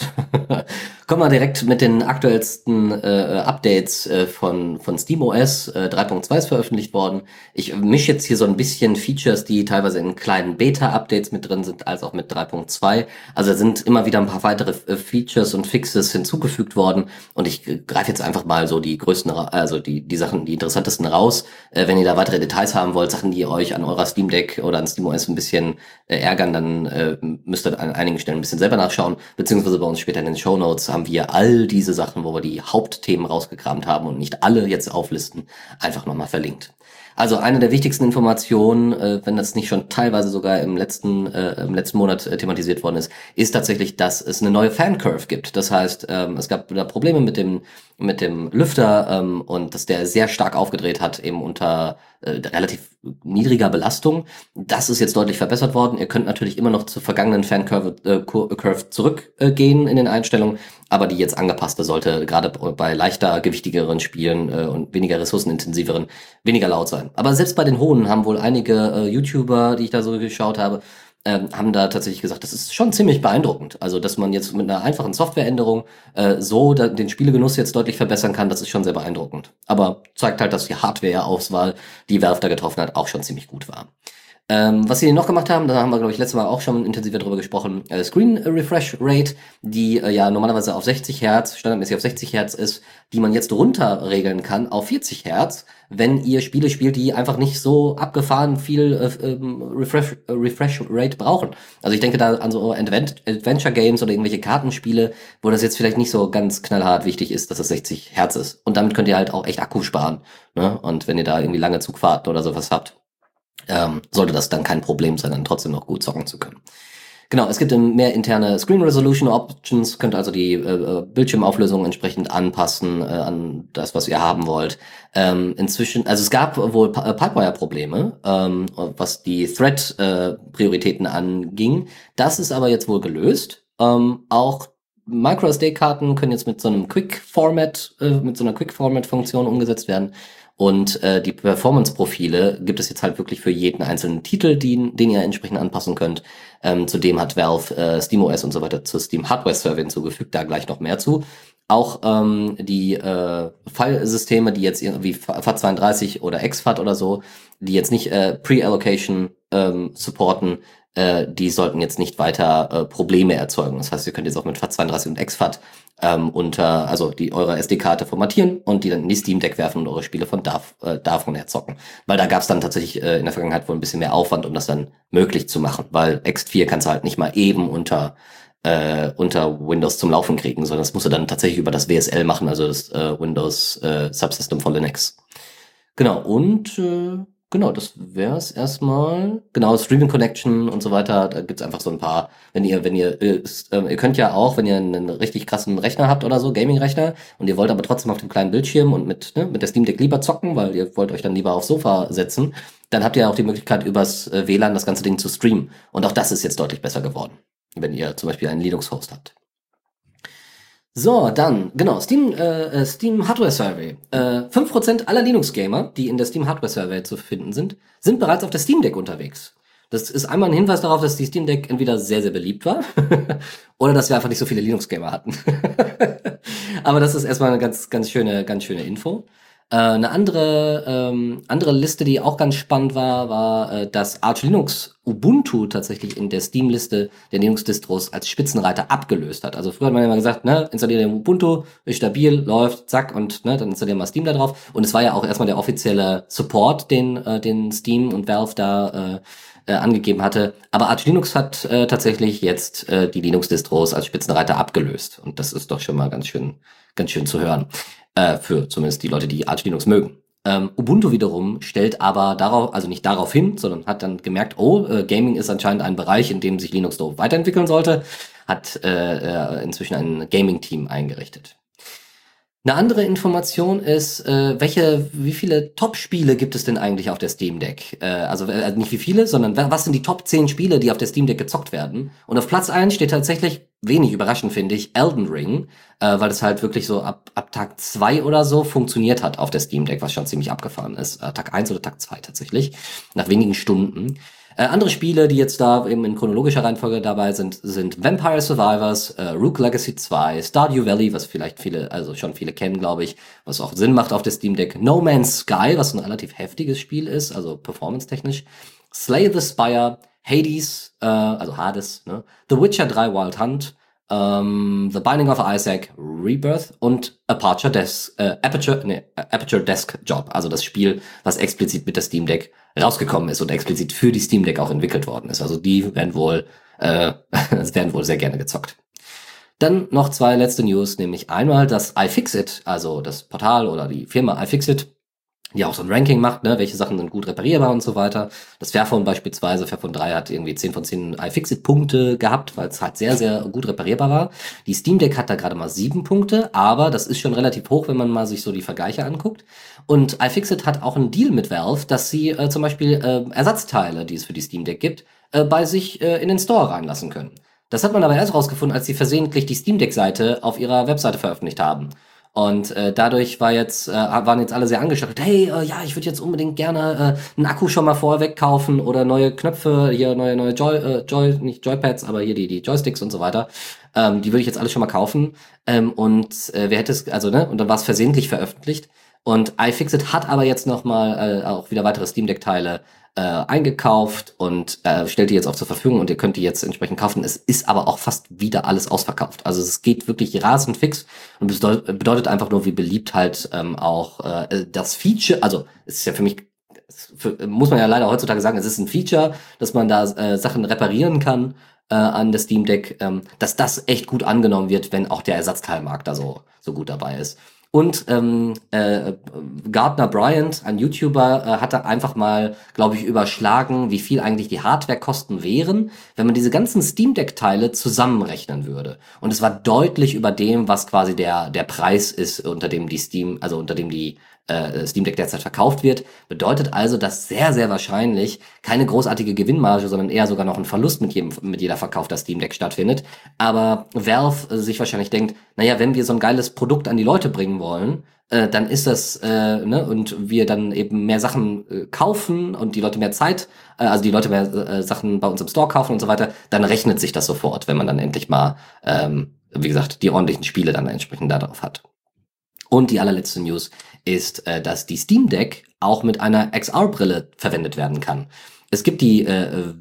kommen wir direkt mit den aktuellsten äh, Updates äh, von, von SteamOS. Äh, 3.2 ist veröffentlicht worden. Ich mische jetzt hier so ein bisschen Features, die teilweise in kleinen Beta-Updates mit drin sind, als auch mit 3.2. Also sind immer wieder ein paar weitere äh, Features und Fixes hinzugefügt worden. Und ich greife jetzt einfach mal so die größten, also die, die Sachen, die interessantesten raus. Äh, wenn ihr da weitere Details haben wollt, Sachen, die ihr euch an eurer Steam Deck oder an Steam SteamOS ein bisschen äh, ärgern, dann äh, müsst ihr an einigen Stellen ein bisschen selber nachschauen. Beziehungsweise bei uns später in den Show Notes haben wir all diese Sachen, wo wir die Hauptthemen rausgekramt haben und nicht alle jetzt auflisten, einfach nochmal verlinkt. Also eine der wichtigsten Informationen, äh, wenn das nicht schon teilweise sogar im letzten, äh, im letzten Monat äh, thematisiert worden ist, ist tatsächlich, dass es eine neue Fan-Curve gibt. Das heißt, ähm, es gab da Probleme mit dem, mit dem Lüfter ähm, und dass der sehr stark aufgedreht hat, eben unter äh, relativ niedriger Belastung. Das ist jetzt deutlich verbessert worden. Ihr könnt natürlich immer noch zur vergangenen Fan-Curve äh, Curve zurückgehen äh, in den Einstellungen, aber die jetzt angepasste sollte gerade bei leichter, gewichtigeren Spielen äh, und weniger ressourcenintensiveren weniger laut sein. Aber selbst bei den hohen haben wohl einige äh, YouTuber, die ich da so geschaut habe, ähm, haben da tatsächlich gesagt, das ist schon ziemlich beeindruckend. Also, dass man jetzt mit einer einfachen Softwareänderung äh, so da, den Spielegenuss jetzt deutlich verbessern kann, das ist schon sehr beeindruckend. Aber zeigt halt, dass die Hardware-Auswahl, die Valve da getroffen hat, auch schon ziemlich gut war. Ähm, was sie noch gemacht haben, da haben wir, glaube ich, letztes Mal auch schon intensiver drüber gesprochen, äh, Screen Refresh Rate, die äh, ja normalerweise auf 60 Hertz, standardmäßig auf 60 Hertz ist, die man jetzt runterregeln kann auf 40 Hertz, wenn ihr Spiele spielt, die einfach nicht so abgefahren viel äh, ähm, Refresh, äh, Refresh Rate brauchen. Also ich denke da an so Advent Adventure Games oder irgendwelche Kartenspiele, wo das jetzt vielleicht nicht so ganz knallhart wichtig ist, dass es 60 Hertz ist. Und damit könnt ihr halt auch echt Akku sparen. Ne? Und wenn ihr da irgendwie lange Zugfahrten oder sowas habt ähm, sollte das dann kein Problem sein, dann trotzdem noch gut zocken zu können. Genau, es gibt mehr interne Screen Resolution Options, könnt also die äh, äh, Bildschirmauflösung entsprechend anpassen äh, an das, was ihr haben wollt. Ähm, inzwischen, also es gab wohl äh, Pipewire-Probleme, ähm, was die Thread-Prioritäten äh, anging. Das ist aber jetzt wohl gelöst. Ähm, auch MicroSD-Karten können jetzt mit so einem Quick-Format, äh, mit so einer Quick-Format-Funktion umgesetzt werden. Und äh, die Performance-Profile gibt es jetzt halt wirklich für jeden einzelnen Titel, den, den ihr entsprechend anpassen könnt. Ähm, zudem hat Valve äh, SteamOS und so weiter zur Steam Hardware Server hinzugefügt, da gleich noch mehr zu. Auch ähm, die äh, Filesysteme, die jetzt irgendwie FAT32 oder XFAT oder so, die jetzt nicht äh, Pre-Allocation ähm, supporten, äh, die sollten jetzt nicht weiter äh, Probleme erzeugen. Das heißt, ihr könnt jetzt auch mit FAT32 und XFAT ähm, unter, also die eure SD-Karte formatieren und die dann in die Steam Deck werfen und eure Spiele von darf, äh, davon her zocken. Weil da gab es dann tatsächlich äh, in der Vergangenheit wohl ein bisschen mehr Aufwand, um das dann möglich zu machen. Weil X4 kannst du halt nicht mal eben unter äh, unter Windows zum Laufen kriegen, sondern das musst du dann tatsächlich über das WSL machen, also das äh, Windows äh, Subsystem von Linux. Genau, und äh, genau, das wäre es erstmal. Genau, Streaming Connection und so weiter. Da gibt's einfach so ein paar, wenn ihr, wenn ihr, äh, ihr könnt ja auch, wenn ihr einen richtig krassen Rechner habt oder so, Gaming-Rechner, und ihr wollt aber trotzdem auf dem kleinen Bildschirm und mit, ne, mit der Steam Deck lieber zocken, weil ihr wollt euch dann lieber aufs Sofa setzen, dann habt ihr auch die Möglichkeit, übers äh, WLAN das ganze Ding zu streamen. Und auch das ist jetzt deutlich besser geworden, wenn ihr zum Beispiel einen Linux-Host habt. So, dann, genau, Steam, äh, äh Steam Hardware Survey. Äh, 5% aller Linux-Gamer, die in der Steam Hardware Survey zu finden sind, sind bereits auf der Steam Deck unterwegs. Das ist einmal ein Hinweis darauf, dass die Steam Deck entweder sehr, sehr beliebt war oder dass wir einfach nicht so viele Linux-Gamer hatten. Aber das ist erstmal eine ganz, ganz schöne, ganz schöne Info. Äh, eine andere, ähm, andere Liste, die auch ganz spannend war, war, äh, dass Arch Linux Ubuntu tatsächlich in der Steam-Liste der Linux-Distros als Spitzenreiter abgelöst hat. Also früher hat man immer gesagt, ne, installiert den Ubuntu, ist stabil, läuft, zack, und ne, dann installieren wir Steam da drauf. Und es war ja auch erstmal der offizielle Support, den, äh, den Steam und Valve da äh, äh, angegeben hatte. Aber Arch Linux hat äh, tatsächlich jetzt äh, die Linux-Distros als Spitzenreiter abgelöst. Und das ist doch schon mal ganz schön, ganz schön zu hören. Äh, für zumindest die Leute, die Arch Linux mögen. Ähm, Ubuntu wiederum stellt aber darauf, also nicht darauf hin, sondern hat dann gemerkt, oh, äh, Gaming ist anscheinend ein Bereich, in dem sich Linux doch weiterentwickeln sollte, hat äh, äh, inzwischen ein Gaming-Team eingerichtet. Eine andere Information ist, äh, welche, wie viele Top-Spiele gibt es denn eigentlich auf der Steam Deck? Äh, also äh, nicht wie viele, sondern was sind die Top 10 Spiele, die auf der Steam Deck gezockt werden? Und auf Platz 1 steht tatsächlich, wenig überraschend finde ich, Elden Ring, äh, weil es halt wirklich so ab, ab Tag 2 oder so funktioniert hat auf der Steam Deck, was schon ziemlich abgefahren ist. Äh, Tag 1 oder Tag 2 tatsächlich, nach wenigen Stunden. Äh, andere Spiele, die jetzt da eben in chronologischer Reihenfolge dabei sind, sind Vampire Survivors, äh, Rook Legacy 2, Stardew Valley, was vielleicht viele, also schon viele kennen, glaube ich, was auch Sinn macht auf der Steam Deck, No Man's Sky, was ein relativ heftiges Spiel ist, also performance-technisch, Slay the Spire, Hades, äh, also Hades, ne? The Witcher 3 Wild Hunt, ähm, The Binding of Isaac, Rebirth und Aperture Desk, äh, Aperture, nee, Aperture Desk Job, also das Spiel, was explizit mit der Steam Deck rausgekommen ist und explizit für die Steam Deck auch entwickelt worden ist. Also die werden wohl, äh, werden wohl sehr gerne gezockt. Dann noch zwei letzte News, nämlich einmal das iFixit, also das Portal oder die Firma iFixit, die auch so ein Ranking macht, ne, welche Sachen sind gut reparierbar und so weiter. Das Fairphone beispielsweise, Fairphone 3 hat irgendwie 10 von 10 iFixit-Punkte gehabt, weil es halt sehr, sehr gut reparierbar war. Die Steam Deck hat da gerade mal 7 Punkte, aber das ist schon relativ hoch, wenn man mal sich so die Vergleiche anguckt. Und iFixit hat auch einen Deal mit Valve, dass sie äh, zum Beispiel äh, Ersatzteile, die es für die Steam Deck gibt, äh, bei sich äh, in den Store reinlassen können. Das hat man aber erst rausgefunden, als sie versehentlich die Steam Deck-Seite auf ihrer Webseite veröffentlicht haben. Und äh, dadurch war jetzt, äh, waren jetzt alle sehr angestattet, hey, äh, ja, ich würde jetzt unbedingt gerne äh, einen Akku schon mal vorweg kaufen oder neue Knöpfe, hier neue, neue Joy, äh, Joy, nicht Joypads, aber hier die, die Joysticks und so weiter. Ähm, die würde ich jetzt alle schon mal kaufen. Ähm, und äh, wer hätte es, also, ne, und dann war es versehentlich veröffentlicht. Und iFixit hat aber jetzt nochmal äh, auch wieder weitere Steam Deck-Teile äh, eingekauft und äh, stellt die jetzt auch zur Verfügung und ihr könnt die jetzt entsprechend kaufen. Es ist aber auch fast wieder alles ausverkauft. Also es geht wirklich rasend fix und bedeutet, bedeutet einfach nur, wie beliebt halt ähm, auch äh, das Feature, also es ist ja für mich für, muss man ja leider heutzutage sagen, es ist ein Feature, dass man da äh, Sachen reparieren kann äh, an der Steam Deck, ähm, dass das echt gut angenommen wird, wenn auch der Ersatzteilmarkt da so, so gut dabei ist. Und ähm, äh, Gardner Bryant, ein YouTuber, äh, hatte einfach mal, glaube ich, überschlagen, wie viel eigentlich die Hardwarekosten wären, wenn man diese ganzen Steam Deck-Teile zusammenrechnen würde. Und es war deutlich über dem, was quasi der, der Preis ist, unter dem die Steam, also unter dem die äh, Steam Deck derzeit verkauft wird. Bedeutet also, dass sehr, sehr wahrscheinlich keine großartige Gewinnmarge, sondern eher sogar noch ein Verlust mit, jedem, mit jeder Verkauf der Steam Deck stattfindet. Aber Valve äh, sich wahrscheinlich denkt, naja, wenn wir so ein geiles Produkt an die Leute bringen wollen, äh, dann ist das, äh, ne, und wir dann eben mehr Sachen äh, kaufen und die Leute mehr Zeit, äh, also die Leute mehr äh, Sachen bei uns im Store kaufen und so weiter, dann rechnet sich das sofort, wenn man dann endlich mal, ähm, wie gesagt, die ordentlichen Spiele dann entsprechend darauf hat. Und die allerletzte News ist, äh, dass die Steam Deck auch mit einer XR-Brille verwendet werden kann. Es gibt die äh,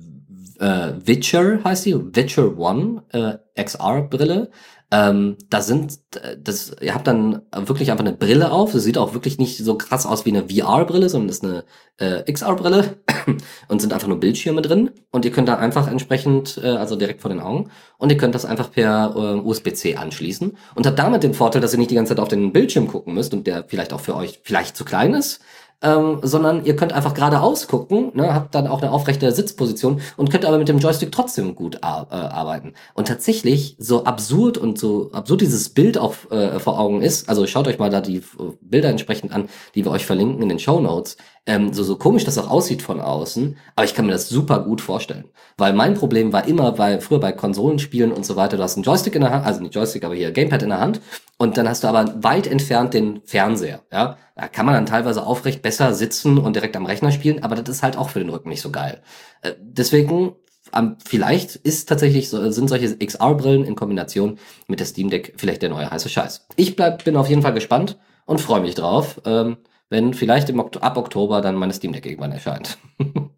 äh, Witcher, heißt die, Witcher One äh, XR-Brille. Ähm, da sind, äh, das, ihr habt dann wirklich einfach eine Brille auf. Es sieht auch wirklich nicht so krass aus wie eine VR-Brille, sondern ist eine äh, XR-Brille und sind einfach nur Bildschirme drin. Und ihr könnt da einfach entsprechend, äh, also direkt vor den Augen, und ihr könnt das einfach per äh, USB-C anschließen und habt damit den Vorteil, dass ihr nicht die ganze Zeit auf den Bildschirm gucken müsst und der vielleicht auch für euch vielleicht zu klein ist ähm, sondern ihr könnt einfach geradeaus gucken, ne, habt dann auch eine aufrechte Sitzposition und könnt aber mit dem Joystick trotzdem gut ar äh, arbeiten. Und tatsächlich, so absurd und so absurd dieses Bild auch äh, vor Augen ist, also schaut euch mal da die äh, Bilder entsprechend an, die wir euch verlinken in den Show Notes, ähm, so, so komisch das auch aussieht von außen, aber ich kann mir das super gut vorstellen. Weil mein Problem war immer, bei, früher bei Konsolenspielen und so weiter, du hast einen Joystick in der Hand, also nicht Joystick, aber hier Gamepad in der Hand und dann hast du aber weit entfernt den Fernseher, ja. Da kann man dann teilweise aufrecht besser sitzen und direkt am Rechner spielen, aber das ist halt auch für den Rücken nicht so geil. Äh, deswegen um, vielleicht ist tatsächlich sind solche XR-Brillen in Kombination mit der Steam Deck vielleicht der neue heiße Scheiß. Ich bleib, bin auf jeden Fall gespannt und freue mich drauf. Ähm, wenn vielleicht im, ab Oktober dann meine Steam Deck irgendwann erscheint.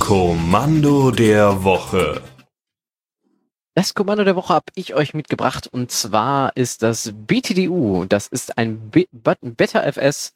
Kommando der Woche. Das Kommando der Woche habe ich euch mitgebracht und zwar ist das BTDU. Das ist ein BetterFS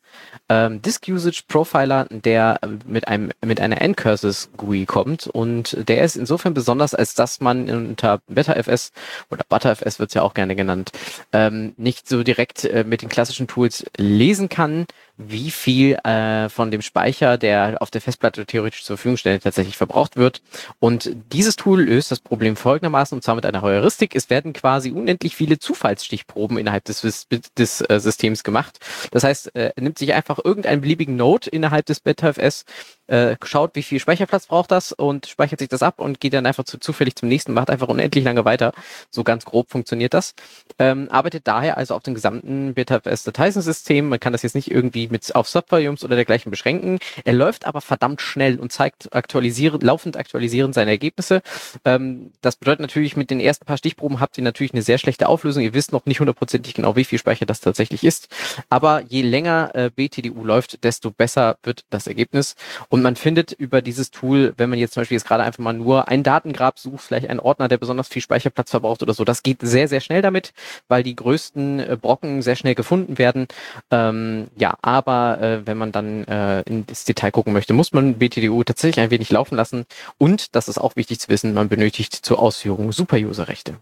ähm, Disk Usage Profiler, der mit einem mit einer N-Curses GUI kommt und der ist insofern besonders, als dass man unter BetterFS oder ButterFS wird es ja auch gerne genannt, ähm, nicht so direkt äh, mit den klassischen Tools lesen kann, wie viel äh, von dem Speicher, der auf der Festplatte theoretisch zur Verfügung steht, tatsächlich verbraucht wird. Und dieses Tool löst das Problem folgendermaßen, und zwar mit einer Heuristik. Es werden quasi unendlich viele Zufallsstichproben innerhalb des, des äh, Systems gemacht. Das heißt, äh, nimmt sich einfach irgendeinen beliebigen Node innerhalb des BetterFS äh, schaut, wie viel Speicherplatz braucht das und speichert sich das ab und geht dann einfach zu, zufällig zum nächsten, macht einfach unendlich lange weiter. So ganz grob funktioniert das. Ähm, arbeitet daher also auf dem gesamten BitFS-Dateisystem. Man kann das jetzt nicht irgendwie mit auf Subvolumes oder dergleichen beschränken. Er läuft aber verdammt schnell und zeigt aktualisieren, laufend aktualisieren seine Ergebnisse. Ähm, das bedeutet natürlich, mit den ersten paar Stichproben habt ihr natürlich eine sehr schlechte Auflösung. Ihr wisst noch nicht hundertprozentig genau, wie viel Speicher das tatsächlich ist. Aber je länger äh, BTDU läuft, desto besser wird das Ergebnis. Und man findet über dieses Tool, wenn man jetzt zum Beispiel jetzt gerade einfach mal nur ein Datengrab sucht, vielleicht einen Ordner, der besonders viel Speicherplatz verbraucht oder so, das geht sehr, sehr schnell damit, weil die größten äh, Brocken sehr schnell gefunden werden. Ähm, ja, aber äh, wenn man dann äh, ins Detail gucken möchte, muss man BTDU tatsächlich ein wenig laufen lassen. Und, das ist auch wichtig zu wissen, man benötigt zur Ausführung Super-User-Rechte.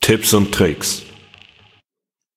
Tipps und Tricks.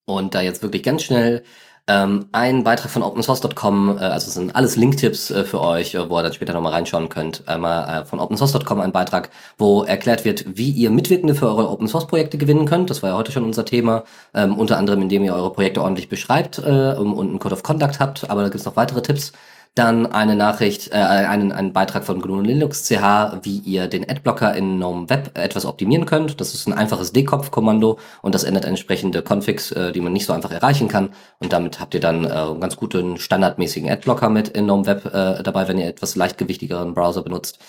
Und da jetzt wirklich ganz schnell ähm, ein Beitrag von opensource.com, äh, also sind alles Linktipps äh, für euch, äh, wo ihr dann später nochmal reinschauen könnt. Einmal äh, von opensource.com ein Beitrag, wo erklärt wird, wie ihr Mitwirkende für eure Open Source Projekte gewinnen könnt. Das war ja heute schon unser Thema. Ähm, unter anderem, indem ihr eure Projekte ordentlich beschreibt äh, und einen Code of Conduct habt. Aber da gibt's noch weitere Tipps. Dann eine Nachricht, äh, einen, einen Beitrag von GNU Linux CH, wie ihr den Adblocker in GNOME Web etwas optimieren könnt. Das ist ein einfaches Dekopf-Kommando und das ändert entsprechende Configs, äh, die man nicht so einfach erreichen kann. Und damit habt ihr dann äh, einen ganz guten standardmäßigen Adblocker mit in GNOME Web äh, dabei, wenn ihr etwas leichtgewichtigeren Browser benutzt.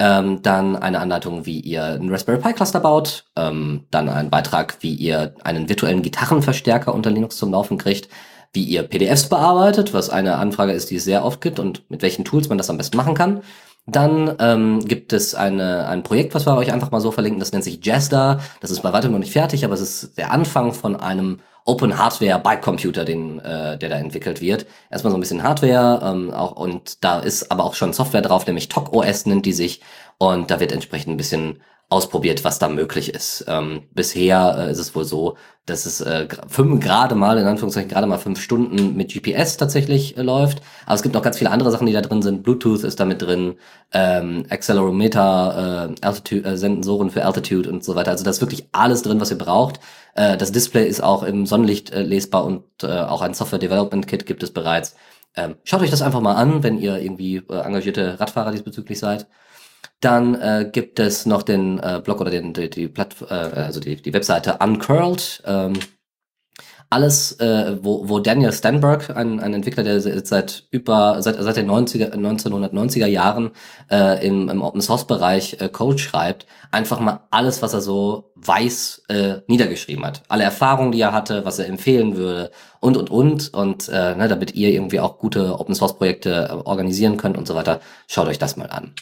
Ähm, dann eine Anleitung, wie ihr einen Raspberry Pi Cluster baut. Ähm, dann ein Beitrag, wie ihr einen virtuellen Gitarrenverstärker unter Linux zum Laufen kriegt wie ihr PDFs bearbeitet, was eine Anfrage ist, die es sehr oft gibt und mit welchen Tools man das am besten machen kann. Dann ähm, gibt es eine, ein Projekt, was wir euch einfach mal so verlinken, das nennt sich Jazda. Das ist bei weitem noch nicht fertig, aber es ist der Anfang von einem Open Hardware Bike Computer, den, äh, der da entwickelt wird. Erstmal so ein bisschen Hardware ähm, auch, und da ist aber auch schon Software drauf, nämlich TOC OS nennt die sich. Und da wird entsprechend ein bisschen ausprobiert, was da möglich ist. Ähm, bisher äh, ist es wohl so, dass es äh, fünf gerade mal, in Anführungszeichen gerade mal fünf Stunden mit GPS tatsächlich äh, läuft. Aber es gibt noch ganz viele andere Sachen, die da drin sind. Bluetooth ist damit drin, ähm, Accelerometer, äh, Altitude, äh, Sensoren für Altitude und so weiter. Also da ist wirklich alles drin, was ihr braucht. Äh, das Display ist auch im Sonnenlicht äh, lesbar und äh, auch ein Software Development Kit gibt es bereits. Ähm, schaut euch das einfach mal an, wenn ihr irgendwie äh, engagierte Radfahrer diesbezüglich seid. Dann äh, gibt es noch den äh, Blog oder den, die, die, Platt, äh, also die, die Webseite Uncurled. Ähm, alles, äh, wo, wo Daniel Stenberg, ein, ein Entwickler, der seit über seit, seit den 90er, 1990er Jahren äh, im, im Open Source Bereich äh, Code schreibt, einfach mal alles, was er so weiß, äh, niedergeschrieben hat. Alle Erfahrungen, die er hatte, was er empfehlen würde und und und und äh, ne, damit ihr irgendwie auch gute Open Source Projekte äh, organisieren könnt und so weiter, schaut euch das mal an.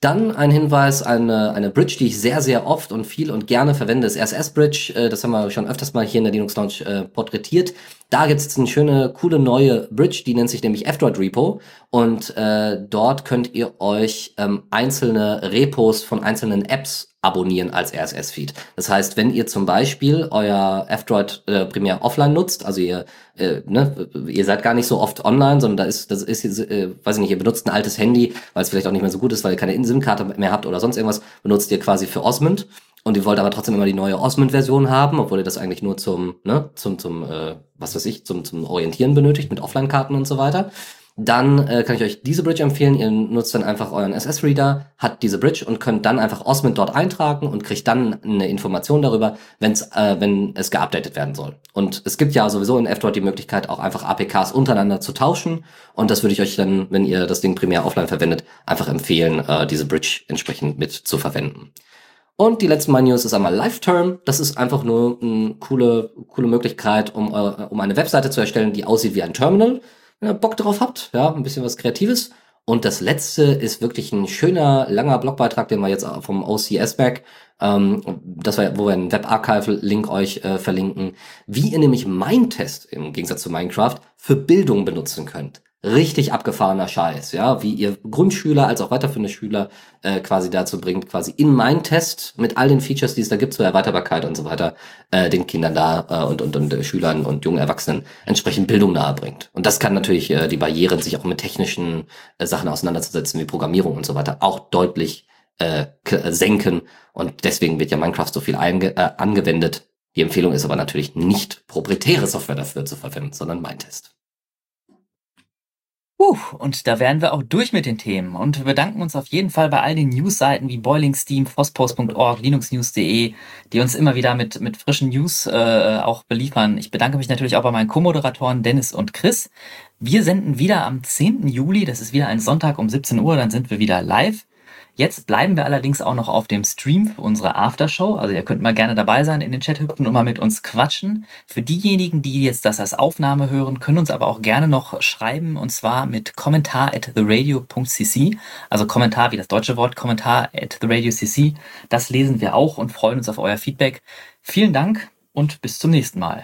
Dann ein Hinweis, eine, eine Bridge, die ich sehr, sehr oft und viel und gerne verwende, ist RSS Bridge. Äh, das haben wir schon öfters mal hier in der Linux Launch äh, porträtiert. Da gibt es eine schöne, coole neue Bridge, die nennt sich nämlich F-Droid Repo. Und äh, dort könnt ihr euch ähm, einzelne Repos von einzelnen Apps abonnieren als RSS-Feed. Das heißt, wenn ihr zum Beispiel euer F-Droid äh, primär offline nutzt, also ihr, äh, ne, ihr seid gar nicht so oft online, sondern da ist, das ist, äh, weiß ich nicht, ihr benutzt ein altes Handy, weil es vielleicht auch nicht mehr so gut ist, weil ihr keine SIM-Karte mehr habt oder sonst irgendwas, benutzt ihr quasi für Osmond und ihr wollt aber trotzdem immer die neue Osmond-Version haben, obwohl ihr das eigentlich nur zum, ne, zum, zum, äh, was weiß ich, zum, zum Orientieren benötigt mit Offline-Karten und so weiter dann äh, kann ich euch diese Bridge empfehlen. Ihr nutzt dann einfach euren SS-Reader, hat diese Bridge und könnt dann einfach Osmond dort eintragen und kriegt dann eine Information darüber, wenn's, äh, wenn es geupdatet werden soll. Und es gibt ja sowieso in F-Droid die Möglichkeit, auch einfach APKs untereinander zu tauschen. Und das würde ich euch dann, wenn ihr das Ding primär offline verwendet, einfach empfehlen, äh, diese Bridge entsprechend mit zu verwenden. Und die letzten News ist einmal Live-Term. Das ist einfach nur eine coole, coole Möglichkeit, um, äh, um eine Webseite zu erstellen, die aussieht wie ein Terminal wenn ihr Bock drauf habt, ja, ein bisschen was Kreatives. Und das letzte ist wirklich ein schöner, langer Blogbeitrag, den wir jetzt vom OCS Back, ähm, das war, wo wir einen Web-Archive-Link euch äh, verlinken, wie ihr nämlich Mindtest im Gegensatz zu Minecraft für Bildung benutzen könnt richtig abgefahrener Scheiß, ja, wie ihr Grundschüler als auch weiterführende Schüler äh, quasi dazu bringt, quasi in mein Test mit all den Features, die es da gibt zur Erweiterbarkeit und so weiter, äh, den Kindern da äh, und, und, und äh, Schülern und jungen Erwachsenen entsprechend Bildung nahe bringt. Und das kann natürlich äh, die Barrieren, sich auch mit technischen äh, Sachen auseinanderzusetzen, wie Programmierung und so weiter, auch deutlich äh, senken. Und deswegen wird ja Minecraft so viel einge äh, angewendet. Die Empfehlung ist aber natürlich nicht proprietäre Software dafür zu verwenden, sondern Mindtest. Uh, und da wären wir auch durch mit den Themen. Und wir bedanken uns auf jeden Fall bei all den Newsseiten wie Boiling Steam, Phospost.org, linuxnews.de, die uns immer wieder mit, mit frischen News äh, auch beliefern. Ich bedanke mich natürlich auch bei meinen Co-Moderatoren Dennis und Chris. Wir senden wieder am 10. Juli, das ist wieder ein Sonntag um 17 Uhr, dann sind wir wieder live. Jetzt bleiben wir allerdings auch noch auf dem Stream für unsere Aftershow. Also ihr könnt mal gerne dabei sein in den Chat hüpfen und mal mit uns quatschen. Für diejenigen, die jetzt das als Aufnahme hören, können uns aber auch gerne noch schreiben und zwar mit kommentar at theradio.cc. Also Kommentar wie das deutsche Wort Kommentar at theradio.cc. Das lesen wir auch und freuen uns auf euer Feedback. Vielen Dank und bis zum nächsten Mal.